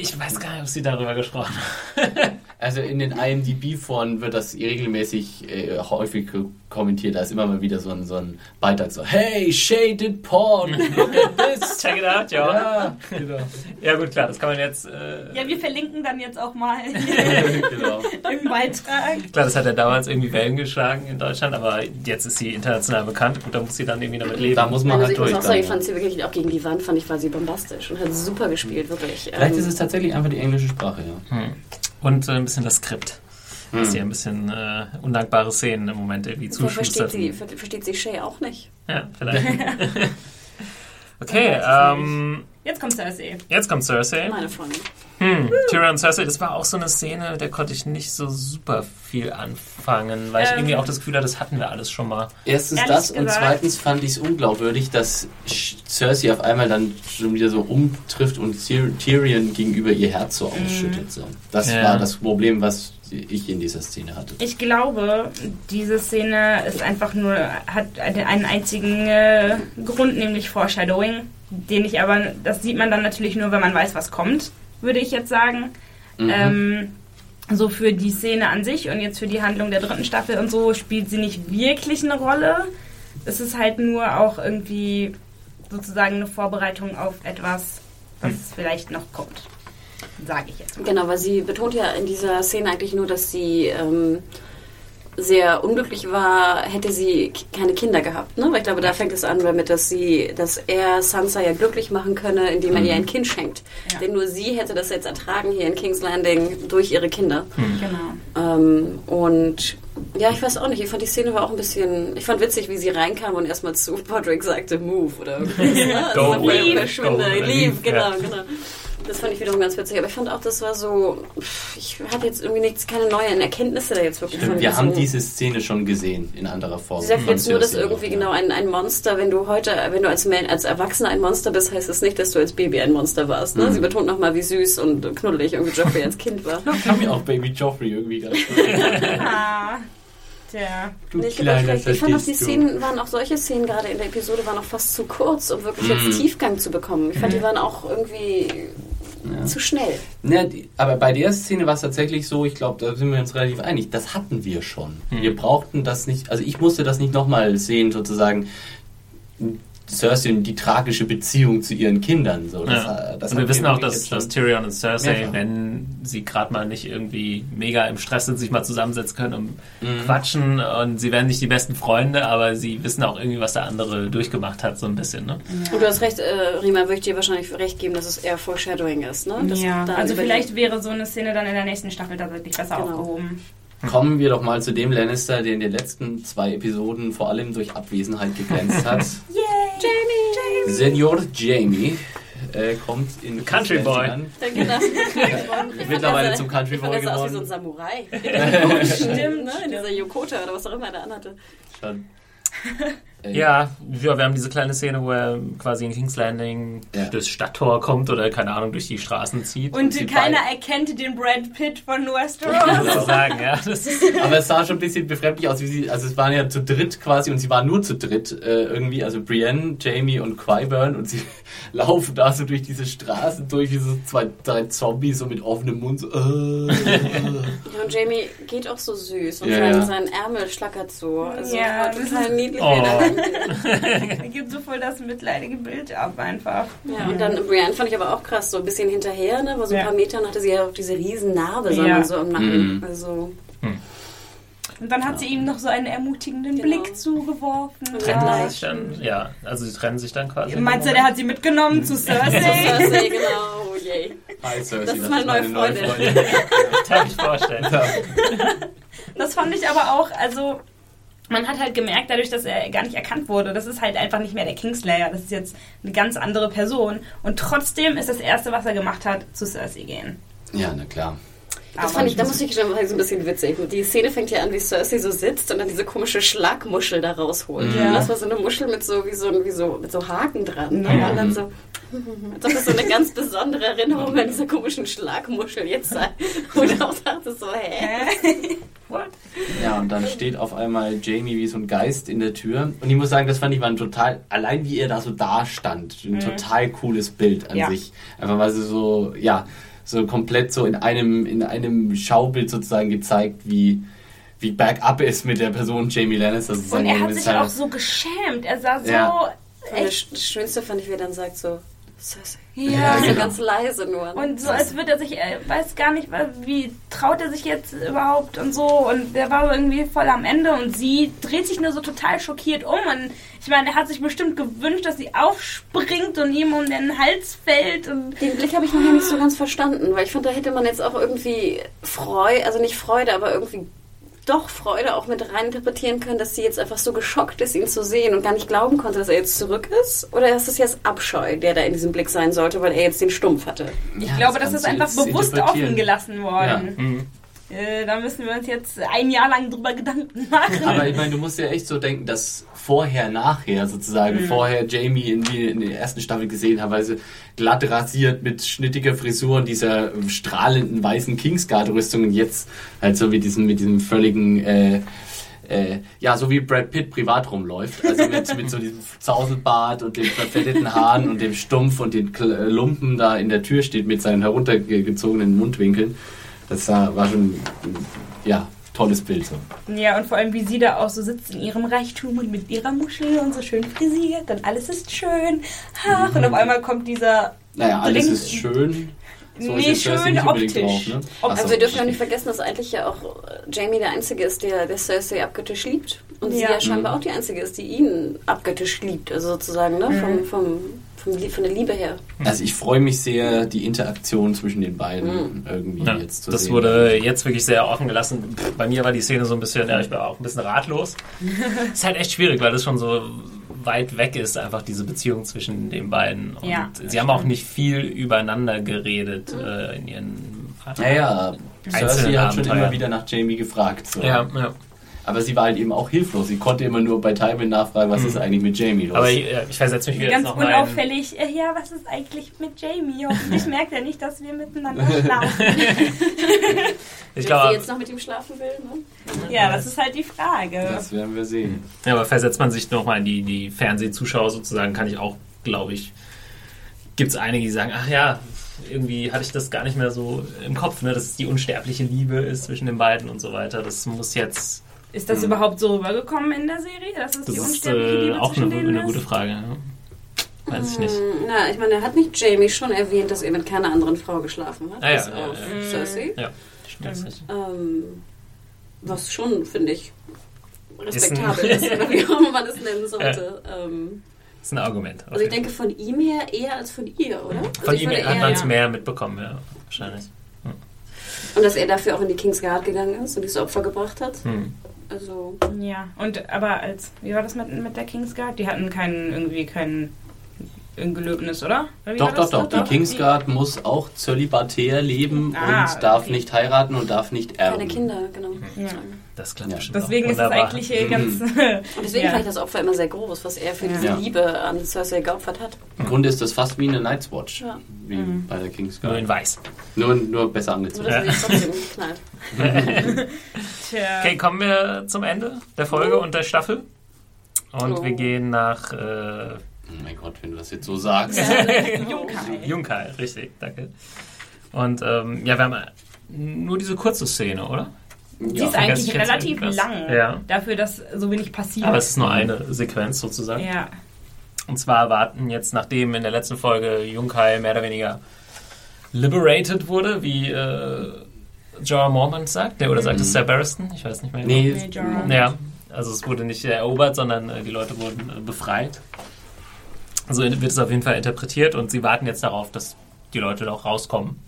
Ich weiß gar nicht, ob sie darüber gesprochen haben. Also in den IMDb-Foren wird das regelmäßig äh, häufig kommentiert. Da ist immer mal wieder so ein, so ein Beitrag so, hey, shaded porn, look at this. Check it out, ja. Ja, genau. Ja gut, klar, das kann man jetzt... Äh, Ja, wir verlinken dann jetzt auch mal genau. im Beitrag. Klar, das hat ja damals irgendwie Wellen geschlagen in Deutschland, aber jetzt ist sie international bekannt. Gut, da muss sie dann irgendwie damit leben. Da muss man Also halt ich muss durch. auch sagen, ich fand sie wirklich auch gegen die Wand, fand ich, war sie bombastisch und hat super gespielt, wirklich. Vielleicht Ähm, ist es tatsächlich einfach die englische Sprache, ja. Und äh, ein bisschen das Skript. Dass sie ein bisschen äh, undankbare Szenen im Moment irgendwie wer versteht zuschustert. sie, ver- versteht sie Shay auch nicht. Ja, vielleicht. okay, ähm, Jetzt kommt Cersei. jetzt kommt Cersei. Meine Freundin. Hm, Tyrion und Cersei, das war auch so eine Szene, mit der konnte ich nicht so super viel anfangen, weil ich Ähm. irgendwie auch das Gefühl hatte, das hatten wir alles schon mal. Erstens Ehrlich das und gesagt- zweitens fand ich es unglaubwürdig, dass Cersei auf einmal dann schon wieder so umtrifft und Tyr- Tyrion gegenüber ihr Herz so ausschüttet. So. Das Ja. war das Problem, was ich in dieser Szene hatte. Ich glaube, diese Szene ist einfach nur, hat einen einzigen äh, Grund, nämlich Foreshadowing, den ich aber, das sieht man dann natürlich nur, wenn man weiß, was kommt, würde ich jetzt sagen. Ähm, so für die Szene an sich und jetzt für die Handlung der dritten Staffel und so spielt sie nicht wirklich eine Rolle. Es ist halt nur auch irgendwie sozusagen eine Vorbereitung auf etwas, was vielleicht noch kommt. Sage ich jetzt mal. Genau, weil sie betont ja in dieser Szene eigentlich nur, dass sie ähm, sehr unglücklich war, hätte sie keine Kinder gehabt. Ne? Weil ich glaube, da fängt es an damit, dass sie, dass er Sansa ja glücklich machen könne, indem er ihr ein Kind schenkt. Ja. Denn nur sie hätte das jetzt ertragen hier in King's Landing durch ihre Kinder. Genau. Ähm, und ja, ich weiß auch nicht, ich fand die Szene war auch ein bisschen, ich fand witzig, wie sie reinkam und erstmal zu Podrick sagte, move oder irgendwas. ne? Also, leave, verschwinde, leave, leave, genau, ja. genau. Das fand ich wiederum ganz witzig. Aber ich fand auch, das war so, ich hatte jetzt irgendwie nichts, keine neuen Erkenntnisse da jetzt wirklich von Wir haben diese Szene schon gesehen in anderer Form. Sie sagt jetzt nur, dass irgendwie auch, genau ja. ein, ein Monster, wenn du heute, wenn du als, Man, als Erwachsener ein Monster bist, heißt das nicht, dass du als Baby ein Monster warst. Mhm. Ne? Sie betont nochmal, wie süß und knuddelig irgendwie Joffrey als Kind war. Ich fand mir auch Baby Joffrey irgendwie ganz tja. Du ich, kleiner ich fand auch die verstehst du. Szenen waren auch solche Szenen gerade in der Episode waren auch fast zu kurz, um wirklich Mhm. jetzt Tiefgang zu bekommen. Ich fand, die waren auch irgendwie zu schnell. Ja, die, aber bei der Szene war es tatsächlich so, ich glaube, da sind wir uns relativ einig, das hatten wir schon. Hm. Wir brauchten das nicht, also ich musste das nicht nochmal sehen, sozusagen, Cersei und die tragische Beziehung zu ihren Kindern. So, das, Ja. das und wir wissen auch, dass, dass Tyrion und Cersei, Mehrfach. wenn sie gerade mal nicht irgendwie mega im Stress sind, sich mal zusammensetzen können und quatschen und sie werden nicht die besten Freunde, aber sie wissen auch irgendwie, was der andere durchgemacht hat, so ein bisschen. Ne? Und du hast recht, äh, Rima, würde ich dir wahrscheinlich recht geben, dass es eher Foreshadowing ist, ne? Ja, also vielleicht wäre so eine Szene dann in der nächsten Staffel tatsächlich besser Genau. aufgehoben. Kommen wir doch mal zu dem Lannister, der in den letzten zwei Episoden vor allem durch Abwesenheit geglänzt hat. Yay! Jamie! Senior Jamie äh, kommt in Country Boy. Landing Dann genau. an. Mittlerweile zum Country Boy er sah aus wie so ein geworden. Samurai. Stimmt, ne? In dieser Yokota oder was auch immer er da anhatte. Schon. Äh, Ja, ja, wir haben diese kleine Szene, wo er quasi in King's Landing Ja. durchs Stadttor kommt oder keine Ahnung durch die Straßen zieht. Und sie keiner erkennt den Brad Pitt von Westeros. sozusagen, ja. Das ist, Aber es sah schon ein bisschen befremdlich aus, wie sie, also es waren ja zu dritt quasi und sie waren nur zu dritt äh, irgendwie, also Brienne, Jamie und Qyburn und sie laufen da so durch diese Straßen durch, wie so zwei, drei Zombies so mit offenem Mund so, äh, Ja, und Jamie geht auch so süß und Ja, sein, ja. sein Ärmel schlackert so. Also Ja, das total niedlich. Oh. er gibt so voll das mitleidige Bild ab einfach. Ja, und dann Brienne fand ich aber auch krass, so ein bisschen hinterher, ne? War so ein Ja. paar Metern hatte sie ja auch diese riesen Narbe, so, Ja. so im Nacken. Mhm. Also, Und dann hat sie ihm noch so einen ermutigenden Genau. Blick zugeworfen. Und trennen Ja. sich dann, ja, also sie trennen sich dann quasi. Meinst du, der hat sie mitgenommen zu Cersei? Cersei, genau, oh je. Hi Cersei, Das ist meine neue Freundin. Kann ich vorstellen. Das fand ich aber auch, also man hat halt gemerkt, dadurch, dass er gar nicht erkannt wurde, das ist halt einfach nicht mehr der Kingslayer, das ist jetzt eine ganz andere Person. Und trotzdem ist das Erste, was er gemacht hat, zu Cersei gehen. Ja, na klar. Das fand ich, da muss ich schon mal so ein bisschen witzig. Die Szene fängt ja an, wie Cersei so sitzt und dann diese komische Schlagmuschel da rausholt. Ja. Und das war so eine Muschel mit so, wie so, wie so, mit so Haken dran. Ne? Und dann so, das so eine ganz besondere Erinnerung an diese komischen Schlagmuschel jetzt sei. Und auch dachte so, hä? Ja, und dann steht auf einmal Jamie wie so ein Geist in der Tür. Und ich muss sagen, das fand ich war ein total, allein wie er da so da stand, ein total cooles Bild an Ja. sich. Einfach weil sie so, ja, so komplett so in einem, in einem Schaubild sozusagen gezeigt, wie, wie bergab ist mit der Person Jamie Lannister sozusagen. Und er hat sich auch so geschämt. Er sah so Ja. Echt. das Schönste fand ich, wie er dann sagt so. Ja, so genau. ganz leise nur. ne? Und so, als würde er sich, er weiß gar nicht, wie traut er sich jetzt überhaupt und so. Und der war irgendwie voll am Ende und sie dreht sich nur so total schockiert um. Und ich meine, er hat sich bestimmt gewünscht, dass sie aufspringt und ihm um den Hals fällt. Und Den Blick habe ich noch nicht so ganz verstanden, weil ich fand, da hätte man jetzt auch irgendwie Freude, also nicht Freude, aber irgendwie doch Freude auch mit rein interpretieren können, dass sie jetzt einfach so geschockt ist, ihn zu sehen und gar nicht glauben konnte, dass er jetzt zurück ist? Oder ist es jetzt Abscheu, der da in diesem Blick sein sollte, weil er jetzt den Stumpf hatte? ich Ja, glaube, das das ist einfach bewusst offen gelassen worden. Mhm. Äh, da müssen wir uns jetzt ein Jahr lang drüber Gedanken machen. Aber ich meine, du musst ja echt so denken, dass vorher, nachher sozusagen, vorher Jamie in, wie in der ersten Staffel gesehen hat, weil sie glatt rasiert mit schnittiger Frisur und dieser strahlenden weißen Kingsguard-Rüstung und jetzt halt so mit diesem, mit diesem völligen, äh, äh, ja, so wie Brad Pitt privat rumläuft. Also mit, mit so diesem Zauselbart und den verfetteten Haaren und dem Stumpf und den Kl- Lumpen da in der Tür steht mit seinen heruntergezogenen Mundwinkeln. Das war schon, ja, tolles Bild so. Ja, und vor allem, wie sie da auch so sitzt in ihrem Reichtum und mit ihrer Muschel und so schön frisiert und alles ist schön. Ach, und auf einmal kommt dieser. Naja, alles Drink- ist schön. So Nee, schön optisch. Drauf, ne? So, Also wir dürfen ja nicht vergessen, dass eigentlich ja auch äh, Jamie der Einzige ist, der, der Cersei abgöttisch liebt. Und sie Ja. ja scheinbar auch die Einzige ist, die ihn abgöttisch liebt. Also sozusagen, ne? Vom, vom, vom, Lie- von der Liebe her. Also ich freue mich sehr, die Interaktion zwischen den beiden irgendwie Ja, jetzt zu das sehen. wurde jetzt wirklich sehr offen gelassen. Bei mir war die Szene so ein bisschen, ja, ich war auch ein bisschen ratlos. ist halt echt schwierig, weil das schon so weit weg ist, einfach diese Beziehung zwischen den beiden. Und Ja, sie haben auch nicht viel übereinander geredet äh, in ihren Naja, Cersei Einzelnen hat schon immer wieder nach Jamie gefragt. So. Ja, ja. Aber sie war halt eben auch hilflos. Sie konnte immer nur bei Tywin nachfragen, was ist eigentlich mit Jamie los? Aber ich, ja, ich versetze mich wieder jetzt Ganz unauffällig. Äh, Ja, was ist eigentlich mit Jamie? Hoffentlich merkt er nicht, dass wir miteinander schlafen. Ich Wenn sie glaube, jetzt noch mit ihm schlafen will, ne? ja, das ist halt die Frage. das werden wir sehen. ja, aber versetzt man sich noch mal in die, die Fernsehzuschauer sozusagen, kann ich auch, glaube ich, gibt es einige, die sagen, ach ja, irgendwie hatte ich das gar nicht mehr so im Kopf, ne, dass es die unsterbliche Liebe ist zwischen den beiden und so weiter. Das muss jetzt, Ist das überhaupt so rübergekommen in der Serie? Dass es das die ist unsterbliche äh, Liebe auch zwischen eine, denen eine gute ist? Frage. Ja. weiß ich nicht. Hm, Na, ich meine, hat nicht Jamie schon erwähnt, dass er mit keiner anderen Frau geschlafen hat? Ah, ja, bis ja, auf ja. Cersei. Ja, stimmt. ist. Ähm, was schon, finde ich, Ist respektabel ist, wie auch immer man es nennen sollte. Ähm, ist ein Argument. also ich denke von ihm her eher als von ihr, oder? Also Von ich ihm hat man es mehr mitbekommen, ja, wahrscheinlich. Und dass er dafür auch in die Kingsguard gegangen ist und dieses Opfer gebracht hat. Hm. Also, Ja, und aber als, wie war das mit, mit der Kingsguard? Die hatten keinen, irgendwie kein ein Gelöbnis, oder? oder wie Doch, doch, das? doch. Die Kingsguard muss auch zölibatär leben Ah, und darf okay. nicht heiraten und darf nicht erben. keine Kinder, genau. Ja. Das klappt Ja. bestimmt Deswegen auch ist wunderbar. eigentlich hier Mhm. ganz. Und deswegen ja. fand ich das Opfer immer sehr groß, was er für diese Ja. Liebe an Cersei geopfert hat. Im Grunde ist das fast wie eine Night's Watch, Ja. wie bei der Nur Kingsguard. in weiß. Nur, nur besser angezogen. dass er sich trotzdem knallt. Tja. Okay, kommen wir zum Ende der Folge und der Staffel. Und Oh. wir gehen nach äh, Oh mein Gott, wenn du das jetzt so sagst. Junkai. Junkai, richtig, danke. Und ähm, ja, wir haben nur diese kurze Szene, oder? Die Ja. ist eigentlich relativ lang. Ja. Dafür, dass so wenig passiert. Aber es ist nur eine Sequenz sozusagen. ja. Und zwar warten jetzt, nachdem in der letzten Folge Junkai mehr oder weniger liberated wurde, wie äh, Jorah Mormont sagt, der oder sagt es Sir Barristan? Ich weiß nicht mehr. genau. Nee, Nee, Jorah. Ja, also es wurde nicht erobert, sondern äh, die Leute wurden äh, befreit. So wird es auf jeden Fall interpretiert und sie warten jetzt darauf, dass die Leute auch rauskommen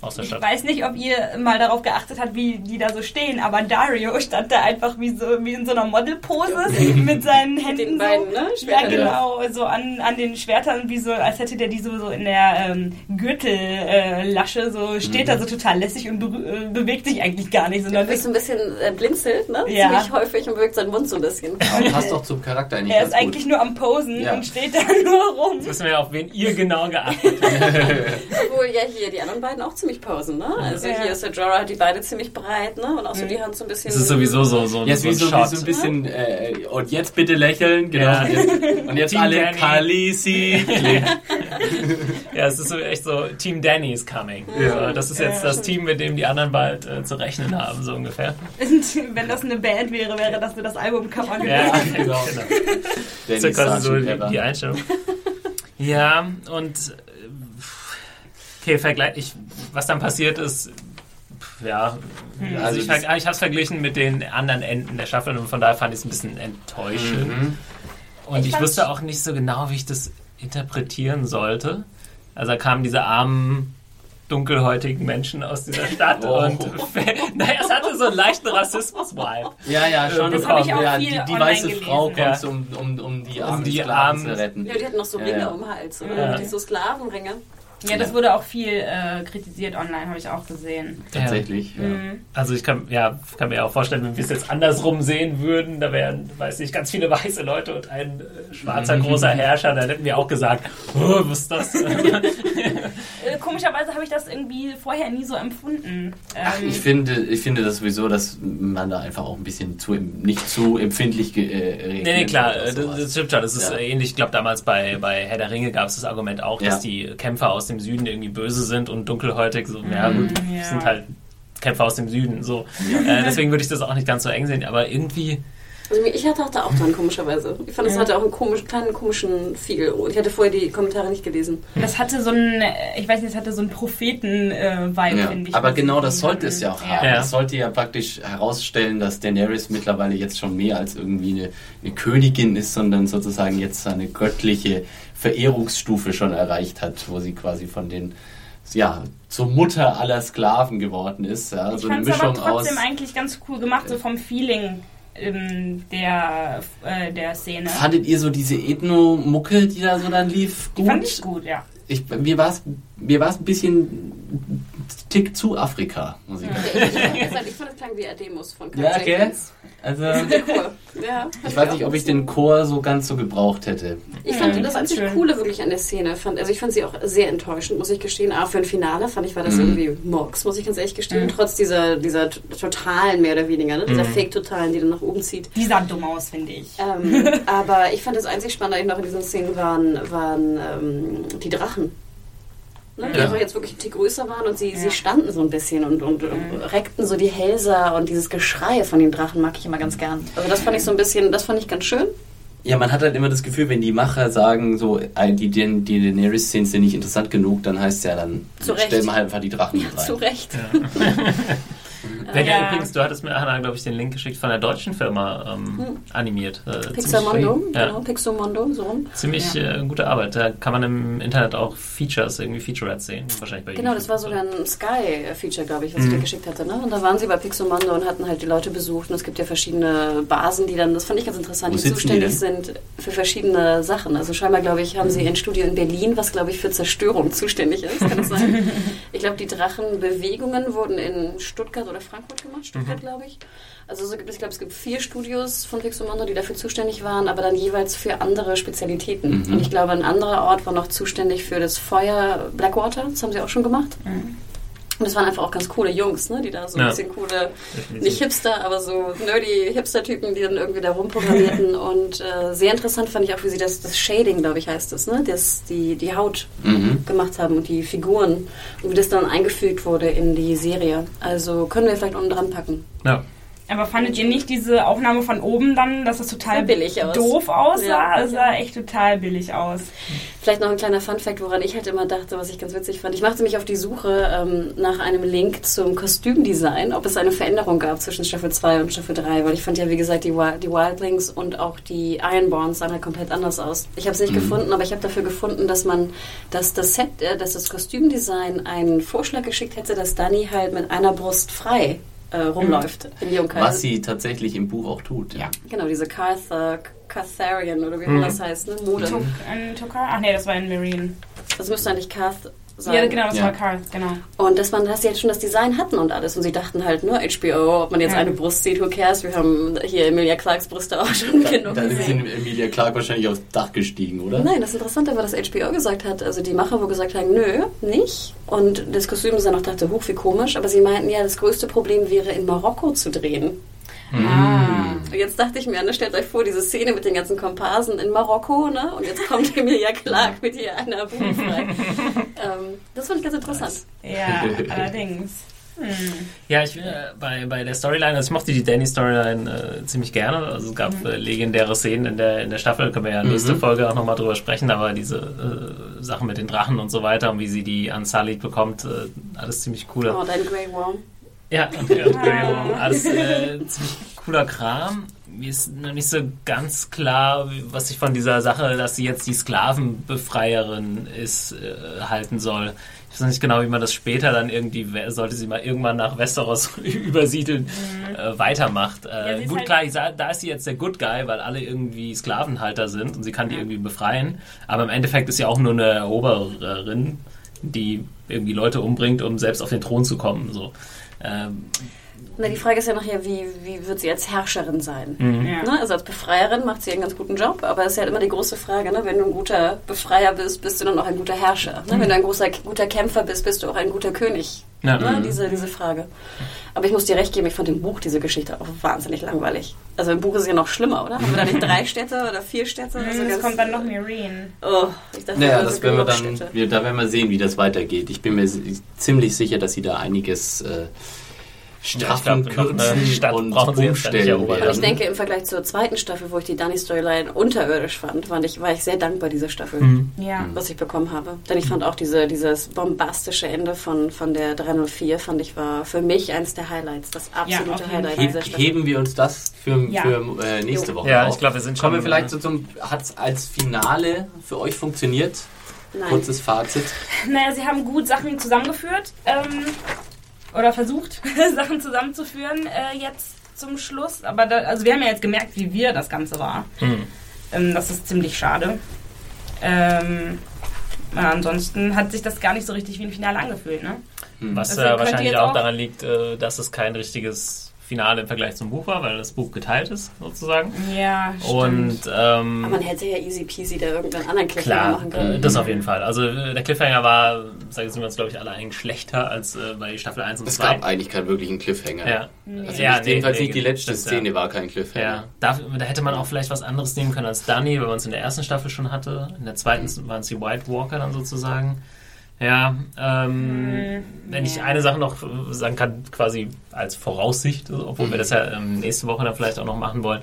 aus der Ich Stadt. weiß nicht, ob ihr mal darauf geachtet habt, wie die da so stehen, aber Dario stand da einfach wie so wie in so einer Modelpose mit seinen Händen den beiden, so, ne? ja Schwertern. genau, so an, an den Schwertern, wie so, als hätte der die so, so in der ähm, Gürtellasche, äh, so steht da so total lässig und be äh, bewegt sich eigentlich gar nicht, Er sondern ist so ein bisschen äh, blinzelt, ne? Ja. Ziemlich häufig und bewegt seinen Mund so ein bisschen. Aber passt doch zum Charakter eigentlich er ganz ist eigentlich gut. nur am Posen Ja. und steht da nur rum. Jetzt wissen wir ja, auf wen ihr genau geachtet habt. Obwohl ja hier die anderen beiden auch ziemlich pausen, ne? Also Ja. hier ist der Jorah hat die Beine ziemlich breit, ne? Und auch so die Hand so ein bisschen. Es ist sowieso so, so, Jetzt so so, so ein bisschen, äh, und jetzt bitte lächeln, genau. Ja. Und jetzt, Team alle. Kalisi. Ja, es ist so echt so, Team Danny is coming. Ja. So, das ist jetzt das Team, mit dem die anderen bald äh, zu rechnen haben, so ungefähr. Und wenn das eine Band wäre, wäre das so das Albumcover gewesen. Ja, genau. Das ist ja quasi so die, die Einstellung. Ja, und okay, vergleich ich, was dann passiert ist, ja, also Also ich, ich habe es verglichen mit den anderen Enden der Staffel und von daher fand ich es ein bisschen enttäuschend. Mhm. Und ich, fand- wusste auch nicht so genau, wie ich das interpretieren sollte. Also da kamen diese armen dunkelhäutigen Menschen aus dieser Stadt Oh. und naja, es hatte so einen leichten Rassismus-Vibe. Ja, ja, schon. Das hab ich auch ja, viel die, die weiße gelesen. Frau kommt, Ja. um, um, um die armen die Sklaven armen- zu retten. Ja, die hatten noch so Ja, Ringe ja. um den Hals, oder? Ja. Die so Sklavenringe. Ja, das wurde auch viel äh, kritisiert online, habe ich auch gesehen. Tatsächlich, ja. Also ich kann, ja, kann mir auch vorstellen, wenn wir es jetzt andersrum sehen würden, da wären, weiß nicht, ganz viele weiße Leute und ein äh, schwarzer großer Herrscher, dann hätten wir auch gesagt, oh, was ist das? Äh, komischerweise habe ich das irgendwie vorher nie so empfunden. Ach, Ähm, ich finde, ich finde das sowieso, dass man da einfach auch ein bisschen zu, nicht zu empfindlich äh, reagiert. nee, nee, klar, äh, das, stimmt schon. Das ist Ja. äh, ähnlich, ich glaube, damals bei, bei Herr der Ringe gab es das Argument auch, dass Ja. die Kämpfer aus dem Süden irgendwie böse sind und dunkelhäutig, so, ja gut, ja. sind halt Kämpfer aus dem Süden, so. Äh, deswegen würde ich das auch nicht ganz so eng sehen, aber irgendwie, Also ich dachte auch dran, komischerweise. Ich fand, es hatte auch einen komisch, kleinen komischen Feel. Und ich hatte vorher die Kommentare nicht gelesen. das hatte so ein, äh, ich weiß nicht, das hatte so einen Propheten-Vibe, Ja. finde ich. Aber genau das sollte es ja auch haben. Ja. Das sollte ja praktisch herausstellen, dass Daenerys mittlerweile jetzt schon mehr als irgendwie eine, eine Königin ist, sondern sozusagen jetzt eine göttliche Verehrungsstufe schon erreicht hat, wo sie quasi von den ja, zur Mutter aller Sklaven geworden ist. Ja, Ich so eine es aber Mischung aus. trotzdem eigentlich ganz cool gemacht, so vom Feeling ähm, der, äh, der Szene. Fandet ihr so diese Ethno-Mucke, die da so dann lief, Die gut? fand ich gut, ja. Ich, mir war es mir war's ein bisschen Tick zu Afrika, muss ich sagen. Ich fand, ich fand, das klang wie Ademus von Carl Ja, okay. Also, Der Chor. Ja, ich weiß nicht, ob ich den Chor so ganz so gebraucht hätte. Ich fand Ja, das einzig. Coole wirklich an der Szene. Fand, also ich fand sie auch sehr enttäuschend, muss ich gestehen. Aber für ein Finale fand ich, war das Mhm. irgendwie Murks, muss ich ganz ehrlich gestehen. Trotz dieser, dieser totalen, mehr oder weniger, ne? dieser Fake-Totalen, die dann nach oben zieht. Die sah dumm aus, finde ich. Ähm, aber ich fand das einzig Spannende eigentlich noch in diesen Szenen waren, waren ähm, die Drachen. Ne, die Ja. einfach jetzt wirklich ein Tick größer waren und sie, Ja. sie standen so ein bisschen und, und Mhm. reckten so die Hälser und dieses Geschrei von den Drachen mag ich immer ganz gern. Also das fand ich so ein bisschen, das fand ich ganz schön. Ja, man hat halt immer das Gefühl, wenn die Macher sagen, so, äh, die, die, die Daenerys-Szenen sind nicht interessant genug, dann heißt es ja, dann Zu stellen wir halt einfach die Drachen mit rein. Zu Recht. Wer Ja. ja. übrigens, du hattest mir, Hannah, glaube ich, den Link geschickt von der deutschen Firma ähm, animiert. Äh, Pixamondo, ja. genau, Pixomondo, so rum. Ziemlich äh, gute Arbeit. Da kann man im Internet auch Features, irgendwie Featurettes sehen. Wahrscheinlich bei Genau, YouTube. das war sogar ein Sky-Feature, glaube ich, was ich dir geschickt hatte. Ne? Und da waren sie bei Pixomondo und hatten halt die Leute besucht. Und es gibt ja verschiedene Basen, die dann, das fand ich ganz interessant, Wo die sitzen die zuständig sind für verschiedene Sachen. Also scheinbar, glaube ich, haben sie ein Studio in Berlin, was, glaube ich, für Zerstörung zuständig ist. Kann das sein? ich glaube, die Drachenbewegungen wurden in Stuttgart oder Frankfurt gemacht. Stuttgart, glaube ich. Also so gibt es, ich glaube, es gibt vier Studios von Pixomondo, die dafür zuständig waren, aber dann jeweils für andere Spezialitäten. Und ich glaube, ein anderer Ort war noch zuständig für das Feuer Blackwater. Das haben sie auch schon gemacht. Und das waren einfach auch ganz coole Jungs, ne? die da so ein Ja. bisschen coole, nicht Hipster, aber so nerdy Hipster-Typen, die dann irgendwie da rumprogrammierten. und äh, sehr interessant fand ich auch, wie sie das, das Shading, glaube ich, heißt es, ne? das, die, die Haut Mhm. gemacht haben und die Figuren und wie das dann eingefügt wurde in die Serie. Also können wir vielleicht unten dran packen. Ja. Aber fandet ihr nicht diese Aufnahme von oben dann, dass das total billig aus. doof aussah? Ja. Es sah echt total billig aus. Vielleicht noch ein kleiner Funfact, woran ich halt immer dachte, was ich ganz witzig fand. Ich machte mich auf die Suche ähm, nach einem Link zum Kostümdesign, ob es eine Veränderung gab zwischen Staffel 2 und Staffel 3, weil ich fand ja, wie gesagt, die, die Wildlings und auch die Ironborns sahen halt komplett anders aus. Ich habe es nicht gefunden, aber ich habe dafür gefunden, dass man, dass das Set, äh, dass das Kostümdesign einen Vorschlag geschickt hätte, dass Dani halt mit einer Brust frei äh, rumläuft in Yokai. Was sie tatsächlich im Buch auch tut. Ja. Genau, diese Cartha, Catharian oder wie immer das heißt, ne? Mode. Tuk, in Tukar? Ach nee, das war in Marine. Das müsste eigentlich Carth sein. Ja, genau, das Ja. war Karl, genau. Und dass man, sie jetzt schon das Design hatten und alles. Und sie dachten halt, nur HBO, ob man jetzt Ja. eine Brust sieht, who cares? Wir haben hier Emilia Clarks Brüste auch schon genug Dann ist. Emilia Clark wahrscheinlich aufs Dach gestiegen, oder? Nein, das Interessante war, dass HBO gesagt hat, also die Macher, wo gesagt haben, nö, nicht. Und das Kostümdesign auch dachte, hoch, wie komisch. Aber sie meinten, ja, das größte Problem wäre, in Marokko zu drehen. Ah. Und jetzt dachte ich mir, ne, stellt euch vor, diese Szene mit den ganzen Komparsen in Marokko, ne? Und jetzt kommt Emilia Clark mit ihr einer Buben frei. ähm, das fand ich ganz interessant. Ja, allerdings. Hm. Ja, ich, äh, bei, bei der Storyline, also ich mochte die Danny-Storyline äh, ziemlich gerne. Also es gab äh, legendäre Szenen in der, in der Staffel, können wir ja nächste Folge auch nochmal drüber sprechen, aber diese äh, Sachen mit den Drachen und so weiter und wie sie die an Salid bekommt, äh, alles ziemlich coole. Oh, dein Grey Worm. Ja, und, und, und alles äh, ziemlich cooler Kram. Mir ist noch nicht so ganz klar, was ich von dieser Sache, dass sie jetzt die Sklavenbefreierin ist, äh, halten soll. Ich weiß noch nicht genau, wie man das später dann irgendwie, sollte sie mal irgendwann nach Westeros übersiedeln, äh, weitermacht. Äh, Ja, gut, halt- klar, sag, da ist sie jetzt der Good Guy, weil alle irgendwie Sklavenhalter sind und sie kann die irgendwie befreien. Aber im Endeffekt ist sie auch nur eine Erobererin, die irgendwie Leute umbringt, um selbst auf den Thron zu kommen. So. Ähm, Na, die Frage ist ja nachher, wie, wie wird sie als Herrscherin sein? Ja. Ne? Also als Befreierin macht sie einen ganz guten Job, aber es ist ja halt immer die große Frage, ne? wenn du ein guter Befreier bist, bist du dann auch ein guter Herrscher. Ne? Wenn du ein großer, guter Kämpfer bist, bist du auch ein guter König. Ja. Ne? Diese, diese Frage. Aber ich muss dir recht geben, ich fand im Buch diese Geschichte auch wahnsinnig langweilig. Also im Buch ist es ja noch schlimmer, oder? Haben wir da nicht drei Städte oder vier Städte? Also ganz- kommt dann noch Marine. Oh, ich dachte, Naja, das werden wir dann, Städte. wir, da werden wir sehen, wie das weitergeht. Ich bin mir ziemlich sicher, dass sie da einiges äh, straffen, eine kürzen Stadt und umstellen. Aber ich denke, im Vergleich zur zweiten Staffel, wo ich die Dani-Storyline unterirdisch fand, fand ich, war ich sehr dankbar dieser Staffel, Mhm. Ja. was ich bekommen habe. Denn ich fand auch diese, dieses bombastische Ende von, von der 304, fand ich, war für mich eines der Highlights, das absolute jeden Highlight dieser Staffel. heben wir uns das für, Ja. für äh, nächste Jo. Woche Ja, auf. ich glaube, wir sind Kommen wir schon, vielleicht so zum, hat es als Finale für euch funktioniert? Nein. Kurzes Fazit. Naja, sie haben gut Sachen zusammengeführt. Ähm, oder versucht, Sachen zusammenzuführen äh, jetzt zum Schluss. Aber da, also wir haben ja jetzt gemerkt, wie wir das Ganze war. Hm. Ähm, das ist ziemlich schade. Ähm, ja, ansonsten hat sich das gar nicht so richtig wie ein Finale angefühlt, ne? Was Also äh, wahrscheinlich auch auch- daran liegt, äh, dass es kein richtiges Finale im Vergleich zum Buch war, weil das Buch geteilt ist, sozusagen. Ja, Und ähm, Aber man hätte ja easy peasy da irgendeinen anderen Cliffhanger klar, machen können. äh, das auf jeden Fall. Also äh, der Cliffhanger war, sagen wir uns, glaube ich, alle eigentlich schlechter als äh, bei Staffel 1 und Es 2. gab eigentlich keinen wirklichen Cliffhanger. ja. Also Ja, nicht, nee, jedenfalls nee, nicht die letzte das, ja. Szene war kein Cliffhanger. Ja, da, da hätte man auch vielleicht was anderes nehmen können als Dunny, weil man es in der ersten Staffel schon hatte. In der zweiten waren es die White Walker dann sozusagen. Ja, ähm, wenn ich eine Sache noch sagen kann, quasi als Voraussicht, obwohl wir das ja ähm, nächste Woche dann vielleicht auch noch machen wollen.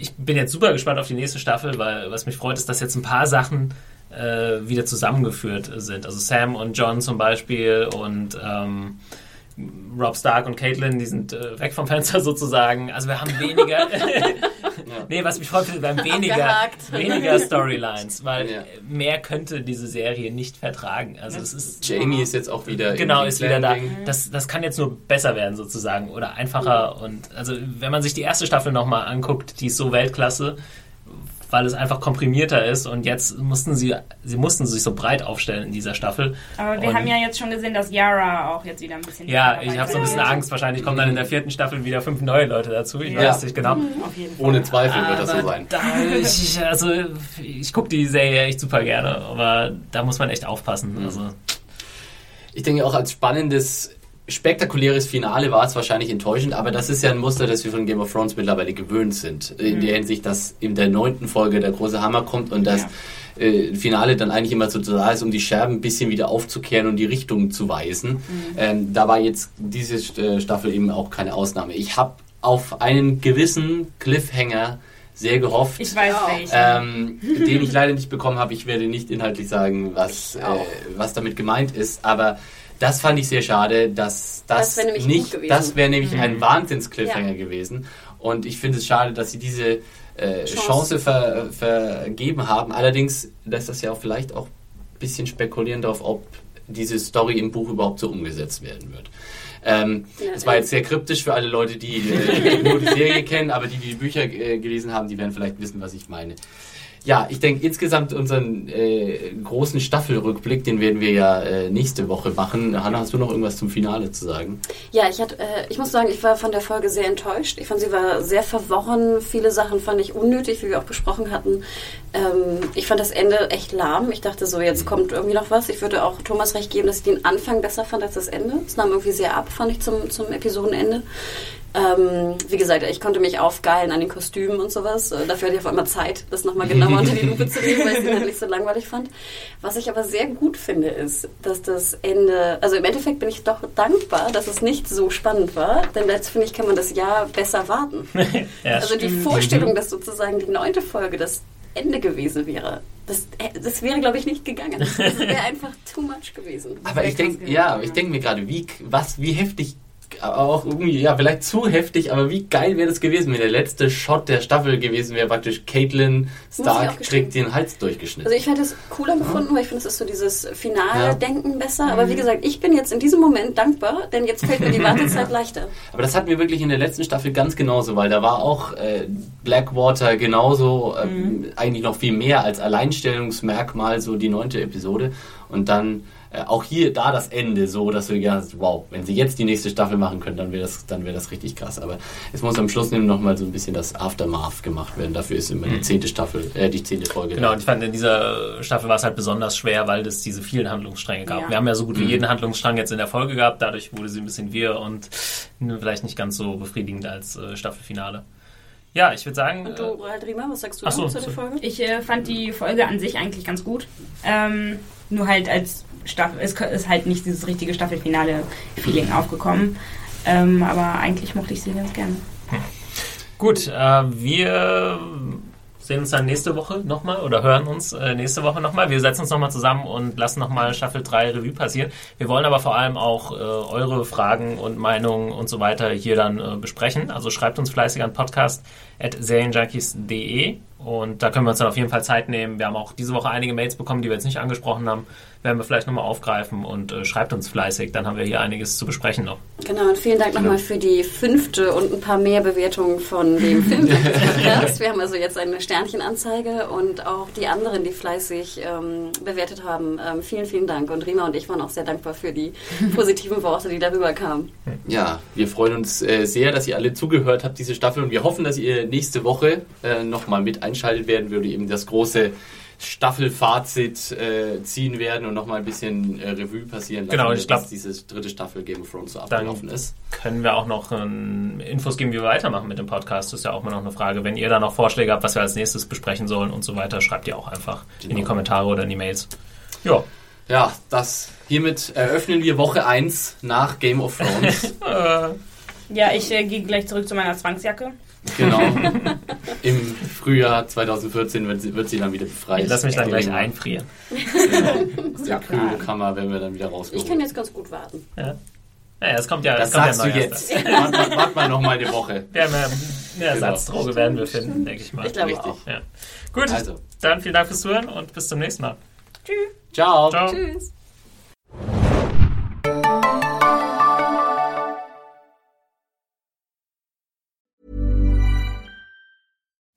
ich bin jetzt super gespannt auf die nächste Staffel, weil was mich freut, ist, dass jetzt ein paar Sachen äh, wieder zusammengeführt sind. Also Sam und John zum Beispiel und ähm, Rob Stark und Caitlin, die sind äh, weg vom Fenster sozusagen. Also wir haben weniger. Nee, was mich freut, wir haben weniger, weniger Storylines, weil Ja. mehr könnte diese Serie nicht vertragen. Also es ist Jamie ist jetzt auch wieder genau ist wieder da. Das, das kann jetzt nur besser werden sozusagen oder einfacher und also wenn man sich die erste Staffel nochmal anguckt, die ist so Weltklasse, weil es einfach komprimierter ist und jetzt mussten sie sie mussten sich so breit aufstellen in dieser Staffel. Aber wir Und- haben ja jetzt schon gesehen, dass Yara auch jetzt wieder ein bisschen. ja, ich habe so ein bisschen Angst. Wahrscheinlich kommen dann in der vierten Staffel wieder fünf neue Leute dazu. Ich Ja. weiß nicht genau. Auf jeden Fall. Ohne Zweifel wird das so Aber sein. Da, ich, also ich gucke die Serie echt super gerne, aber da muss man echt aufpassen. Mhm. Also Ich denke auch als spannendes, spektakuläres Finale war es wahrscheinlich enttäuschend, aber das ist ja ein Muster, das wir von Game of Thrones mittlerweile gewöhnt sind. In der Hinsicht, dass in der neunten Folge der große Hammer kommt und das äh, Finale dann eigentlich immer so da ist, um die Scherben ein bisschen wieder aufzukehren und die Richtung zu weisen. Ähm, da war jetzt diese äh, Staffel eben auch keine Ausnahme. Ich habe auf einen gewissen Cliffhanger sehr gehofft. Ich weiß Ja. welchen. ähm, den ich leider nicht bekommen habe. Ich werde nicht inhaltlich sagen, was, äh, was damit gemeint ist, aber das fand ich sehr schade, dass das, Das wäre nämlich gut nicht, gewesen. das wäre nämlich Mhm. ein Wahnsinns-Cliffhanger Ja. gewesen. Und ich finde es schade, dass sie diese äh, Chance. Chance ver, vergeben haben. Allerdings lässt das ja auch vielleicht auch ein bisschen spekulieren darauf, ob diese Story im Buch überhaupt so umgesetzt werden wird. Ähm, Ja, das war ja. jetzt sehr kryptisch für alle Leute, die äh, nur die Serie kennen, aber die, die die Bücher äh, gelesen haben, die werden vielleicht wissen, was ich meine. Ja, ich denke insgesamt unseren äh, großen Staffelrückblick, den werden wir ja äh, nächste Woche machen. Hanna, hast du noch irgendwas zum Finale zu sagen? Ja, ich, hatte, äh, ich muss sagen, ich war von der Folge sehr enttäuscht. Ich fand, sie war sehr verworren. Viele Sachen fand ich unnötig, wie wir auch besprochen hatten. Ähm, ich fand das Ende echt lahm. Ich dachte so, jetzt kommt irgendwie noch was. Ich würde auch Thomas recht geben, dass ich den Anfang besser fand als das Ende. Es nahm irgendwie sehr ab, fand ich, zum, zum Episodenende. Ähm, wie gesagt, ich konnte mich aufgeilen an den Kostümen und sowas. Äh, Dafür hatte ich auf einmal Zeit, das nochmal genauer unter die Lupe zu nehmen, weil ich es halt nicht so langweilig fand. Was ich aber sehr gut finde, ist, dass das Ende, also im Endeffekt bin ich doch dankbar, dass es nicht so spannend war, denn jetzt finde ich, kann man das Jahr besser warten. ja, also die stimmt. Vorstellung, dass sozusagen die neunte Folge das Ende gewesen wäre, das, äh, das wäre, glaube ich, nicht gegangen. Das wäre einfach too much gewesen. Aber ich denke, ja, ich denke mir gerade, wie, was, wie heftig, auch irgendwie, ja, vielleicht zu heftig, aber wie geil wäre das gewesen, wenn der letzte Shot der Staffel gewesen wäre, praktisch Caitlin Stark kriegt den Hals durchgeschnitten. Also ich hätte es cooler gefunden, weil ich finde, es ist so dieses Finale-Denken besser. Aber wie gesagt, ich bin jetzt in diesem Moment dankbar, denn jetzt fällt mir die Wartezeit leichter. Aber das hatten wir wirklich in der letzten Staffel ganz genauso, weil da war auch äh, Blackwater genauso, ähm, eigentlich noch viel mehr als Alleinstellungsmerkmal, so die neunte Episode. Und dann äh, auch hier da das Ende, so dass wir gedacht haben, wow, wenn sie jetzt die nächste Staffel machen können, dann wäre das, dann wäre das richtig krass. Aber es muss am Schluss noch mal so ein bisschen das Aftermath gemacht werden. Dafür ist immer die zehnte Staffel, äh, die zehnte Folge. Genau, da. und ich fand in dieser Staffel war es halt besonders schwer, weil es diese vielen Handlungsstränge gab. Ja. Wir haben ja so gut wie jeden Handlungsstrang jetzt in der Folge gehabt, dadurch wurde sie ein bisschen wirr und vielleicht nicht ganz so befriedigend als äh, Staffelfinale. Ja, ich würde sagen, Und du, halt Rima, was sagst du so, zu der so. Folge? Ich äh, fand die Folge an sich eigentlich ganz gut. Ähm, nur halt als Staffel, es ist halt nicht dieses richtige Staffelfinale-Feeling aufgekommen. Ähm, aber eigentlich mochte ich sie ganz gerne. Gut, äh, wir sehen uns dann nächste Woche nochmal oder hören uns äh, nächste Woche nochmal. Wir setzen uns nochmal zusammen und lassen nochmal Staffel 3 Revue passieren. Wir wollen aber vor allem auch äh, eure Fragen und Meinungen und so weiter hier dann äh, besprechen. Also schreibt uns fleißig an podcast.serienjunkies.de und da können wir uns dann auf jeden Fall Zeit nehmen. Wir haben auch diese Woche einige Mails bekommen, die wir jetzt nicht angesprochen haben. Werden wir vielleicht nochmal aufgreifen und äh, schreibt uns fleißig. Dann haben wir hier einiges zu besprechen noch. Genau, und vielen Dank nochmal für die fünfte und ein paar mehr Bewertungen von dem Film-Podcast. Wir haben also jetzt eine Sternchenanzeige und auch die anderen, die fleißig ähm, bewertet haben. Ähm, vielen, vielen Dank. Und Rima und ich waren auch sehr dankbar für die positiven Worte, die darüber kamen. Ja, wir freuen uns äh, sehr, dass ihr alle zugehört habt, diese Staffel. Und wir hoffen, dass ihr nächste Woche äh, nochmal mit einschaltet werden, würde eben das große Staffelfazit äh, ziehen werden und nochmal ein bisschen äh, Revue passieren lassen, Genau, ich glaub- dass diese dritte Staffel Game of Thrones so abgelaufen ist. können wir auch noch ähm, Infos geben, wie wir weitermachen mit dem Podcast. Das ist ja auch mal noch eine Frage. Wenn ihr da noch Vorschläge habt, was wir als nächstes besprechen sollen und so weiter, schreibt ihr auch einfach in die Genau. Kommentare oder in die Mails. Ja, Ja, das hiermit eröffnen wir Woche 1 nach Game of Thrones. Ja, ich äh, gehe gleich zurück zu meiner Zwangsjacke. Genau. Im Frühjahr 2014 wird sie, wird sie dann wieder befreit. Ich lass mich dann gleich Genau. einfrieren. Aus der Kühlkammer werden wir dann wieder rausgeholt. Ich kann jetzt ganz gut warten. Ja. Naja, es kommt ja, das es kommt ja sagst du neu jetzt. Wart mal, wart mal noch mal eine Woche. Wir haben ja eine Ersatzdroge werden wir finden, denke ich mal. Ich glaube Richtig. auch. Ja. Gut, Also. dann vielen Dank fürs Zuhören und bis zum nächsten Mal. Ciao. Ciao. Tschüss.